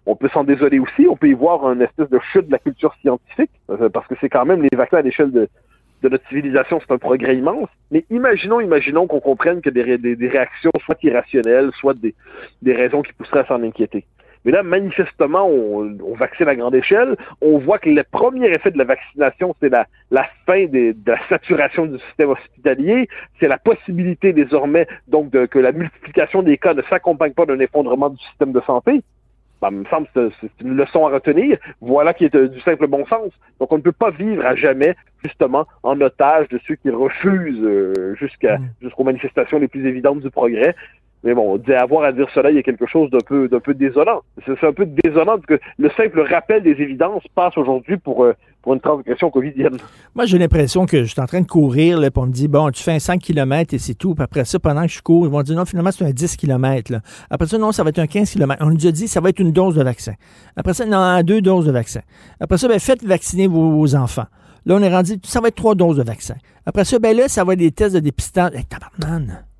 On peut s'en désoler aussi, on peut y voir une espèce de chute de la culture scientifique, euh, parce que c'est quand même les vaccins à l'échelle de, de notre civilisation, c'est un progrès immense. Mais imaginons, imaginons qu'on comprenne que des, des, des, réactions soit irrationnelles, soit des, des raisons qui pousseraient à s'en inquiéter. Mais là, manifestement, on, on, vaccine à grande échelle. On voit que le premier effet de la vaccination, c'est la, la fin des, de la saturation du système hospitalier. C'est la possibilité désormais donc de, que la multiplication des cas ne s'accompagne pas d'un effondrement du système de santé. Ben, me semble que c'est une leçon à retenir. Voilà qui est du simple bon sens. Donc, on ne peut pas vivre à jamais, justement, en otage de ceux qui refusent euh, jusqu'à jusqu'aux manifestations les plus évidentes du progrès. Mais bon, avoir à dire cela, il y a quelque chose d'un peu, d'un peu désolant. C'est un peu désolant parce que le simple rappel des évidences passe aujourd'hui pour, euh, pour une transgression covidienne. Moi, j'ai l'impression que je suis en train de courir, là, puis on me dit, bon, tu fais un 5 km et c'est tout. Puis après ça, pendant que je cours, ils vont dire, non, finalement, c'est un 10 km. Là. Après ça, non, ça va être un 15 km. On nous a dit, ça va être une dose de vaccin. Après ça, non, deux doses de vaccin. Après ça, ben, faites vacciner vos, enfants. Là, on est rendu, ça va être trois doses de vaccin. Après ça, ben là, ça va être des tests de dépistage. Hey, tabarnane!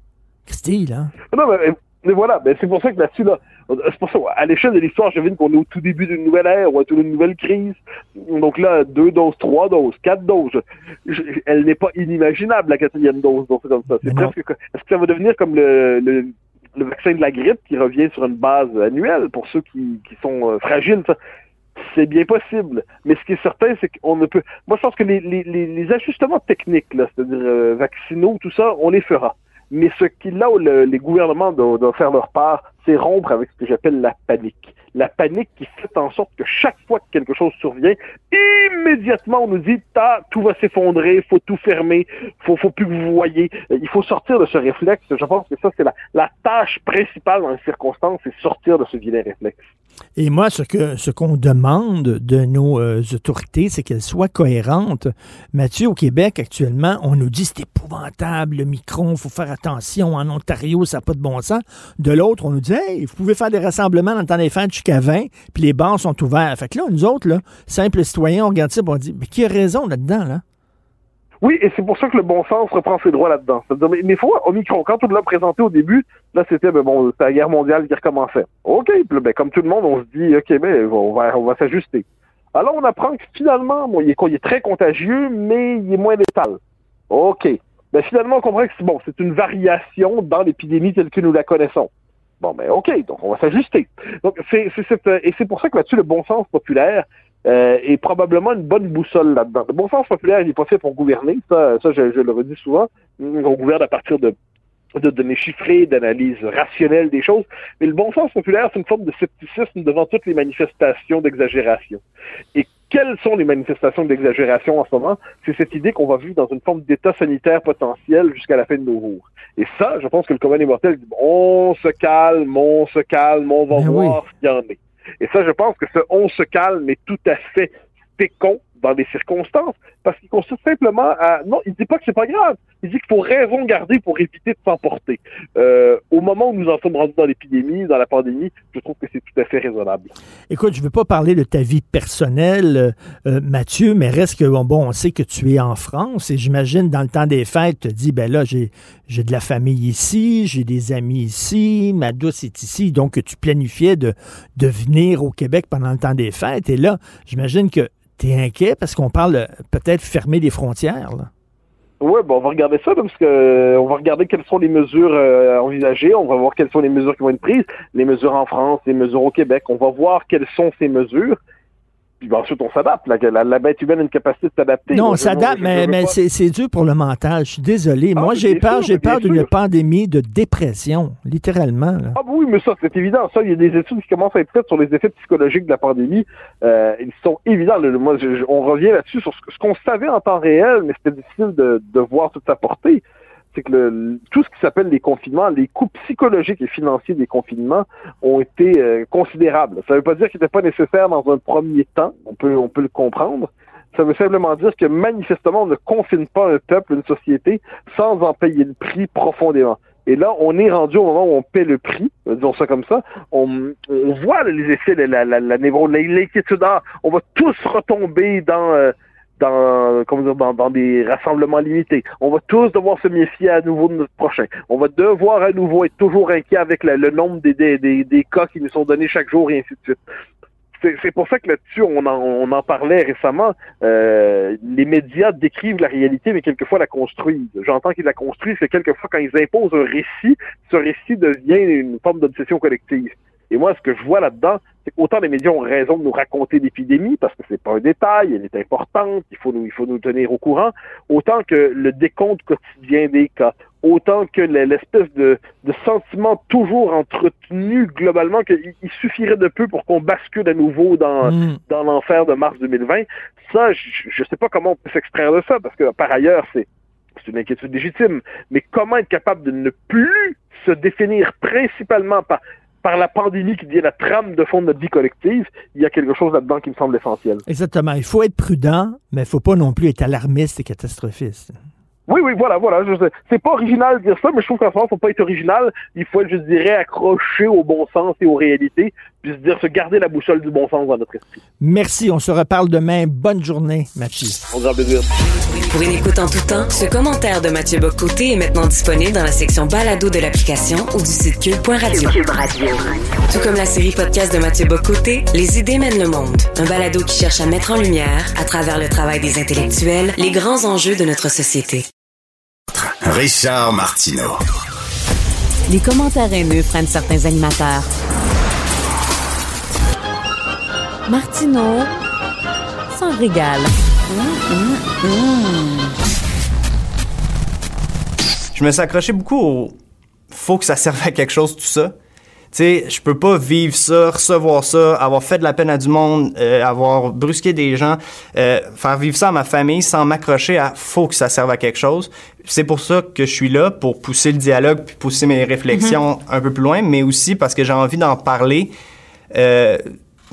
Non, mais, mais voilà, ben, c'est pour ça que là-dessus, là, c'est pour ça, à l'échelle de l'histoire, je devine qu'on est au tout début d'une nouvelle ère, ou à une nouvelle crise. Donc là, deux doses, trois doses, quatre doses. Je, elle n'est pas inimaginable, la quatrième dose, donc c'est comme ça. C'est presque, est-ce que ça va devenir comme le, le, le, vaccin de la grippe qui revient sur une base annuelle pour ceux qui, qui sont euh, fragiles? Ça? C'est bien possible. Mais ce qui est certain, c'est qu'on ne peut. Moi, je pense que les, les, les ajustements techniques, là, c'est-à-dire euh, vaccinaux, tout ça, on les fera. Mais ce qui, là où le, les gouvernements doivent, doivent, faire leur part, c'est rompre avec ce que j'appelle la panique. La panique qui fait en sorte que chaque fois que quelque chose survient, immédiatement on nous dit tout va s'effondrer, faut tout fermer, faut, faut plus que vous voyez. Il faut sortir de ce réflexe. Je pense que ça, c'est la, la tâche principale dans les circonstances, c'est sortir de ce vilain réflexe. Et moi, ce que ce qu'on demande de nos euh, autorités, c'est qu'elles soient cohérentes. Mathieu, au Québec, actuellement, on nous dit c'est épouvantable, le micron, faut faire attention. En Ontario, ça n'a pas de bon sens. De l'autre, on nous dit Vous pouvez faire des rassemblements dans le temps des fêtes jusqu'à 20, puis les bars sont ouverts. Fait que là, nous autres, là, simples citoyens, on regarde ça on dit Mais qui a raison là-dedans, là? Oui, et c'est pour ça que le bon sens reprend ses droits là-dedans. Mais il faut, Omicron, quand on l'a présenté au début, là, c'était, ben bon, c'était la guerre mondiale qui recommençait. OK, puis ben, comme tout le monde, on se dit, OK, ben, on va, s'ajuster. Alors, on apprend que finalement, bon, il est, il est très contagieux, mais il est moins létal. OK. Ben, finalement, on comprend que c'est bon, c'est une variation dans l'épidémie telle que nous la connaissons. Bon, ben, OK, donc on va s'ajuster. Donc, c'est, c'est, et c'est pour ça que là-dessus, le bon sens populaire, euh, est probablement une bonne boussole là-dedans. Le bon sens populaire, il n'est pas fait pour gouverner, ça, ça je, le redis souvent. On gouverne à partir de, de données chiffrées, d'analyses rationnelles des choses, mais le bon sens populaire, c'est une forme de scepticisme devant toutes les manifestations d'exagération. Quelles sont les manifestations d'exagération en ce moment? C'est cette idée qu'on va vivre dans une forme d'état sanitaire potentiel jusqu'à la fin de nos jours. Et ça, je pense que le commun des mortels dit, on se calme, on se calme, on va mais voir oui. s'il y en est. Et ça, je pense que ce on se calme est tout à fait fécond dans les circonstances, parce qu'il consiste simplement à... Non, il dit pas que c'est pas grave, il dit qu'il faut raison garder pour éviter de s'emporter. Euh, au moment où nous en sommes rendus dans l'épidémie, dans la pandémie, je trouve que c'est tout à fait raisonnable. Écoute, je ne veux pas parler de ta vie personnelle, euh, Mathieu, mais reste que, bon, on sait que tu es en France, et j'imagine, dans le temps des fêtes, tu te dis, ben là, j'ai, j'ai de la famille ici, j'ai des amis ici, ma douce est ici, donc tu planifiais de, de venir au Québec pendant le temps des fêtes, et là, j'imagine que T'es inquiet parce qu'on parle peut-être fermer les frontières. Oui, bon, on va regarder ça parce que on va regarder quelles sont les mesures euh, envisagées, on va voir quelles sont les mesures qui vont être prises, les mesures en France, les mesures au Québec, on va voir quelles sont ces mesures. Puis ensuite, on s'adapte. La, la, la, bête humaine a une capacité de s'adapter. Non, on s'adapte, mais, mais c'est dur pour le mental. Je suis désolé. Ah, Moi, j'ai peur, j'ai peur d'une pandémie de dépression, littéralement. Là. Ah oui, mais ça, c'est évident. Ça, il y a des études qui commencent à être faites sur les effets psychologiques de la pandémie. Euh, ils sont évidents. Moi, je, on revient là-dessus sur ce, ce qu'on savait en temps réel, mais c'était difficile de, de voir toute sa portée. C'est que le, tout ce qui s'appelle les confinements, les coûts psychologiques et financiers des confinements ont été euh, considérables. Ça ne veut pas dire qu'ils n'étaient pas nécessaires dans un premier temps, on peut, on peut le comprendre. Ça veut simplement dire que manifestement, on ne confine pas un peuple, une société, sans en payer le prix profondément. Et là, on est rendu au moment où on paie le prix, disons ça comme ça. On, on voit les effets, la, la, la, l'inquiétude. Ah, on va tous retomber dans, euh, dans, comment dire, dans, dans, des rassemblements limités. On va tous devoir se méfier à nouveau de notre prochain. On va devoir à nouveau être toujours inquiet avec le nombre des, des, des, des, cas qui nous sont donnés chaque jour et ainsi de suite c'est pour ça que là-dessus, on en, on en parlait récemment. Euh, les médias décrivent la réalité, mais quelquefois la construisent. J'entends qu'ils la construisent, c'est quelquefois quand ils imposent un récit, ce récit devient une forme d'obsession collective. Et moi, ce que je vois là-dedans, c'est qu'autant les médias ont raison de nous raconter l'épidémie, parce que c'est pas un détail, elle est importante, il faut nous, il faut nous tenir au courant, autant que le décompte quotidien des cas, autant que l'espèce de, de, sentiment toujours entretenu globalement qu'il suffirait de peu pour qu'on bascule à nouveau dans, mm. dans l'enfer de mars 2020. Ça, je ne sais pas comment on peut s'extraire de ça, parce que par ailleurs, c'est c'est une inquiétude légitime, mais comment être capable de ne plus se définir principalement par, par la pandémie qui devient la trame de fond de notre vie collective, il y a quelque chose là-dedans qui me semble essentiel. Exactement. Il faut être prudent, mais il ne faut pas non plus être alarmiste et catastrophiste. Oui, oui, voilà, voilà. C'est pas original de dire ça, mais je trouve qu'en ce moment, faut pas être original. Il faut être, je dirais, accroché au bon sens et aux réalités, puis se dire, se garder la boussole du bon sens dans notre esprit. Merci. On se reparle demain. Bonne journée, Mathieu. On se plaisir. Pour une écoute en tout temps, ce commentaire de Mathieu Bocoté est maintenant disponible dans la section balado de l'application ou du site cube.radio. Cube Radio. Tout comme la série podcast de Mathieu Bocoté, Les idées mènent le monde. Un balado qui cherche à mettre en lumière, à travers le travail des intellectuels, les grands enjeux de notre société. Richard Martineau. Les commentaires haineux prennent certains animateurs. Martineau s'en régale. Je me suis accroché beaucoup au faut que ça serve à quelque chose tout ça tu sais, je peux pas vivre ça, recevoir ça, avoir fait de la peine à du monde, euh, avoir brusqué des gens, euh, faire vivre ça à ma famille sans m'accrocher à faut que ça serve à quelque chose. C'est pour ça que je suis là, pour pousser le dialogue puis pousser mes réflexions mm-hmm. un peu plus loin, mais aussi parce que j'ai envie d'en parler. Euh,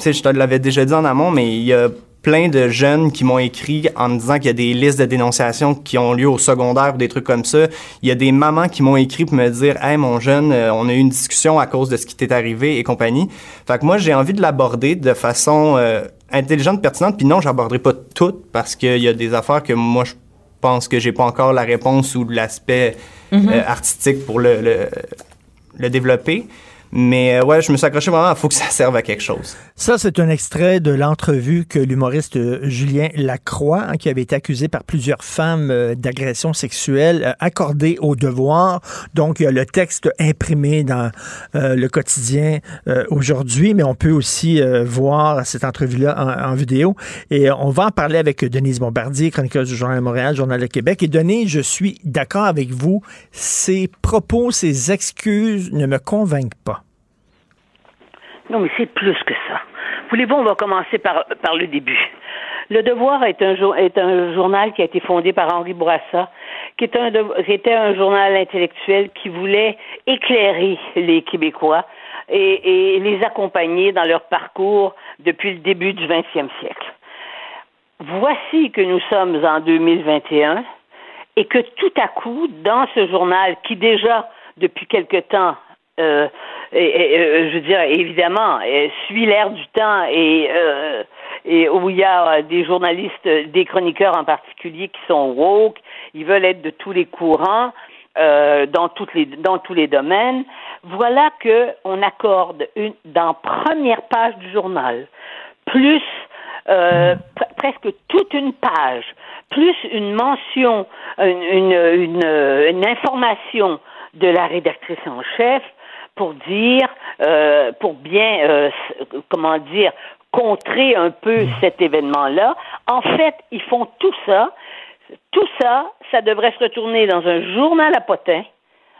sais, je te l'avais déjà dit en amont, mais il y a plein de jeunes qui m'ont écrit en me disant qu'il y a des listes de dénonciations qui ont lieu au secondaire ou des trucs comme ça. Il y a des mamans qui m'ont écrit pour me dire Hey, mon jeune, euh, on a eu une discussion à cause de ce qui t'est arrivé et compagnie. Fait que moi, j'ai envie de l'aborder de façon euh, intelligente, pertinente. Puis non, j'aborderai pas toutes parce qu'il y a des affaires que moi, je pense que j'ai pas encore la réponse ou l'aspect mm-hmm. euh, artistique pour le, le, le développer. Mais euh, ouais, je me suis accroché vraiment, il faut que ça serve à quelque chose. Ça, c'est un extrait de l'entrevue que l'humoriste euh, Julien Lacroix, hein, qui avait été accusé par plusieurs femmes euh, d'agression sexuelle, accordé au devoir. Donc, il y a le texte imprimé dans le quotidien aujourd'hui, mais on peut aussi voir cette entrevue-là en, vidéo. Et on va en parler avec Denise Bombardier, chroniqueuse du Journal de Montréal, Journal de Québec. Et Denise, je suis d'accord avec vous. Ces propos, ces excuses ne me convainquent pas. Non, mais c'est plus que ça. Voulez-vous, on va commencer par, par le début. Le Devoir est un, est un journal qui a été fondé par Henri Bourassa, qui, est un, qui était un journal intellectuel qui voulait éclairer les Québécois et, et les accompagner dans leur parcours depuis le début du 20e siècle. Voici que nous sommes en 2021 et que tout à coup, dans ce journal qui déjà, depuis quelque temps, euh, et, euh, je veux dire, évidemment, suit l'air du temps et, euh, et où il y a des journalistes, des chroniqueurs en particulier qui sont woke, ils veulent être de tous les courants. Euh, dans, toutes les, dans tous les domaines, voilà que on accorde une, dans première page du journal plus euh, presque toute une page, plus une mention, une, une, une, information de la rédactrice en chef pour dire, euh, pour bien, euh, comment dire, contrer un peu mm. cet événement-là. En fait, ils font tout ça. Tout ça, ça devrait se retourner dans un journal à potins.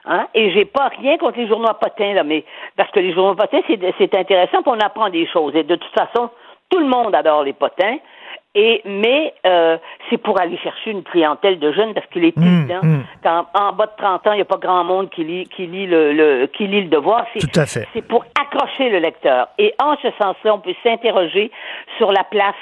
Hein? Et j'ai pas rien contre les journaux à potins, là, mais parce que les journaux à potins, c'est intéressant, pour on apprend des choses. Et de toute façon, tout le monde adore les potins. Et mais euh, c'est pour aller chercher une clientèle de jeunes parce qu'il est Hum, évident hum. qu'en en bas de 30 ans, il n'y a pas grand monde qui lit qui lit le, le qui lit le devoir. C'est, Tout à fait. C'est pour accrocher le lecteur. Et en ce sens-là, on peut s'interroger sur la place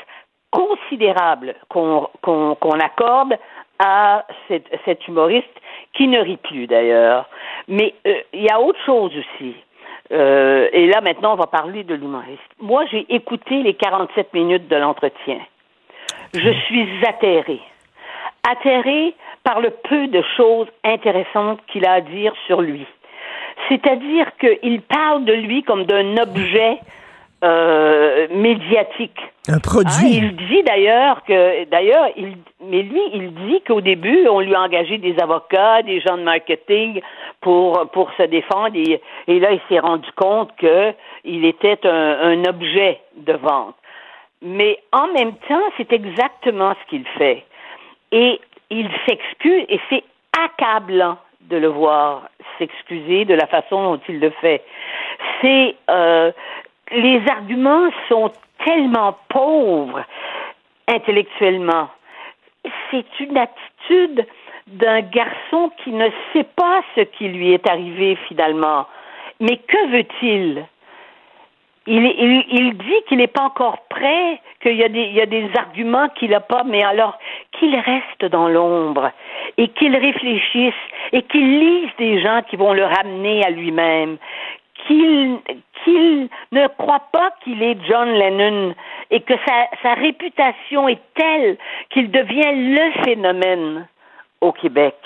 considérable qu'on qu'on qu'on accorde à cet, cet humoriste qui ne rit plus d'ailleurs. Mais euh, il y a autre chose aussi. Euh, et là, maintenant, on va parler de l'humoriste. Moi, j'ai écouté les 47 minutes de l'entretien. Je suis atterrée. Atterrée par le peu de choses intéressantes qu'il a à dire sur lui. C'est-à-dire qu'il parle de lui comme d'un objet euh, médiatique. Un produit. il dit d'ailleurs que, d'ailleurs, il, mais lui, il dit qu'au début, on lui a engagé des avocats, des gens de marketing pour pour se défendre, et, et là, il s'est rendu compte que il était un, un objet de vente. Mais en même temps, c'est exactement ce qu'il fait. Et il s'excuse, et c'est accablant de le voir s'excuser de la façon dont il le fait. C'est euh, les arguments sont tellement pauvres intellectuellement. C'est une attitude d'un garçon qui ne sait pas ce qui lui est arrivé finalement. Mais que veut-il? Il, il, il dit qu'il n'est pas encore prêt, qu'il y a des, il y a des arguments qu'il n'a pas, mais alors qu'il reste dans l'ombre et qu'il réfléchisse et qu'il lise des gens qui vont le ramener à lui-même, qu'il qu'il ne croit pas qu'il est John Lennon et que sa, sa réputation est telle qu'il devient le phénomène au Québec.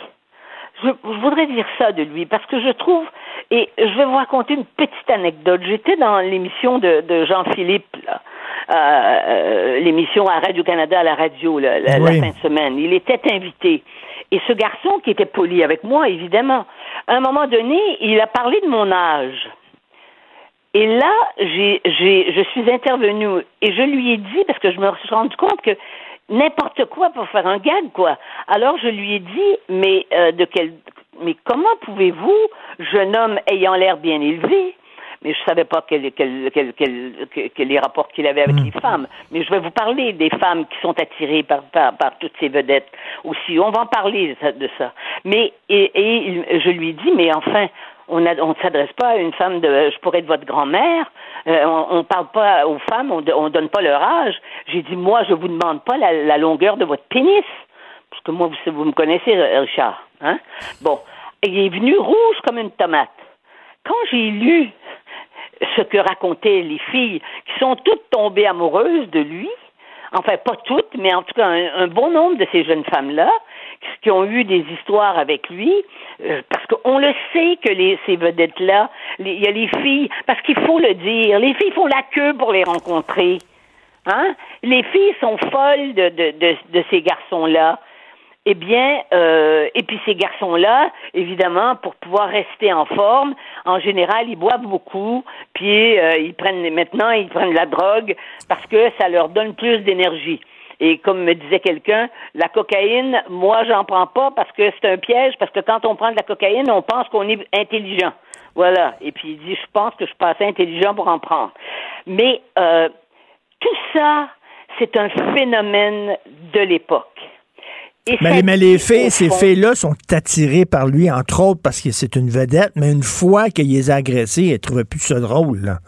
Je, je voudrais dire ça de lui parce que je trouve, et je vais vous raconter une petite anecdote. J'étais dans l'émission de, de Jean-Philippe, là, euh, euh, l'émission à Radio-Canada à la radio là, la, fin de semaine. Il était invité. Et ce garçon qui était poli avec moi, évidemment, à un moment donné, il a parlé de mon âge. Et là, j'ai, j'ai, je suis intervenue et je lui ai dit, parce que je me suis rendu compte que n'importe quoi pour faire un gag, quoi. Alors je lui ai dit, mais euh, de quel, mais comment pouvez-vous, jeune homme ayant l'air bien élevé, mais je savais pas quel, quel, quel, quel, quel- quel les rapports qu'il avait avec les femmes. Mais je vais vous parler des femmes qui sont attirées par, par, par toutes ces vedettes aussi. On va en parler de ça. Mais et, et je lui ai dit, mais enfin, on ne s'adresse pas à une femme de, je pourrais être votre grand-mère. Euh, on ne parle pas aux femmes, on, ne donne pas leur âge. J'ai dit, moi, je vous demande pas la, la longueur de votre pénis, parce que moi, vous, vous me connaissez, Richard. Hein? Bon, il est venu rouge comme une tomate. Quand j'ai lu ce que racontaient les filles qui sont toutes tombées amoureuses de lui, enfin pas toutes, mais en tout cas un, un bon nombre de ces jeunes femmes-là qui ont eu des histoires avec lui, euh, parce qu'on le sait que les, ces vedettes-là, il y a les filles, parce qu'il faut le dire, les filles font la queue pour les rencontrer. Hein? Les filles sont folles de, de, de, ces garçons-là. Eh bien, euh, et puis ces garçons-là, évidemment, pour pouvoir rester en forme, en général, ils boivent beaucoup, puis euh, ils prennent maintenant, ils prennent la drogue parce que ça leur donne plus d'énergie. Et comme me disait quelqu'un, la cocaïne, moi, j'en prends pas parce que c'est un piège, parce que quand on prend de la cocaïne, on pense qu'on est intelligent. Voilà. Et puis il dit, je pense que je suis pas assez intelligent pour en prendre. Mais euh, tout ça, c'est un phénomène de l'époque. Mais, ça les- mais au ces filles-là sont attirées par lui, entre autres, parce que c'est une vedette, mais une fois qu'il les a agressées, elles ne trouvaient plus ça drôle. là.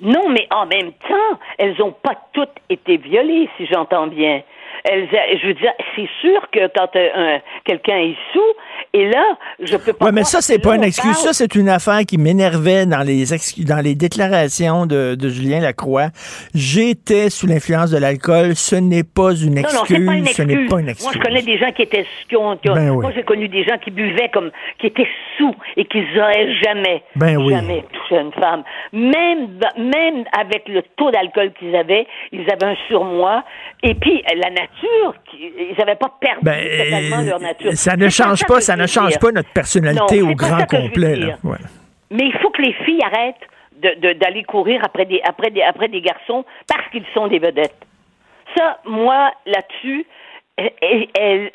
Non, mais en même temps, elles n'ont pas toutes été violées, si j'entends bien. Elles, je veux dire, c'est sûr que quand euh, un- quelqu'un est sous, et là, je peux pas. Oui, mais ça, c'est pas une excuse. parle- Ça, c'est une affaire qui m'énervait dans les dans les déclarations de, de Julien Lacroix. J'étais sous l'influence de l'alcool. Ce n'est pas une Non, non, excuse. c'est pas une Ce n'est pas une Moi, excuse. je connais des gens qui étaient qui ont, qui ont- Ben oui. moi j'ai connu des gens qui buvaient comme qui étaient sous et qui n'auraient jamais, Ben oui. jamais touché une femme. Même même avec le taux d'alcool qu'ils avaient, ils avaient un surmoi. Et puis la nature, qui- ils n'avaient pas perdu Ben, totalement leur nature. ça ne change pas, ça ne change dire. pas notre personnalité Non, au grand complet. là. Ouais. Mais il faut que les filles arrêtent de- de- d'aller courir après des, après, des, après des garçons parce qu'ils sont des vedettes. Ça, moi, là-dessus, elles- elles-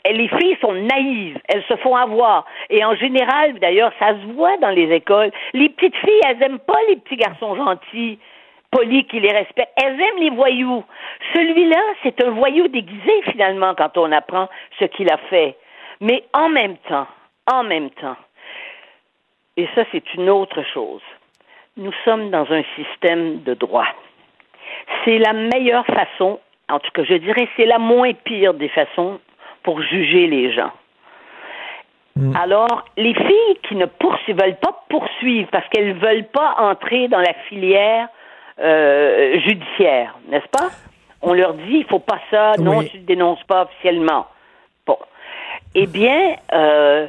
elles- les filles sont naïves, elles se font avoir. Et en général, d'ailleurs, ça se voit dans les écoles. Les petites filles, elles aiment pas les petits garçons gentils, polis, qui les respectent. Elles aiment les voyous, celui-là, c'est un voyou déguisé finalement quand on apprend ce qu'il a fait. Mais en même temps, en même temps, et ça c'est une autre chose, nous sommes dans un système de droit. C'est la meilleure façon, en tout cas je dirais c'est la moins pire des façons pour juger les gens. Alors, les filles qui ne poursuivent, veulent pas poursuivre parce qu'elles veulent pas entrer dans la filière euh, judiciaire, n'est-ce pas? On leur dit, il faut pas ça, non, tu ne dénonces pas officiellement. Bon. Eh bien, euh,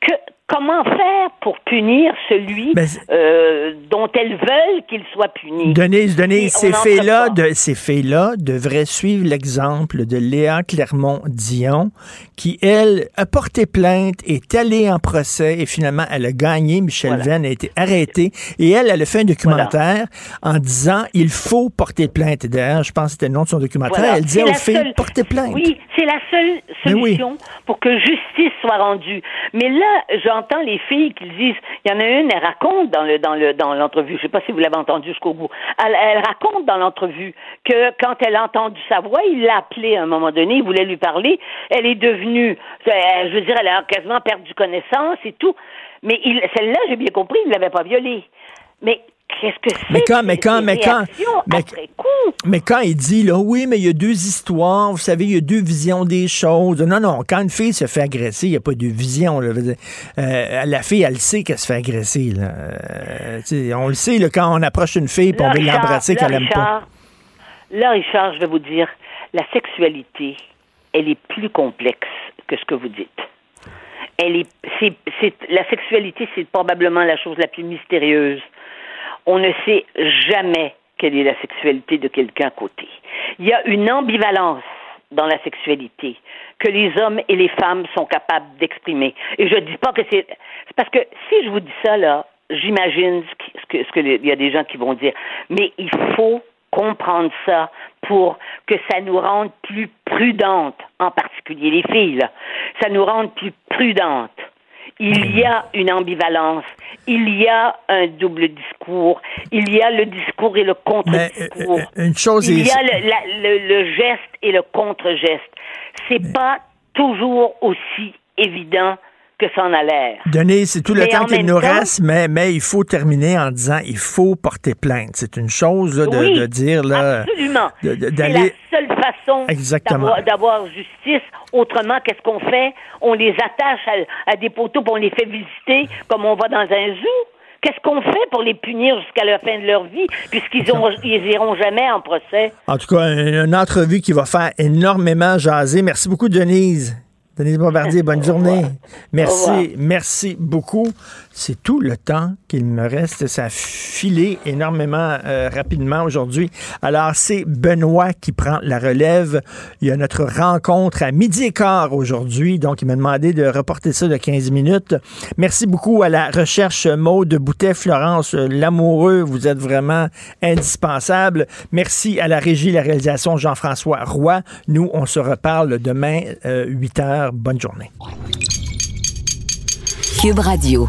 que, comment faire pour punir celui Ben, euh, dont elles veulent qu'il soit puni? Denise, Denise, ces faits-là, fait pas. de, ces faits-là devraient suivre l'exemple de Léa Clermont-Dion, qui, elle, a porté plainte, est allée en procès et finalement, elle a gagné. Michel Venn a été arrêté et elle, elle a fait un documentaire en disant il faut porter plainte. D'ailleurs, je pense que c'était le nom de son documentaire. Voilà. Elle disait aux filles seule- portez plainte. Oui, c'est la seule oui. solution pour que justice soit rendue. Mais là, j'entends les filles qui disent, il y en a une, elle raconte dans le dans le dans l'entrevue, je sais pas si vous l'avez entendu jusqu'au bout. Elle, raconte dans l'entrevue que quand elle a entendu sa voix, il l'a appelée à un moment donné, il voulait lui parler. Elle est devenue, euh, je veux dire, elle a quasiment perdu connaissance et tout. Mais celle-là, j'ai bien compris, il l'avait pas violée. Mais qu'est-ce que c'est Mais quand, mais quand, mais quand, mais, quand il dit, là, oui, mais il y a deux histoires, vous savez, il y a deux visions des choses. Non, non, quand une fille se fait agresser, il n'y a pas de vision. Là. Euh, la fille, elle sait qu'elle se fait agresser. Là. Euh, on le sait, là, quand on approche une fille, Richard, l'embrasser, qu'elle aime pas. Richard, Là, Richard, je vais vous dire, la sexualité, elle est plus complexe que ce que vous dites. Elle est, c'est, la sexualité, c'est probablement la chose la plus mystérieuse. On ne sait jamais quelle est la sexualité de quelqu'un côté. Il y a une ambivalence dans la sexualité que les hommes et les femmes sont capables d'exprimer. Et je dis pas que c'est, parce que si je vous dis ça là, j'imagine ce, qui- ce que, y a des gens qui vont dire, mais il faut comprendre ça pour que ça nous rende plus prudentes, en particulier les filles, là. ça nous rende plus prudentes. Il y a une ambivalence, il y a un double discours, il y a le discours et le contre-discours. Une chose Il y a le, la- le- le geste et le contre-geste. C'est pas toujours aussi évident que ça en a l'air. Denise, c'est tout le Mais temps qu'il nous reste, mais, mais il faut terminer en disant il faut porter plainte. C'est une chose là, de, Oui, de dire là, Absolument. C'est la seule façon d'avoir- justice. Autrement, qu'est-ce qu'on fait? On les attache à, à des poteaux puis on les fait visiter comme on va dans un zoo. Qu'est-ce qu'on fait pour les punir jusqu'à la fin de leur vie, puisqu'ils ont, ils iront jamais en procès? En tout cas, une, une entrevue qui va faire énormément jaser. Merci beaucoup, Denise. Denise Bombardier, bonne journée. Merci, merci beaucoup. C'est tout le temps qu'il me reste. Ça a filé énormément euh, rapidement aujourd'hui. Alors, c'est Benoît qui prend la relève. Il y a notre rencontre à midi et quart aujourd'hui. Donc, il m'a demandé de reporter ça de 15 minutes. Merci beaucoup à la recherche Maude Boutet, Florence Lamoureux. Vous êtes vraiment indispensable. Merci à la régie, la réalisation Jean-François Roy. Nous, on se reparle demain, euh, 8 heures. Bonne journée. Cube Radio.